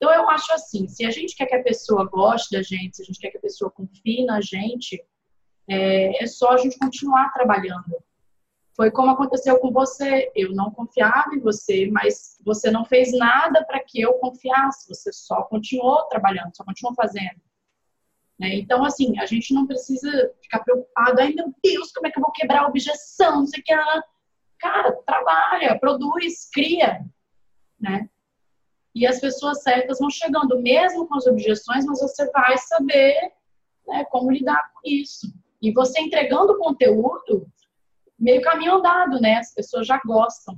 D: Então, eu acho assim: se a gente quer que a pessoa goste da gente, se a gente quer que a pessoa confie na gente, é, é só a gente continuar trabalhando. Foi como aconteceu com você. Eu não confiava em você, mas você não fez nada para que eu confiasse. Você só continuou trabalhando, só continuou fazendo. Né? Então, assim, a gente não precisa ficar preocupado. Ai, meu Deus, como é que eu vou quebrar a objeção? Não sei o que. Cara, trabalha, produz, cria. Né? E as pessoas certas vão chegando, mesmo com as objeções, mas você vai saber né, como lidar com isso. E você entregando conteúdo, meio caminho andado, né? As pessoas já gostam.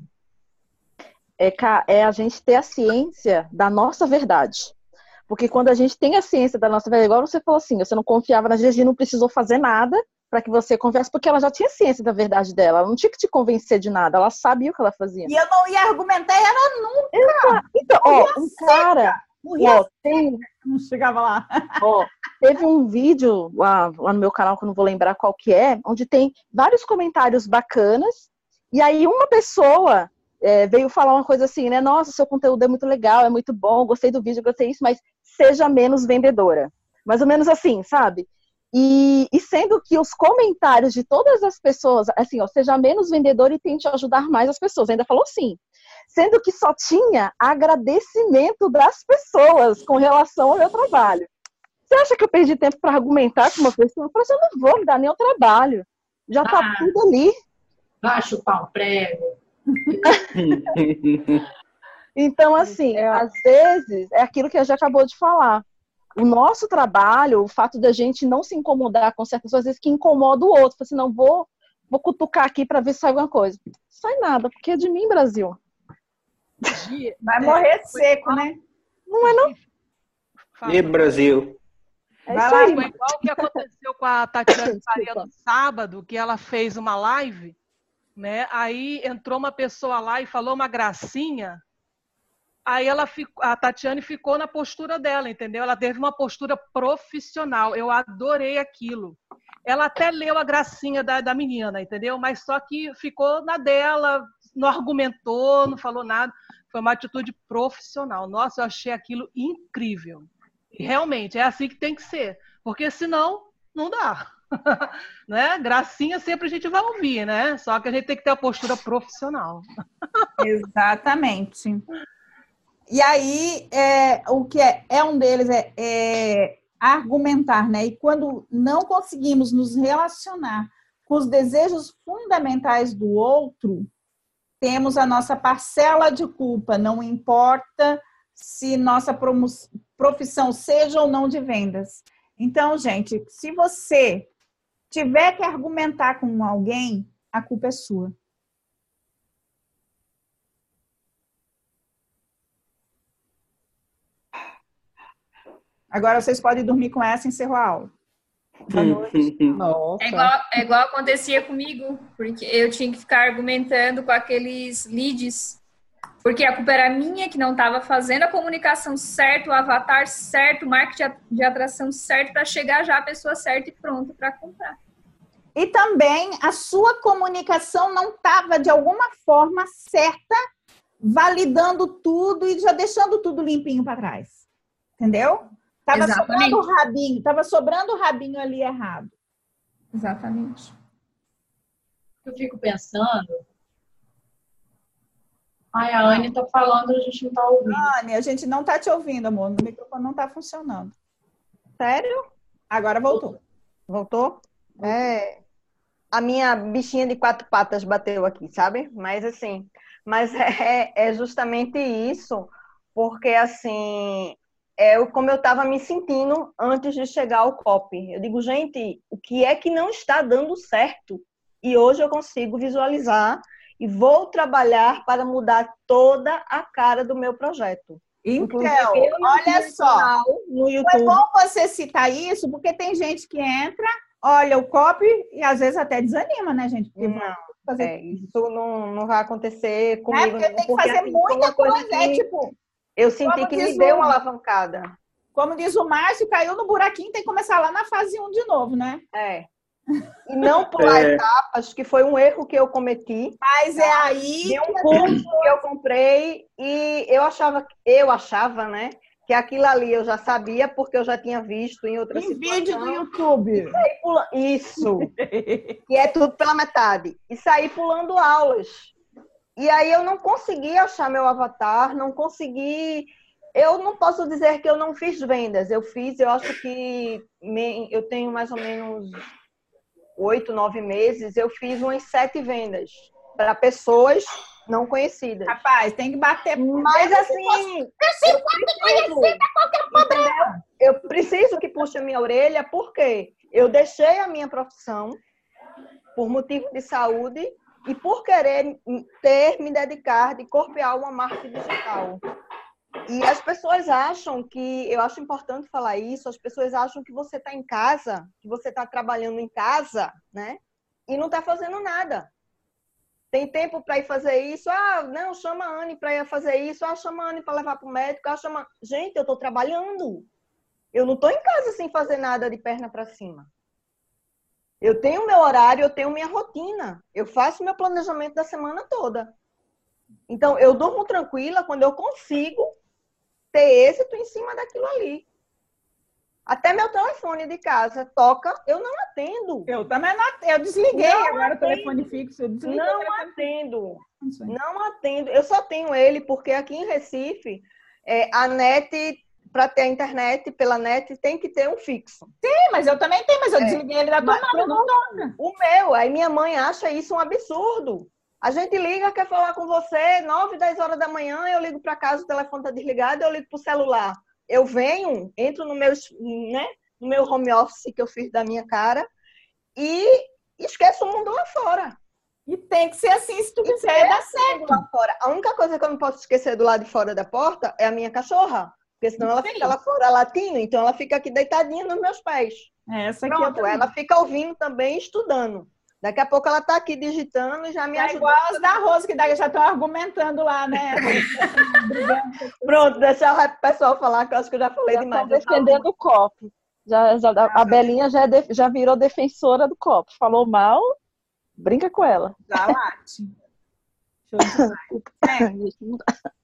N: É, é a gente ter a ciência da nossa verdade. Porque quando a gente tem a ciência da nossa verdade, igual você falou assim, você não confiava na Gigi, não precisou fazer nada para que você confiasse, porque ela já tinha ciência da verdade dela. Ela não tinha que te convencer de nada, ela sabia o que ela fazia.
A: E eu não ia argumentar ela nunca.
N: Então, ó, um cara. Ó, tem...
A: Não chegava lá.
N: Ó, teve um vídeo lá, lá no meu canal, que eu não vou lembrar qual que é, onde tem vários comentários bacanas, e aí uma pessoa é, veio falar uma coisa assim, né? Nossa, seu conteúdo é muito legal, é muito bom, gostei do vídeo, gostei disso, mas seja menos vendedora. Mais ou menos assim, sabe? E, e, sendo que os comentários de todas as pessoas, assim, ó, seja menos vendedor e tente ajudar mais as pessoas. Ainda falou sim. Sendo que só tinha agradecimento das pessoas com relação ao meu trabalho. Você acha que eu perdi tempo para argumentar com uma pessoa? Eu falei assim, eu não vou me dar nem o trabalho. Já tá
D: Ah.
N: tudo ali.
D: Vai chupar um prego.
N: Então, assim, às vezes, é aquilo que a gente acabou de falar. O nosso trabalho, o fato da gente não se incomodar com certas coisas, às vezes que incomoda o outro. Fala assim, não, vou, vou cutucar aqui para ver se sai alguma coisa. Sai nada, porque é de mim, Brasil.
A: Vai morrer seco, né?
N: Não é não?
Q: E Brasil.
N: É
A: Vai lá,
N: aí.
E: Foi igual o que aconteceu com a Tatiana Faria no sábado, que ela fez uma live, né? Aí entrou uma pessoa lá e falou uma gracinha. Aí ela ficou, a Tatiane ficou na postura dela, entendeu? Ela teve uma postura profissional. Eu adorei aquilo. Ela até leu a gracinha da, da menina, entendeu? Mas só que ficou na dela, não argumentou, não falou nada. Foi uma atitude profissional. Nossa, eu achei aquilo incrível. Realmente, é assim que tem que ser. Porque senão, não dá. né? Gracinha sempre a gente vai ouvir, né? Só que a gente tem que ter a postura profissional.
A: Exatamente. E aí, é, o que é, é um deles é, é argumentar, né? E quando não conseguimos nos relacionar com os desejos fundamentais do outro, temos a nossa parcela de culpa, não importa se nossa profissão seja ou não de vendas. Então, gente, se você tiver que argumentar com alguém, a culpa é sua. Agora vocês podem dormir com essa e encerrou a aula.
J: É igual, é igual acontecia comigo, porque eu tinha que ficar argumentando com aqueles leads, porque a culpa era minha, que não estava fazendo a comunicação certa, o avatar certo, o marketing de atração certo, para chegar já a pessoa certa e pronta para comprar.
A: E também a sua comunicação não estava, de alguma forma, certa, validando tudo e já deixando tudo limpinho para trás. Entendeu? Tava
J: Exatamente.
A: sobrando o rabinho, tava sobrando o rabinho ali errado.
J: Exatamente.
D: Eu fico pensando. Ai, a Anne tá falando, a gente não tá ouvindo.
A: Anne, a gente não tá te ouvindo, amor. O microfone não tá funcionando. Sério? Agora voltou.
I: Voltou? É. A minha bichinha de quatro patas bateu aqui, sabe? Mas assim, mas é, é justamente isso, porque assim, é como eu estava me sentindo antes de chegar ao COP. Eu digo, gente, o que é que não está dando certo? E hoje eu consigo visualizar e vou trabalhar para mudar toda a cara do meu projeto.
A: Então, olha só.
I: no
A: É
I: YouTube.
A: bom você citar isso, porque tem gente que entra, olha o copy e às vezes até desanima, né, gente? Porque
I: Não,
A: fazer
I: é, isso não, não vai acontecer comigo.
A: É, porque tem que fazer
I: assim, foi
A: muita
I: coisa
A: coisa, é
I: que
A: tipo.
I: Eu senti
A: como
I: que me deu uma alavancada.
A: Como diz o Márcio, caiu no buraquinho, tem que começar lá na fase 1 de novo, né?
I: É. E não pular
A: É.
I: etapas, que foi um erro que eu cometi.
A: Mas é aí
I: De um curso que eu comprei e eu achava, eu achava, né? Que aquilo ali eu já sabia, porque eu já tinha visto em outras
A: Em vídeo do
I: situações.
A: YouTube.
I: E saí pula- Isso. que é tudo pela metade. E saí pulando aulas. E aí eu não consegui achar meu avatar, não consegui. Eu não posso dizer que eu não fiz vendas. Eu fiz, eu acho que eu tenho mais ou menos oito, nove meses. Eu fiz umas sete vendas para pessoas não conhecidas.
A: Rapaz, tem que bater.
I: Mas assim, eu preciso, entendeu? Eu preciso que puxe a minha orelha, porque eu deixei a minha profissão por motivo de saúde e por querer ter me dedicar de corpo e alma à marca digital. E as pessoas acham que, eu acho importante falar isso, as pessoas acham que você está em casa, que você está trabalhando em casa, né? E não está fazendo nada. Tem tempo para ir fazer isso? Ah, não, chama a Anne para ir fazer isso. Ah, chama a Anne para levar para o médico. Ah, chama... Gente, eu estou trabalhando. Eu não estou em casa sem fazer nada de perna para cima. Eu tenho meu horário, eu tenho minha rotina. Eu faço meu planejamento da semana toda. Então, eu durmo tranquila quando eu consigo ter êxito em cima daquilo ali. Até meu telefone de casa toca, eu não atendo.
A: Eu também não atendo. Eu desliguei
I: Não
A: agora o
I: atendo.
A: telefone fixo. Eu desliguei o
I: Não atendo. Não atendo. Eu só tenho ele porque aqui em Recife é, a net para ter a internet pela net tem que ter um fixo.
A: Sim, mas eu também tenho, mas eu
I: É.
A: desliguei ele da
I: Mas
A: tomada, não toca.
I: O meu, aí minha mãe acha isso um absurdo. A gente liga, quer falar com você, 9, 10 horas da manhã, eu ligo para casa, o telefone tá desligado, eu ligo pro celular. Eu venho, entro no meu, né, no meu home office que eu fiz da minha cara e esqueço o mundo lá fora.
A: E tem que ser assim, se tu quiser, dá certo.
I: Lá fora. A única coisa que eu não posso esquecer do lado de fora da porta é a minha cachorra. Porque senão ela fica lá fora latindo, então ela fica aqui deitadinha nos meus pés.
A: Essa aqui eu
I: Pronto,
A: também.
I: ela fica ouvindo também, estudando. Daqui a pouco ela tá aqui digitando e já me
A: É
I: ajuda.
A: igual as da Rosa, que já estão argumentando lá, né?
I: Pronto, deixa o pessoal falar, que eu acho que eu já falei demais.
N: Estão defendendo o copo. Já, já, a Belinha já, é já virou defensora do copo. Falou mal, brinca com ela.
A: Já late.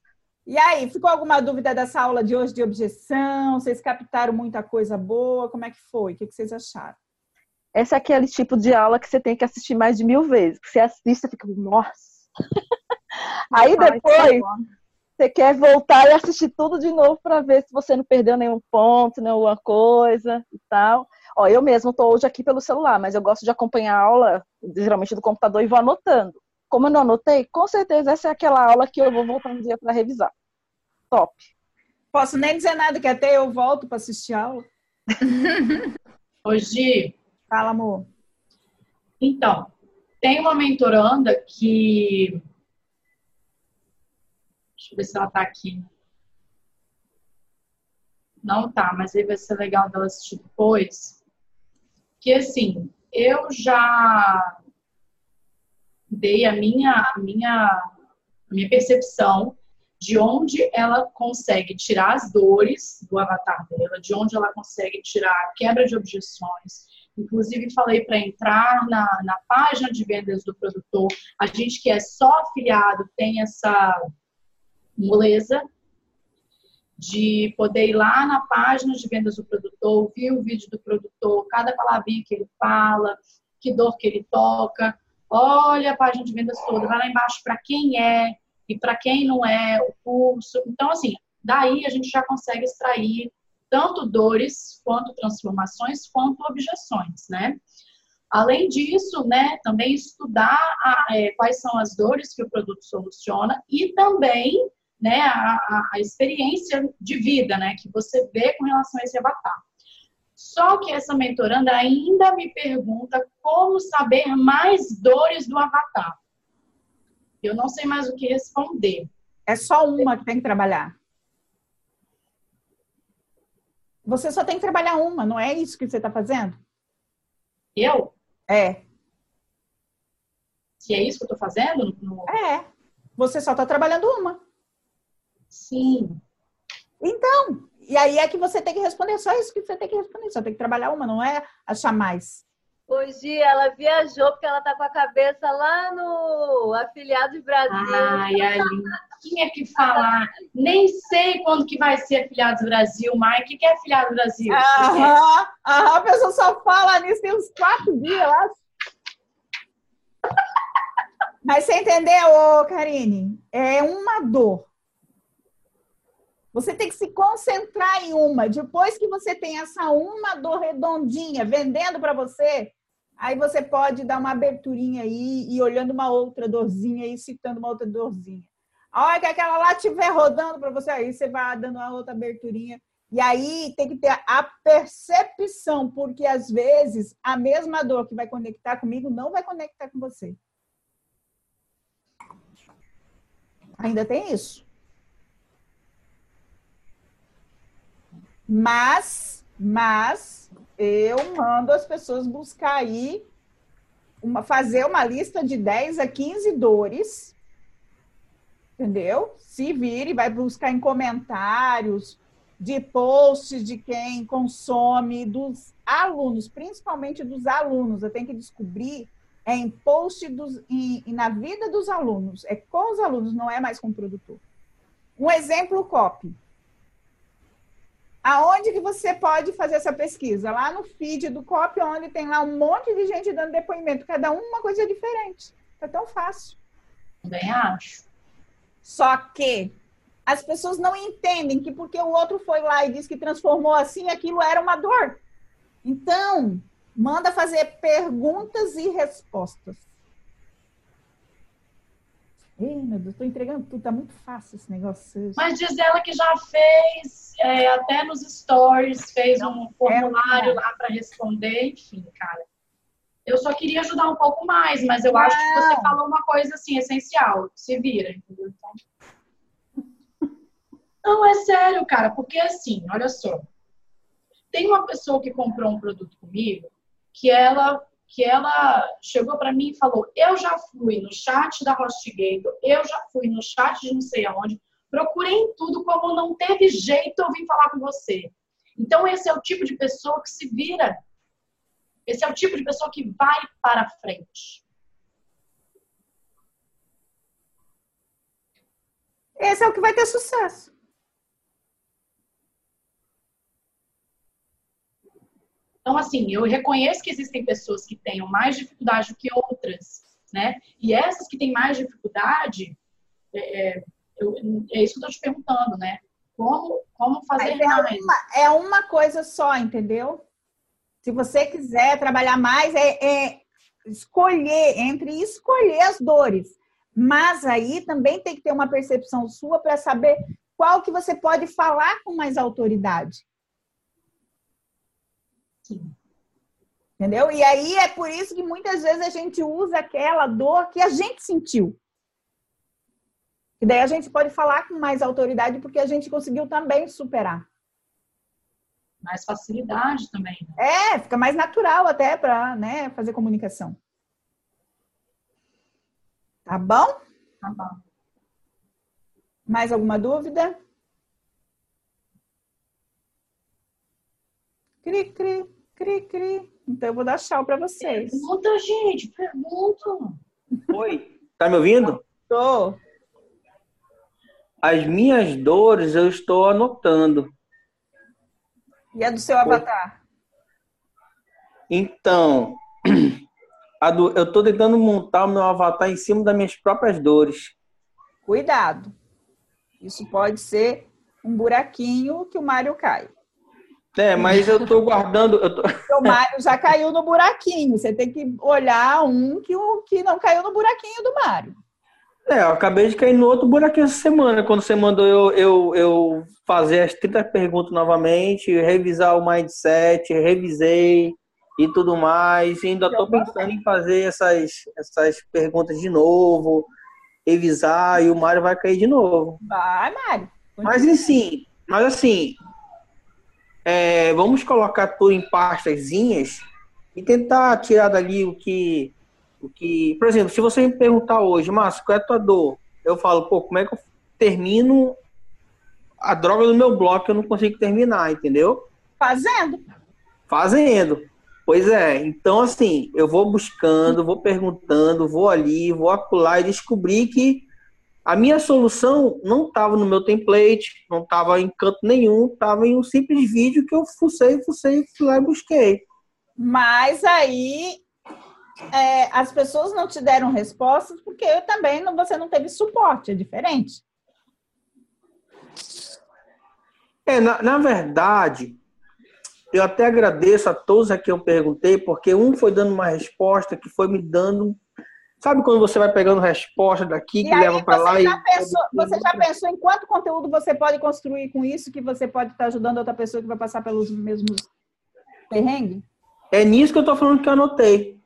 A: E aí, ficou alguma dúvida dessa aula de hoje de objeção? Vocês captaram muita coisa boa? Como é que foi? O que que vocês acharam?
N: Esse é aquele tipo de aula que você tem que assistir mais de mil vezes. Porque você assiste e fica, nossa. Aí depois
A: "Isso
N: você quer voltar e assistir tudo de novo para ver se você não perdeu nenhum ponto, nenhuma coisa e tal. Ó, eu mesmo estou hoje aqui pelo celular, mas eu gosto de acompanhar a aula, geralmente do computador, e vou anotando. Como eu não anotei, com certeza essa é aquela aula que eu vou voltar um dia para revisar. Top.
A: Posso nem dizer nada, que até eu volto para assistir a aula.
D: Hoje.
A: Fala, amor.
D: Então, tem uma mentoranda que. Deixa eu ver se ela tá aqui. Não tá, mas aí vai ser legal dela assistir depois. Que assim, eu já dei a minha, a minha, a minha percepção de onde ela consegue tirar as dores do avatar dela, de onde ela consegue tirar a quebra de objeções. Inclusive, falei para entrar na, na página de vendas do produtor. A gente que é só afiliado tem essa moleza de poder ir lá na página de vendas do produtor, ouvir o vídeo do produtor, cada palavrinha que ele fala, que dor que ele toca. Olha a página de vendas toda, vai lá embaixo para quem é e para quem não é o curso. Então, assim, daí a gente já consegue extrair tanto dores, quanto transformações, quanto objeções, né? Além disso, né, também estudar a, é, quais são as dores que o produto soluciona e também né, a, a, experiência de vida né, que você vê com relação a esse avatar. Só que essa mentoranda ainda me pergunta como saber mais dores do avatar. Eu não sei mais o que responder.
A: É só uma que tem que trabalhar. Você só tem que trabalhar uma, não é isso que você está fazendo?
D: Eu?
A: É.
D: Se é isso que eu estou fazendo? No...
A: É. Você só está trabalhando uma.
D: Sim.
A: Então, e aí é que você tem que responder, só isso que você tem que responder, só tem que trabalhar uma, não é achar mais.
F: Hoje ela viajou porque ela tá com a cabeça lá no Afiliados Brasil.
D: Ai, Aline, tinha que falar. Nem sei quando que vai ser Afiliados Brasil, mas o que, que é Afiliados Brasil?
A: Aham, aham, a pessoa só fala nisso, tem uns quatro dias lá. Mas você entendeu, ô, Karine? É uma dor. Você tem que se concentrar em uma. Depois que você tem essa uma dor redondinha vendendo para você, aí você pode dar uma aberturinha aí e olhando uma outra dorzinha e citando uma outra dorzinha. A hora que aquela lá estiver rodando para você, aí você vai dando uma outra aberturinha. E aí tem que ter a percepção, porque às vezes a mesma dor que vai conectar comigo não vai conectar com você. Ainda tem isso. Mas, mas eu mando as pessoas buscar aí uma, fazer uma lista de 10 a 15 dores. Entendeu? Se vire, vai buscar em comentários, de posts de quem consome, dos alunos, principalmente dos alunos. Eu tenho que descobrir é em post dos, na vida dos alunos, é com os alunos, não é mais com o produtor. Um exemplo, copy. Aonde que você pode fazer essa pesquisa? Lá no feed do copy, onde tem lá um monte de gente dando depoimento, cada um uma coisa diferente. É tão fácil.
D: Também acho.
A: Só que as pessoas não entendem que porque o outro foi lá e disse que transformou assim, aquilo era uma dor. Então, manda fazer perguntas e respostas. Ei, meu Deus, estou entregando tudo, tá muito fácil esse negócio.
D: Mas diz ela que já fez, é, até nos stories, fez um formulário lá para responder, enfim, cara. Eu só queria ajudar um pouco mais, mas eu acho que você falou uma coisa assim, essencial. Se vira, entendeu? Então... Não, é sério, cara, porque assim, olha só. Tem uma pessoa que comprou um produto comigo que ela que ela chegou para mim e falou: Eu já fui no chat da Hostgate, eu já fui no chat de não sei aonde, procurei em tudo, como não teve jeito, eu vim falar com você. Então, esse é o tipo de pessoa que se vira. Esse é o tipo de pessoa que vai para frente.
A: Esse é o que vai ter sucesso.
D: Então, assim, eu reconheço que existem pessoas que tenham mais dificuldade do que outras, né? E essas que têm mais dificuldade, é, é eu, é isso que eu estou te perguntando, né? Como, como fazer
A: é
D: mais?
A: Uma, é uma coisa só, entendeu? Se você quiser trabalhar mais, é, é escolher, entre escolher as dores. Mas aí também tem que ter uma percepção sua para saber qual que você pode falar com mais autoridade.
D: Sim.
A: Entendeu? E aí é por isso que muitas vezes a gente usa aquela dor que a gente sentiu. E daí a gente pode falar com mais autoridade porque a gente conseguiu também superar.
D: Mais facilidade também. Né?
A: É, fica mais natural até para né, fazer comunicação. Tá bom?
D: Tá bom.
A: Mais alguma dúvida? Cri, cri, cri, cri. Então eu vou dar tchau para vocês.
D: Pergunta, gente, pergunta.
Q: Oi, tá me ouvindo?
A: Tô.
Q: As minhas dores eu estou anotando.
A: E a do seu avatar?
Q: Então, do, eu estou tentando montar o meu avatar em cima das minhas próprias dores.
A: Cuidado. Isso pode ser um buraquinho que o Mário cai.
Q: É, mas eu estou guardando. Eu tô...
A: O Mário já caiu no buraquinho. Você tem que olhar um que, o, que não caiu no buraquinho do Mário.
Q: É, eu acabei de cair no outro buraquinho essa semana, quando você mandou eu, eu, eu fazer as 30 perguntas novamente, revisar o mindset, revisei e tudo mais. E ainda estou pensando em fazer essas, essas perguntas de novo, revisar, e o Mário vai cair de novo.
A: Vai, Mário.
Q: Mas assim, mas assim, é, vamos colocar tudo em pastazinhas e tentar tirar dali o que o que, por exemplo, se você me perguntar hoje, Márcio, qual é a tua dor? Eu falo, pô, como é que eu termino a droga do meu bloco? Eu não consigo terminar, entendeu?
A: Fazendo.
Q: Fazendo. Pois é. Então, assim, eu vou buscando, vou perguntando, vou ali, vou acular e descobri que a minha solução não estava no meu template, não estava em canto nenhum, estava em um simples vídeo que eu fucei, fucei, fui lá e busquei.
A: Mas aí é, as pessoas não te deram respostas porque eu também não, você não teve suporte, é diferente.
Q: É, na, na verdade, eu até agradeço a todos a quem eu perguntei, porque um foi dando uma resposta que foi me dando. Sabe quando você vai pegando resposta daqui, que leva para lá
A: já e. Pensou, você já pensou em quanto conteúdo você pode construir com isso, que você pode estar ajudando outra pessoa que vai passar pelos mesmos perrengues?
Q: É nisso que eu estou falando que eu anotei.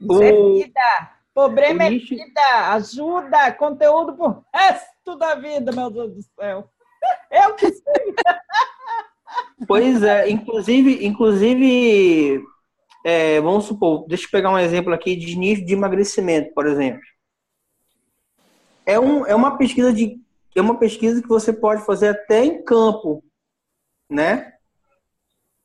A: É vida. Problema é vida. Ajuda. Conteúdo pro resto da vida, meu Deus do céu. Eu que sei.
Q: Pois é. Inclusive, inclusive é, vamos supor, deixa eu pegar um exemplo aqui de nível de emagrecimento, por exemplo. É, um, é uma pesquisa de é uma pesquisa que você pode fazer até em campo, né?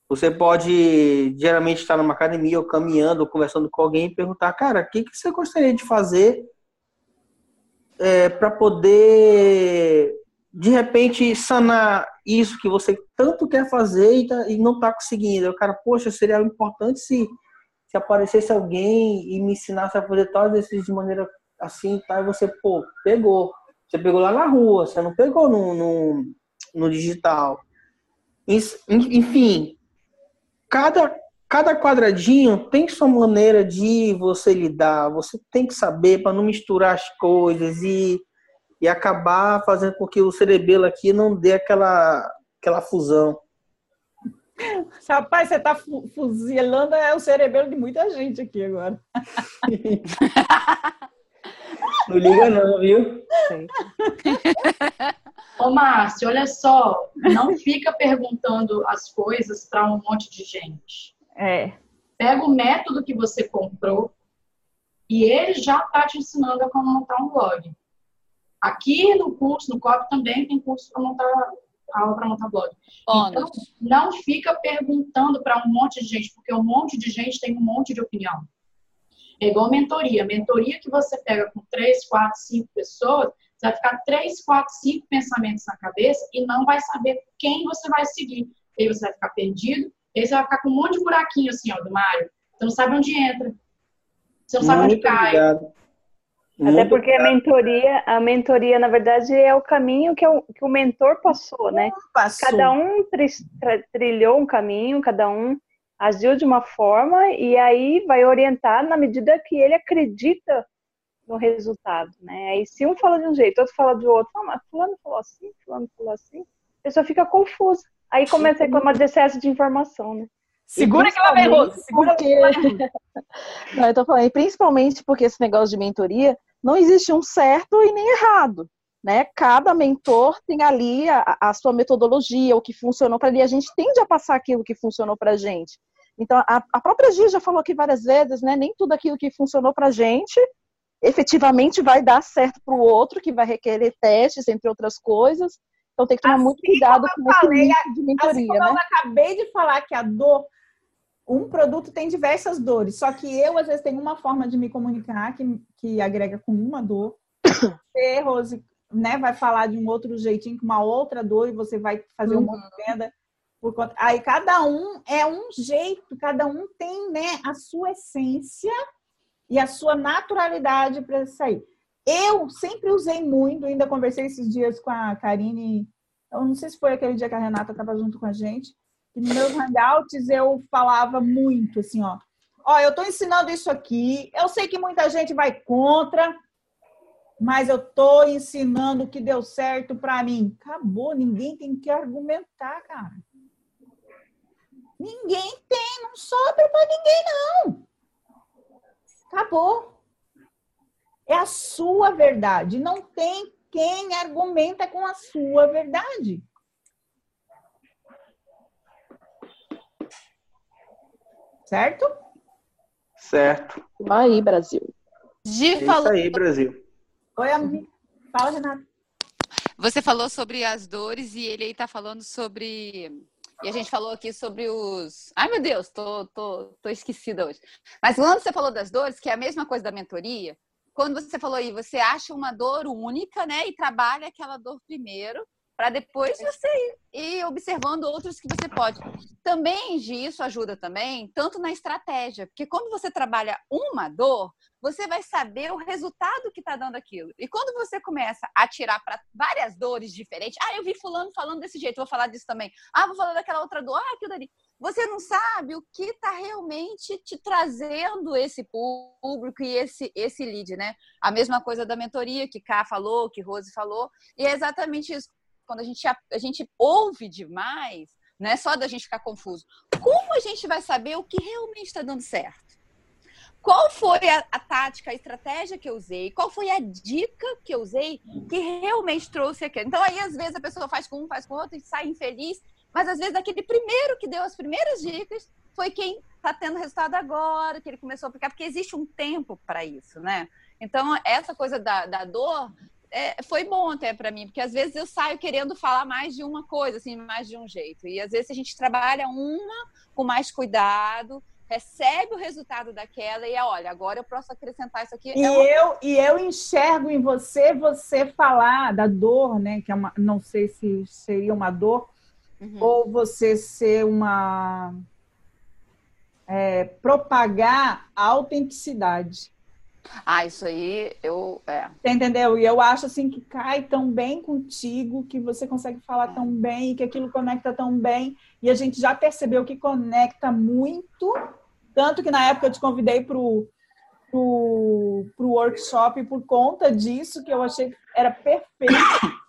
Q: Você pode geralmente estar numa academia ou caminhando ou conversando com alguém e perguntar, cara, o que, que você gostaria de fazer é, para poder de repente sanar isso que você tanto quer fazer e, tá, e não está conseguindo. O cara, poxa, seria importante se, se aparecesse alguém e me ensinasse a fazer tal exercício de maneira assim, tá? E você, pô, pegou. Você pegou lá na rua, você não pegou no, no, no digital. Enfim, cada, cada quadradinho tem sua maneira de você lidar. Você tem que saber para não misturar as coisas e, e acabar fazendo com que o cerebelo aqui não dê aquela, aquela fusão.
A: Rapaz, você está fuzilando é o cerebelo de muita gente aqui agora.
Q: Não liga não, viu?
D: Ô, Márcio, olha só, não fica perguntando as coisas para um monte de gente.
A: É.
D: Pega o método que você comprou e ele já está te ensinando a como montar um blog. Aqui no curso, no COP também tem curso para montar aula para montar blog. Então, não fica perguntando para um monte de gente, porque um monte de gente tem um monte de opinião. É igual mentoria. Mentoria que você pega com três, quatro, cinco pessoas, você vai ficar três, quatro, cinco pensamentos na cabeça e não vai saber quem você vai seguir. Aí você vai ficar perdido, aí você vai ficar com um monte de buraquinho assim, ó, do Mário. Você não sabe onde entra. Você não sabe
Q: Muito
D: onde cai.
Q: obrigado.
C: Até porque a mentoria, a mentoria, na verdade, é o caminho que o, que o mentor passou, né?
A: Passou.
C: Cada um tri- tra- trilhou um caminho, cada um agiu de uma forma e aí vai orientar na medida que ele acredita no resultado, né? Aí se um fala de um jeito, outro fala do outro, ah, mas fulano falou assim, fulano falou assim, a pessoa fica confusa. Aí começa a reclamar de excesso de informação, né?
A: Segura que ela vem, Rose, segura
N: porque... Não, eu tô falando, e principalmente porque esse negócio de mentoria, não existe um certo e nem errado, né? Cada mentor tem ali a, a sua metodologia, o que funcionou para ele, a gente tende a passar aquilo que funcionou pra gente. Então, a, a própria Gi já falou aqui várias vezes, né? Nem tudo aquilo que funcionou pra gente efetivamente vai dar certo para o outro, que vai requerer testes, entre outras coisas. Então tem que tomar muito cuidado com esse
A: falei,
N: nicho de mentoria,
A: assim como
N: né?
A: eu acabei de falar que a dor, um produto tem diversas dores, só que eu, às vezes, tenho uma forma de me comunicar que, que agrega com uma dor. Você, Rose, né, vai falar de um outro jeitinho, com uma outra dor, e você vai fazer um
N: Uhum.
A: monte de venda. Por conta... Aí cada um é um jeito, cada um tem né, a sua essência e a sua naturalidade para sair. Eu sempre usei muito, ainda conversei esses dias com a Karine, eu não sei se foi aquele dia que a Renata estava junto com a gente, nos meus hangouts eu falava muito assim, ó, ó, eu estou ensinando isso aqui, eu sei que muita gente vai contra, mas eu estou ensinando o que deu certo para mim. Acabou, ninguém tem que argumentar, cara. Ninguém tem, não sobra para ninguém, não. Acabou. É a sua verdade. Não tem quem argumenta com a sua verdade. Certo?
Q: Certo.
N: Aí, Brasil.
T: Gi
Q: É isso
T: falou.
Q: aí, Brasil.
A: Oi, amiga. Fala, Renata.
T: Você falou sobre as dores e ele aí tá falando sobre. E a gente falou aqui sobre os. Ai, meu Deus, tô, tô, tô esquecida hoje. Mas quando você falou das dores, que é a mesma coisa da mentoria, quando você falou aí, você acha uma dor única, né? E trabalha aquela dor primeiro, para depois você ir observando outros que você pode. Também, isso ajuda também, tanto na estratégia, porque quando você trabalha uma dor, você vai saber o resultado que está dando aquilo. E quando você começa a tirar para várias dores diferentes, ah, eu vi fulano falando desse jeito, vou falar disso também. Ah, vou falar daquela outra dor, ah, aquilo dali. Você não sabe o que está realmente te trazendo esse público e esse, esse lead, né? A mesma coisa da mentoria que Ká falou, que Rose falou, e é exatamente isso. Quando a gente, a, a gente ouve demais, não é só da gente ficar confuso. Como a gente vai saber o que realmente está dando certo? Qual foi a, a, tática, a estratégia que eu usei? Qual foi a dica que eu usei que realmente trouxe aquilo? Então, aí, às vezes, a pessoa faz com um, faz com outro e sai infeliz. Mas, às vezes, aquele primeiro que deu as primeiras dicas foi quem está tendo resultado agora, que ele começou a aplicar, porque existe um tempo para isso, né? Então, essa coisa da, da dor é, foi bom até para mim, porque às vezes eu saio querendo falar mais de uma coisa, assim, mais de um jeito. E às vezes a gente trabalha uma com mais cuidado, recebe o resultado daquela e olha, agora eu posso acrescentar isso aqui.
A: E,
T: é uma...
A: eu, e eu enxergo em você você falar da dor, né? Que é uma, não sei se seria uma dor, uhum. ou você ser uma. É, propagar a autenticidade.
T: Ah, isso aí eu. É.
A: Você entendeu? E eu acho assim que cai tão bem contigo, que você consegue falar tão bem, que aquilo conecta tão bem. E a gente já percebeu que conecta muito. Tanto que na época eu te convidei para o pro, pro workshop por conta disso, que eu achei que era perfeito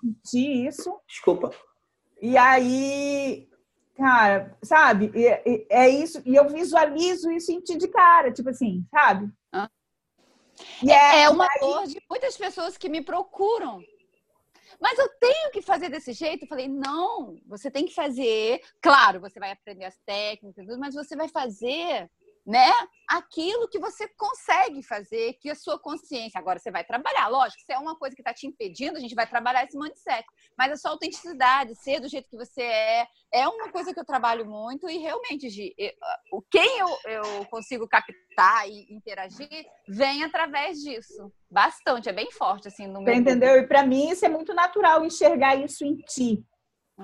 A: sentir isso.
Q: Desculpa.
A: E aí, cara, sabe? E- e- É isso, e eu visualizo isso em ti de cara, tipo assim, sabe? E
T: É,
A: é-
T: uma
A: aí-
T: dor de muitas pessoas que me procuram. Mas eu tenho que fazer desse jeito? Eu falei, não, você tem que fazer. Claro, você vai aprender as técnicas, mas você vai fazer, né? Aquilo que você consegue fazer, que a sua consciência. Agora você vai trabalhar, lógico, se é uma coisa que está te impedindo, a gente vai trabalhar esse mindset. Mas a sua autenticidade, ser do jeito que você é, é uma coisa que eu trabalho muito e realmente, Gi, eu- o quem eu, eu consigo captar e interagir vem através disso. Bastante, é bem forte, assim, no meu
A: entendeu? E para mim isso é muito natural enxergar isso em ti.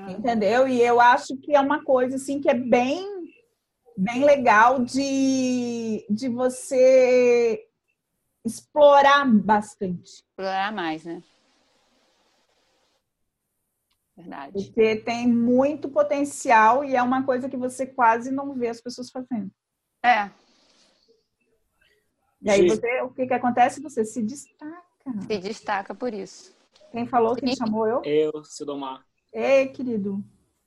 A: Entendeu? E eu acho que é uma coisa assim que é bem bem legal de, de você explorar bastante.
T: Explorar mais, né? Verdade.
A: Porque tem muito potencial e é uma coisa que você quase não vê as pessoas fazendo.
T: É.
A: E aí
T: Sim.
A: você, o que que acontece? Você se destaca.
T: Se destaca por isso.
A: Quem falou? Quem chamou eu?
U: Eu, Sidomar.
A: Ei, querido.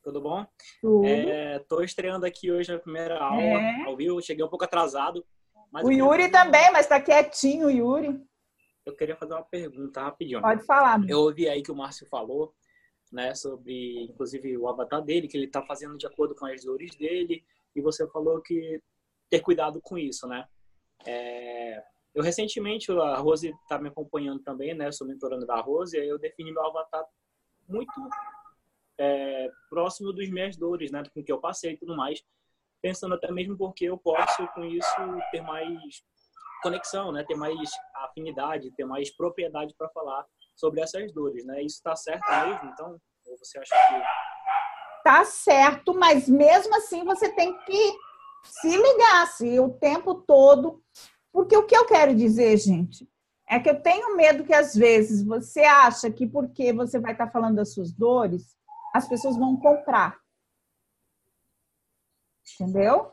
U: Tudo bom?
A: Tudo.
U: É, tô estreando aqui hoje a primeira aula
A: É.
U: ao vivo. Cheguei um pouco atrasado.
A: O
U: queria
A: Yuri também, mas tá quietinho, o Yuri.
U: Eu queria fazer uma pergunta rapidinho.
A: Pode falar.
U: Eu ouvi aí que o Márcio falou, né, sobre inclusive o avatar dele, que ele tá fazendo de acordo com as dores dele, e você falou que ter cuidado com isso, né? É, eu recentemente, a Rose tá me acompanhando também, né? Eu sou mentorando da Rose, e aí eu defini meu avatar muito é, próximo dos minhas dores, né? Com que eu passei e tudo mais. Pensando até mesmo porque eu posso, com isso, ter mais conexão, né? Ter mais afinidade, ter mais propriedade para falar sobre essas dores, né? Isso está certo mesmo? Então, ou você acha que
A: Tá certo, mas mesmo assim você tem que se ligar se o tempo todo. Porque o que eu quero dizer, gente, é que eu tenho medo que às vezes você acha que porque você vai estar falando das suas dores, as pessoas vão comprar. Entendeu?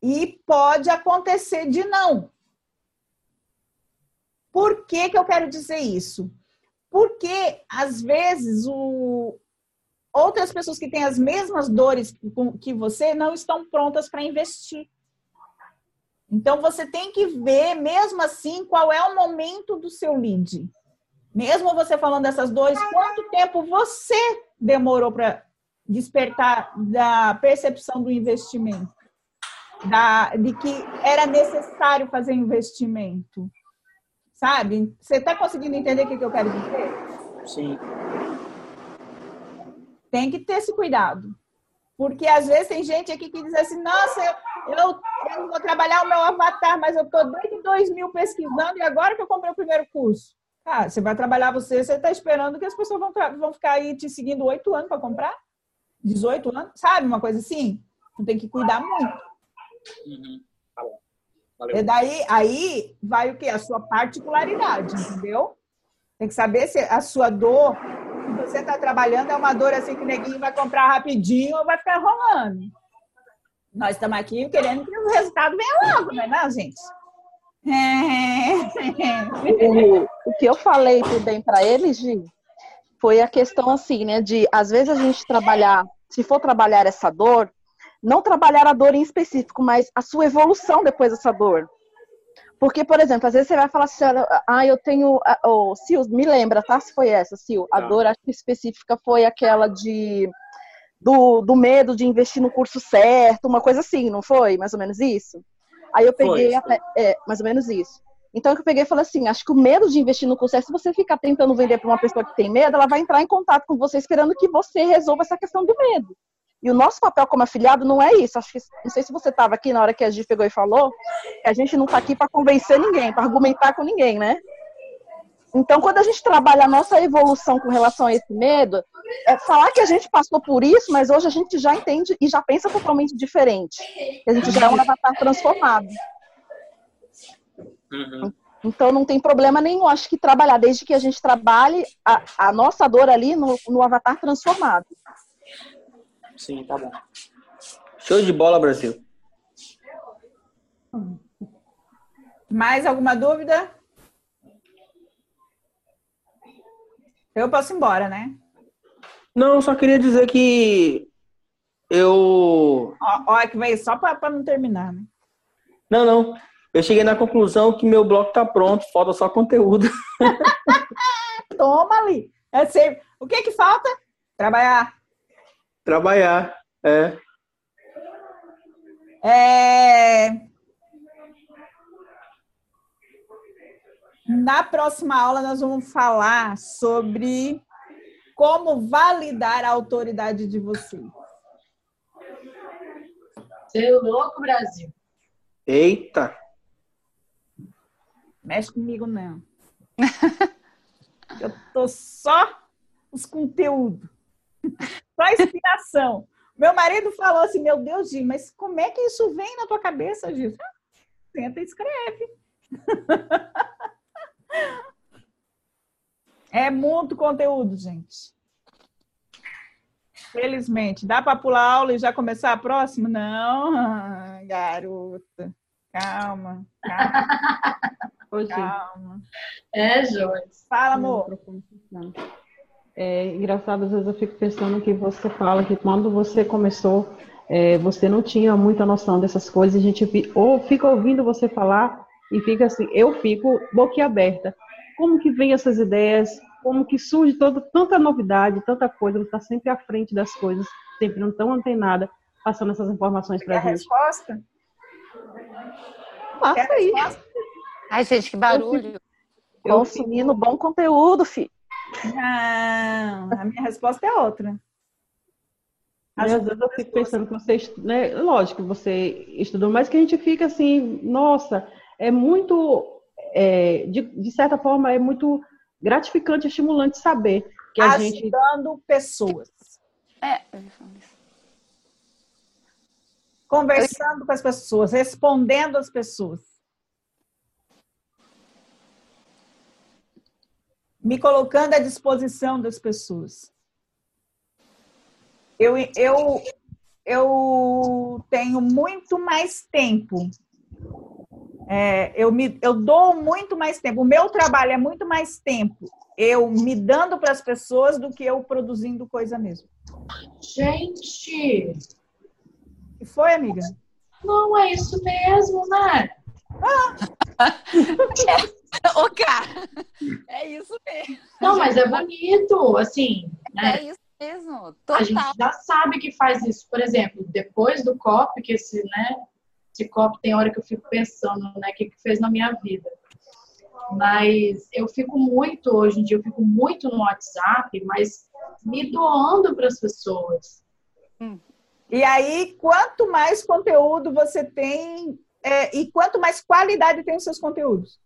A: E pode acontecer de não. Por que, que eu quero dizer isso? Porque, às vezes, o... outras pessoas que têm as mesmas dores que- você não estão prontas para investir. Então, você tem que ver, mesmo assim, qual é o momento do seu lead. Mesmo você falando dessas dores, quanto tempo você demorou para despertar da percepção do investimento? Da, de que era necessário fazer investimento? Sabe? Você está conseguindo entender o que que eu quero dizer?
U: sim,
A: Tem que ter esse cuidado. Porque às vezes tem gente aqui que diz assim, nossa, eu, eu, eu vou trabalhar o meu avatar, mas eu estou desde 2000 pesquisando e agora que eu comprei o primeiro curso. Cara, você vai trabalhar você, você está esperando que as pessoas vão, vão ficar aí te seguindo oito anos para comprar? 18 anos? Sabe uma coisa assim? Então tem que cuidar muito.
U: Uhum. Tá bom.
A: E
U: Valeu.
A: daí, aí vai o quê? A sua particularidade, entendeu? Tem que saber se a sua dor que você está trabalhando é uma dor assim que o neguinho vai comprar rapidinho ou vai ficar enrolando. Nós estamos aqui querendo que o resultado venha logo, não é não, gente?
N: O, o que eu falei também para eles, Gi, foi a questão assim, né, de às vezes a gente trabalhar, se for trabalhar essa dor, não trabalhar a dor em específico, mas a sua evolução depois dessa dor. Porque, por exemplo, às vezes você vai falar assim, ah, eu tenho. Oh, Sil, me lembra, tá? Se foi essa, Sil. A
V: Tá.
N: dor acho que específica foi aquela de do, do medo de investir no curso certo, uma coisa assim, não foi? Mais ou menos isso? Aí eu peguei até- é, mais ou menos isso. Então eu peguei e falei assim, acho que o medo de investir no curso certo, se você ficar tentando vender para uma pessoa que tem medo, ela vai entrar em contato com você esperando que você resolva essa questão do medo. E o nosso papel como afiliado não é isso. Acho que não sei se você estava aqui na hora que a Gi pegou e falou, que a gente não está aqui para convencer ninguém, para argumentar com ninguém, né? Então, quando a gente trabalha a nossa evolução com relação a esse medo, é falar que a gente passou por isso, mas hoje a gente já entende e já pensa totalmente diferente. A gente já é um avatar transformado.
U: Uhum.
N: Então não tem problema nenhum, acho que trabalhar, desde que a gente trabalhe a, a nossa dor ali no, no avatar transformado.
U: Sim, tá bom.
Q: Show de bola, Brasil.
A: Mais alguma dúvida? Eu posso ir embora, né?
Q: Não, só queria dizer que eu.
A: Ó é que veio só para não terminar, né?
Q: Não, não. Eu cheguei na conclusão que meu bloco tá pronto, falta só conteúdo.
A: Toma ali. É sempre... O que que falta? Trabalhar.
Q: Trabalhar, é.
A: É... Na próxima aula, nós vamos falar sobre como validar a autoridade de vocês.
D: Seu louco, Brasil.
Q: Eita!
A: Mexe comigo, não. Eu tô só os conteúdos. Só inspiração. Meu marido falou assim, meu Deus, Gi, mas como é que isso vem na tua cabeça, Gi? Senta e escreve. É muito conteúdo, gente. Felizmente. Dá para pular a aula e já começar a próxima? Não, garota. Calma, calma. calma.
D: É, Joyce.
A: Fala, amor.
P: É engraçado, às vezes eu fico pensando que você fala que quando você começou, é, você não tinha muita noção dessas coisas, a gente ou fica ouvindo você falar e fica assim, eu fico boquiaberta como que vem essas ideias, como que surge toda, tanta novidade, tanta coisa, você está sempre à frente das coisas, sempre não tão antenada, passando essas informações para a gente.
A: resposta?
N: Passa aí.
T: Ai, gente, que barulho.
N: Consumindo bom conteúdo, filho.
A: Não, a minha resposta é outra.
P: Às vezes eu fico pensando que você, né, lógico, você estudou, mas que a gente fica assim, nossa, é muito é, de, de, certa forma, é muito gratificante e estimulante saber que a
A: Ajudando
P: gente.
A: Ajudando pessoas.
T: É.
A: Conversando com as pessoas, respondendo às pessoas. Me colocando à disposição das pessoas. Eu, eu, eu tenho muito mais tempo é, eu, me, eu dou muito mais tempo. O meu trabalho é muito mais tempo eu me dando para as pessoas do que eu produzindo coisa mesmo.
D: Gente!
A: que foi, amiga?
D: Não, é isso mesmo, né?
T: Ah. Ô, cara, é isso mesmo.
D: Não, mas é bonito, assim. Né?
T: É isso mesmo. Total.
D: A gente já sabe que faz isso. Por exemplo, depois do COP, que esse, né, esse copo tem hora que eu fico pensando, né, o que, que fez na minha vida. Mas eu fico muito, hoje em dia, eu fico muito no WhatsApp, mas me doando para as pessoas.
A: Hum. E aí, quanto mais conteúdo você tem, é, e quanto mais qualidade tem os seus conteúdos?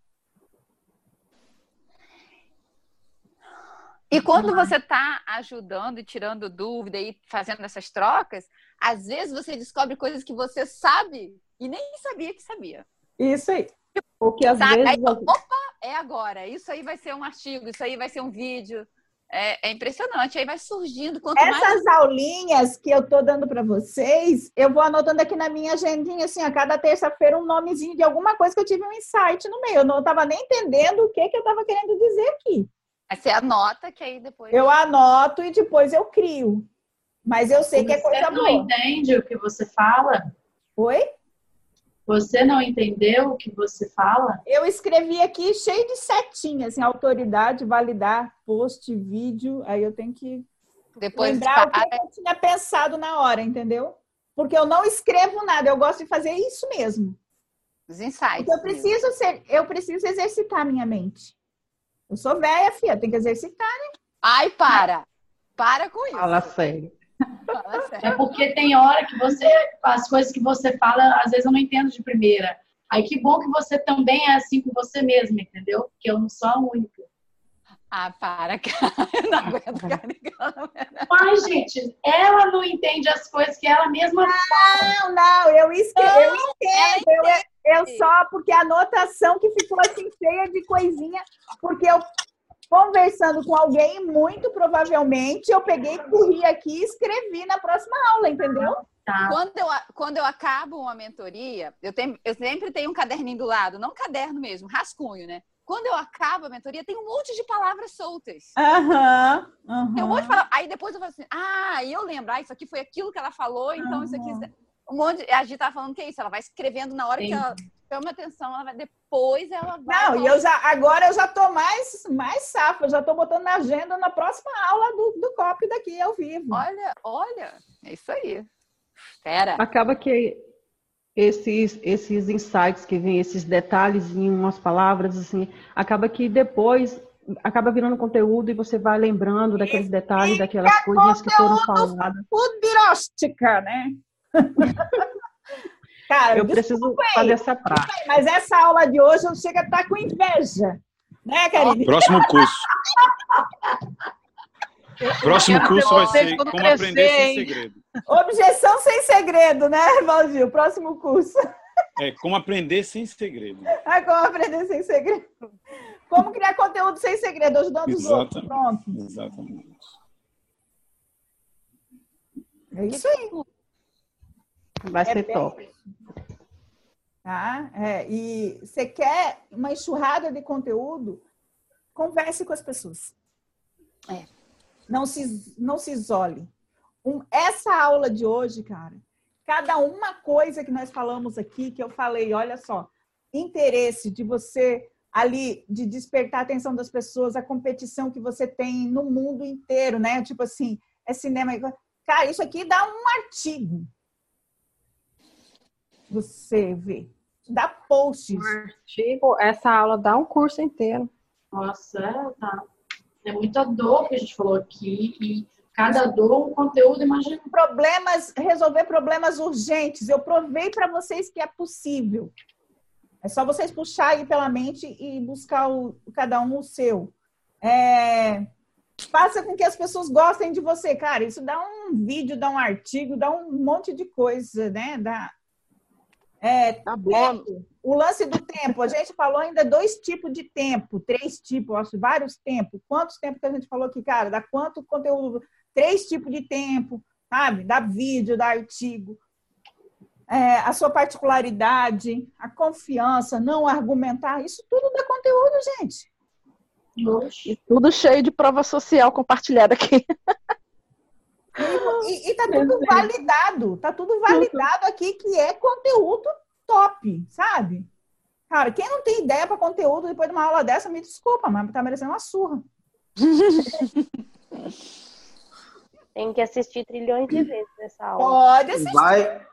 T: E quando você está ajudando e tirando dúvida e fazendo essas trocas, às vezes você descobre coisas que você sabe e nem sabia que sabia.
A: Isso aí.
P: Porque às
T: Sabe?
P: vezes.
T: Aí, opa, é agora. Isso aí vai ser um artigo, isso aí vai ser um vídeo. É, é impressionante. Aí vai surgindo. Quanto
A: Essas
T: mais...
A: aulinhas que eu tô dando para vocês, eu vou anotando aqui na minha agendinha, assim, a cada terça-feira um nomezinho de alguma coisa que eu tive um insight no meio. Eu não estava nem entendendo o que, que eu estava querendo dizer aqui.
T: Aí você anota que aí depois.
A: Eu anoto e depois eu crio. Mas eu sei que é coisa
D: você não
A: boa.
D: entende o que você fala?
A: Oi?
D: Você não entendeu o que você fala?
A: Eu escrevi aqui cheio de setinhas, assim, autoridade, validar, post, vídeo. Aí eu tenho que
T: Depois
A: lembrar o que eu tinha pensado na hora, entendeu? Porque eu não escrevo nada, eu gosto de fazer isso mesmo.
T: Os insights.
A: Porque eu preciso ser, eu preciso exercitar a minha mente. Eu sou velha, filha, tem que exercitar, né?
T: Ai, para! Para com isso.
P: Fala sério.
D: É porque tem hora que você, as coisas que você fala, às vezes eu não entendo de primeira. Aí que bom que você também é assim com você mesma, entendeu? Porque eu não sou a única.
T: Ah, para, cara. Eu não aguento ficar ligando.
D: Mas, gente, ela não entende as coisas que ela mesma fala.
A: Não, não, eu, escrevo, eu entendo, eu, eu só, porque a anotação que ficou assim cheia de coisinha, porque eu conversando com alguém, muito provavelmente eu peguei, corri aqui e escrevi na próxima aula, entendeu?
T: Quando, eu, quando eu acabo uma mentoria, eu, tenho, eu sempre tenho um caderninho do lado, não caderno mesmo, rascunho, né? Quando eu acabo a mentoria, tem um monte de palavras soltas.
A: Aham. aham.
T: Tem um monte de palavras. Aí depois eu falo assim, ah, eu lembro, ah, isso aqui foi aquilo que ela falou, então isso aqui. Um monte. A Gi tava falando que é isso, ela vai escrevendo na hora
A: Sim.
T: que ela chama atenção, ela vai, depois ela vai.
A: Não, e eu já, agora eu já tô mais, mais safa, eu já tô botando na agenda na próxima aula do, do COP daqui ao vivo.
T: Olha, olha, é isso aí. Fera.
V: Acaba que esses, esses insights que vêm, esses detalhes em umas palavras, assim, acaba que depois acaba virando conteúdo e você vai lembrando daqueles detalhes, daquelas coisinhas que foram faladas.
A: Fudiróstica, né? Cara,
V: Eu preciso
A: aí,
V: fazer essa prática.
A: aí, Mas essa aula de hoje eu chego a estar com inveja. Né, Karine?
S: Próximo curso. Próximo curso vai ser como
A: crescer,
S: aprender sem
A: hein?
S: segredo.
A: Objeção sem segredo, né, Valgil? Próximo curso.
S: É como aprender sem segredo.
A: Ah, como aprender sem segredo. Como criar conteúdo sem segredo, ajudando os outros.
S: Exatamente.
A: Pronto.
S: Exatamente.
A: É isso aí.
V: Vai
A: É
V: ser
A: bem
V: top.
A: Tá? É, e você quer uma enxurrada de conteúdo? Converse com as pessoas.
T: É.
A: Não se, não se isole. Um- essa aula de hoje, cara, cada uma coisa que nós falamos aqui, que eu falei, olha só, interesse de você ali, de despertar a atenção das pessoas, a competição que você tem no mundo inteiro, né? Tipo assim, é cinema. Cara, isso aqui dá um artigo. Você vê. Dá posts.
P: Artigo, essa aula dá um curso inteiro.
D: Nossa, é, tá. É muita dor que a gente falou aqui e cada dor um conteúdo, imagina.
A: Problemas, resolver problemas urgentes. Eu provei para vocês que é possível. É só vocês puxar aí pela mente e buscar o, cada um o seu. É, faça com que as pessoas gostem de você. Cara, isso dá um vídeo, dá um artigo, dá um monte de coisa, né? Dá, é, tempo. O lance do tempo, a gente falou ainda dois tipos de tempo, três tipos, acho, vários tempos. Quantos tempos que a gente falou aqui, cara? Dá quanto conteúdo? Três tipos de tempo, sabe? Dá vídeo, dá artigo. É, a sua particularidade, a confiança, não argumentar, isso tudo dá conteúdo, gente.
V: E tudo cheio de prova social compartilhada aqui.
A: E, e tá tudo validado, tá tudo validado aqui que é conteúdo top, sabe? Cara, quem não tem ideia para conteúdo depois de uma aula dessa, me desculpa, mas tá merecendo uma surra.
W: Tem que assistir trilhões de vezes essa aula.
A: Pode assistir.
Q: Vai,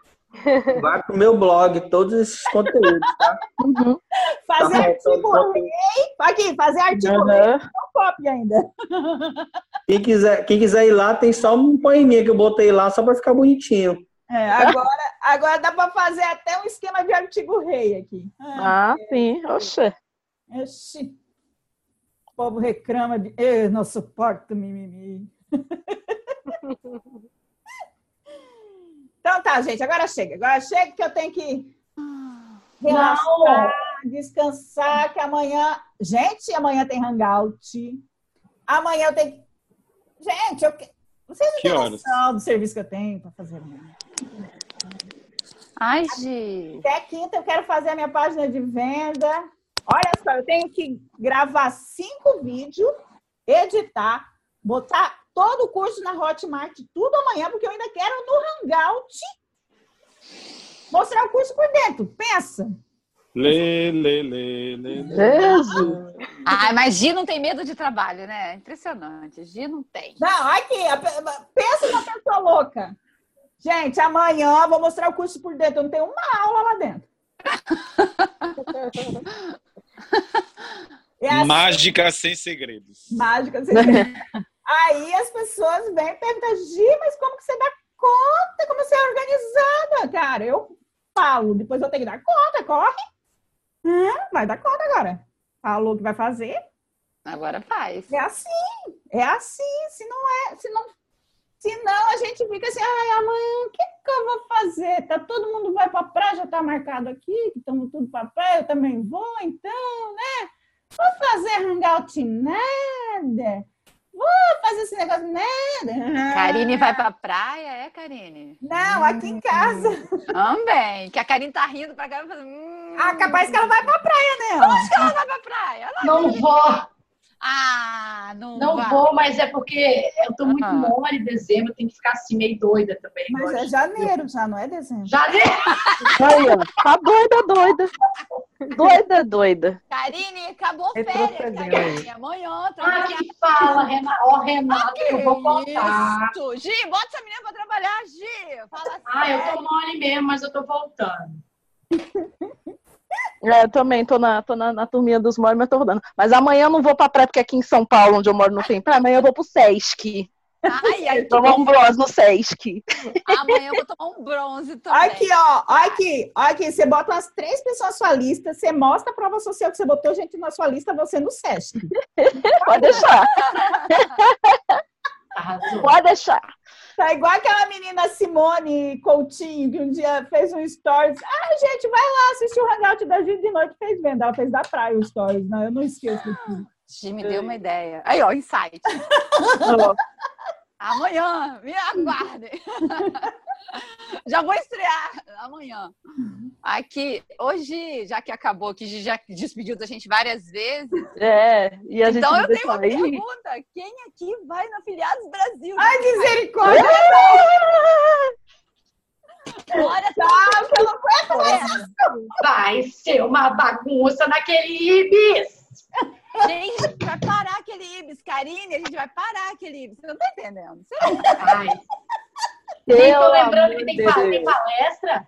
Q: vai pro meu blog, todos esses conteúdos, tá?
A: Fazer
Q: Tá
A: artigo rei. Aqui, fazer artigo
Q: Uhum.
A: rei é top ainda.
Q: Quem quiser, quem quiser ir lá, tem só um poeminha que eu botei lá só para ficar bonitinho.
A: É, agora, agora dá para fazer até um esquema de artigo rei aqui.
V: Ah, sim. Oxe.
A: Oxi. O povo reclama de. Eu não suporto mimimi. Então tá, gente, agora chega. Agora chega que eu tenho que relaxar, descansar, que amanhã. Gente, amanhã tem hangout. Amanhã eu tenho que. Gente, eu. que- Vocês não têm
S: horas?
A: noção do serviço que eu tenho para fazer amanhã.
T: Ai, Gi.
A: Até quinta eu quero fazer a minha página de venda. Olha só, eu tenho que gravar cinco vídeos, editar, botar todo o curso na Hotmart, tudo amanhã, porque eu ainda quero no Hangout mostrar o curso por dentro. Pensa.
S: Lê, lê, lê, lê. lê.
T: Ai, mas Gi não tem medo de trabalho, né? Impressionante. Gi não tem.
A: Não, aqui, pensa numa pessoa louca. Gente, amanhã eu vou mostrar o curso por dentro. Eu não tenho uma aula lá dentro. É assim.
S: Mágica sem segredos.
A: Mágica. Você vê. Aí as pessoas vêm perguntam, Gi, mas como que você dá conta? Como você é organizada? Cara, eu falo, depois eu tenho que dar conta, corre. Hum, vai dar conta agora. Falou que vai fazer.
T: Agora faz.
A: É assim, é assim. Se não é, se não, Senão a gente fica assim, ai, amanhã o que, que eu vou fazer? Tá, todo mundo vai pra praia, já tá marcado aqui, que estamos tudo pra praia, eu também vou, então, né? Vou fazer hangout nada. Vou fazer esse negócio nada.
T: Karine vai pra praia, é, Karine?
A: Não, aqui em casa.
T: Também. Que a Karine tá rindo pra cá e fazendo. Hum,
A: Ah, capaz que ela vai pra praia, né?
T: Onde que ela vai pra praia? Ela
D: Não vou.
T: Ah, não,
D: Não
T: vai.
D: vou, mas é porque eu tô muito
T: Ah.
D: mole em dezembro, tem que ficar assim meio doida também.
A: Mas é janeiro, já não é dezembro.
D: Janeiro!
N: Aí, ó. Tá doida, doida. Doida, doida.
T: Karine, acabou férias,
N: aí.
T: Karine. Amanhã,
D: Ah,
T: trabalhar.
D: que fala, Renata. Ó, Renata,
T: Que
D: eu vou contar.
T: Isso. Gi, bota essa menina pra trabalhar, Gi. Fala assim.
D: Ah, eu tô mole mesmo, mas eu tô voltando.
N: É, eu também tô na, tô na, na turminha dos moles, mas tô rodando. Mas amanhã eu não vou pra praia, porque aqui em São Paulo, onde eu moro, não tem praia. Amanhã eu vou pro Sesc.
T: Ai, ai,
N: Tomar um bronze no Sesc.
T: Amanhã eu vou tomar um bronze também.
A: Olha aqui, ó. Olha aqui. Olha aqui. Você bota umas três pessoas na sua lista, você mostra a prova social que você botou gente na sua lista, você no SESC.
N: Pode deixar.
D: Arrasou.
N: Pode deixar.
A: Tá igual aquela menina Simone Coutinho, que um dia fez um stories. Ah, gente, vai lá assistir o Hangout da gente de noite. Fez vendo. Ela fez da praia o stories, né? Eu não esqueço.
T: Gi me deu uma ideia. Aí, ó, insight. Amanhã, me aguardem. já vou estrear amanhã. Aqui, hoje, já que acabou, que já despediu da gente várias vezes.
N: É, e a gente
T: então eu tenho uma
N: aí.
T: pergunta. Quem aqui vai no Afiliados Brasil?
A: Ai, misericórdia! Que eu não aguento mais.
D: Vai ser uma bagunça naquele Ibis.
T: Gente, vai parar aquele Ibis. Karine, a gente vai parar aquele Ibis. Você não tá entendendo? Você não
D: Ai. Nem tô lembrando que tem, pa- tem palestra.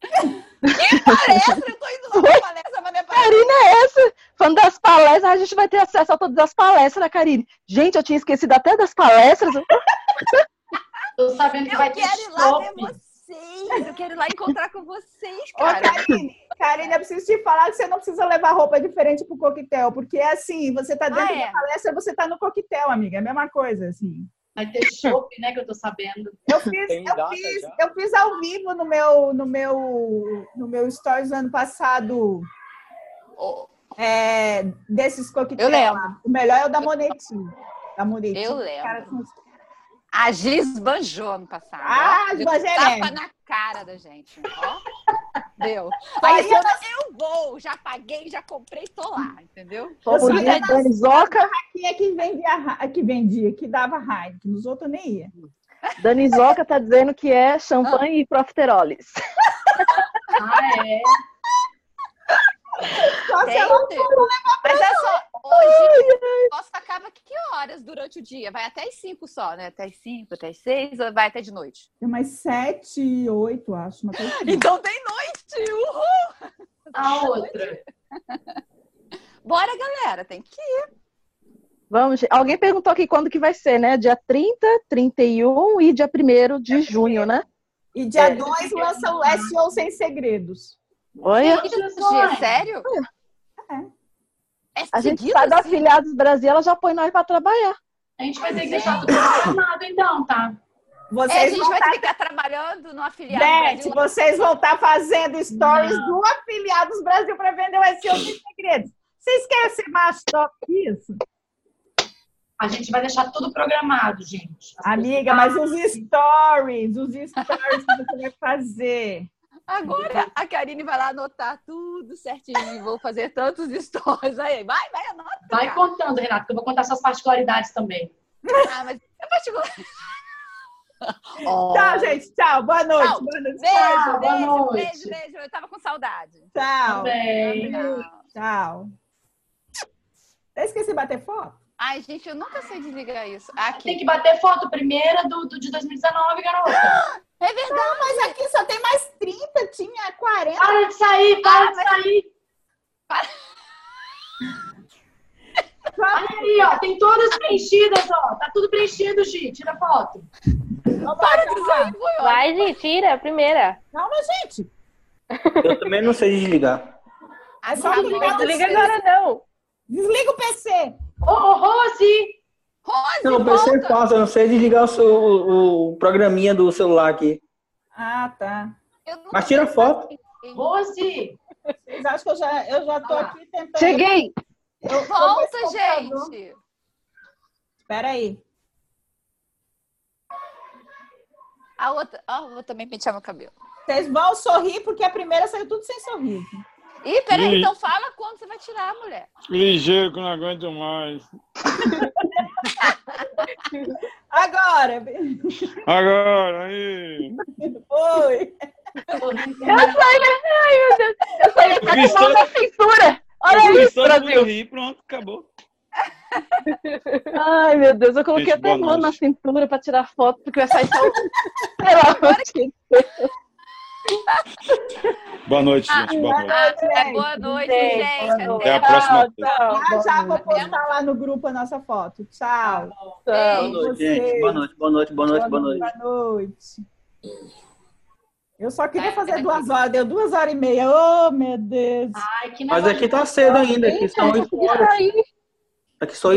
T: Que palestra? Eu tô indo lá pra palestra pra minha
N: Karine é essa? Falando das palestras, a gente vai ter acesso a todas as palestras, né, Karine? Gente, eu tinha esquecido até das palestras.
D: Tô sabendo que
T: Eu
D: vai ter
T: quero ir lá ver
D: shopping.
T: vocês. Eu quero ir lá encontrar com vocês,
A: Ô,
T: cara.
A: Karine, Karine, eu preciso te falar que você não precisa levar roupa diferente pro coquetel, porque é assim, você tá dentro
T: Ah, é?
A: da palestra, você tá no coquetel, amiga. É a mesma coisa, assim.
D: Vai ter shopping, né? Que eu tô sabendo.
A: Eu fiz,
U: Tem
A: eu fiz,
U: já?
A: eu fiz ao vivo no meu, no meu, no meu stories ano passado. É, desses coquetéis.
T: Eu lembro.
A: lá. O melhor é o da Monetti. Da Monetti.
T: Eu lembro.
A: caras são-
T: A Giz banjou ano passado.
A: Ah, esbanjei
T: tapa na cara da gente. Ó. Deu. Aí esse
A: ia
T: ano eu vou, já paguei, já comprei, tô lá, entendeu?
N: Como
A: só ia
N: Danizoca,
A: Quem é que vendia, que vendia, que dava Heineken, nos outros nem ia.
N: Danizoca tá dizendo que é champanhe e profiteroles.
D: Ah, é.
A: Só se
T: Tem,
A: ela
T: tem. Mas é só, hoje o nosso acaba que horas durante o dia? Vai até as 5 só, né? Até as 5, até as 6 ou vai até de noite?
A: Tem umas sete, oito, acho. Uma coisa assim.
T: Então tem noite! Uhul!
D: A outra.
T: Bora, galera, tem que ir.
N: Vamos, alguém perguntou aqui quando que vai ser, né? Dia 30, 31 e dia 1 de junho, né?
A: E dia
N: É.
A: 2 lança o SEO Sem Segredos.
N: Olha,
T: Que dia, sério? É
N: a gente sai da
T: assim?
N: Afiliados Brasil, ela já põe nós pra trabalhar.
D: A gente vai ter que deixar tudo programado, então, tá?
A: Vocês
T: É, a gente
A: vão
T: vai
A: tá-
T: ficar trabalhando no afiliado
A: Beth,
T: Brasil.
A: vocês vão estar fazendo stories do Afiliados Brasil para vender o SEO Sem Segredos. Vocês querem ser mais top que isso?
D: A gente vai deixar tudo programado, gente. As
A: Amiga, mas os stories, os stories que você vai fazer.
T: Agora a Karine vai lá anotar tudo certinho. Vou fazer tantos stories. Aí, vai, vai, anota.
D: Vai
T: cara.
D: contando, Renato, que eu vou contar suas particularidades também.
T: Ah, mas é particular.
A: Tchau, gente. Tchau. Boa noite.
T: Tchau.
A: Boa noite.
T: Beijo,
D: Tchau, boa
T: beijo,
D: noite.
T: beijo, beijo. Eu tava com saudade.
A: Tchau.
D: Também.
T: Tchau.
A: Tchau. Eu esqueci de bater foto?
T: Ai, gente, eu nunca sei desligar isso.
D: Tem
T: Aqui.
D: que bater foto primeira do, do de 2019, garota.
T: É verdade.
A: Não, mas aqui só tem mais 30, tinha 40.
D: Para de sair, para
T: Ah,
D: de
T: mas-
D: sair. Olha aí, ó. Tem todas preenchidas, ó. Tá tudo preenchido, Gi. Tira foto.
A: Para de sair.
W: Vai, Gi, tira a primeira.
A: Calma, gente.
Q: Eu também não sei desligar.
A: É só
T: Não,
W: Desliga
A: C.
W: agora, não.
A: Desliga o PC.
D: Ô, ô, Rose!
T: Rose!
Q: Não, PC é fácil, eu não sei desligar o, seu, o, o programinha do celular aqui.
A: Ah, tá.
Q: Mas tira foto.
D: Rose!
A: Vocês acham que eu já, eu já tô aqui tentando.
N: Cheguei!
A: Eu,
T: Volta, gente!
A: Espera aí.
T: A outra. Ah, vou também pentear meu cabelo.
A: Vocês vão sorrir porque a primeira saiu tudo sem sorriso.
T: Ih, peraí, então fala quando você vai tirar, mulher.
S: Ligeiro que eu não aguento mais.
A: Agora!
S: Agora, aí.
A: Oi!
N: Eu saí, ai meu Deus, eu saí até com mão na cintura. Olha isso, Brasil.
S: rir, pronto, acabou.
N: Ai, meu Deus, eu coloquei
S: Gente,
N: até mão na cintura pra tirar foto, porque vai sair só o... Pelo amor de Deus.
S: Boa noite, gente. Boa noite.
T: Ah, boa noite, gente.
S: Até a próxima vez.
A: Já já vou postar lá no grupo a nossa foto. Tchau.
Q: Boa noite, gente. Boa noite, boa noite, boa noite, boa noite.
A: Boa noite. Eu só queria fazer duas horas, deu duas horas e meia. Oh, meu Deus.
D: Ai, que
Q: Mas aqui tá cedo ainda, aqui são oito horas. Aqui só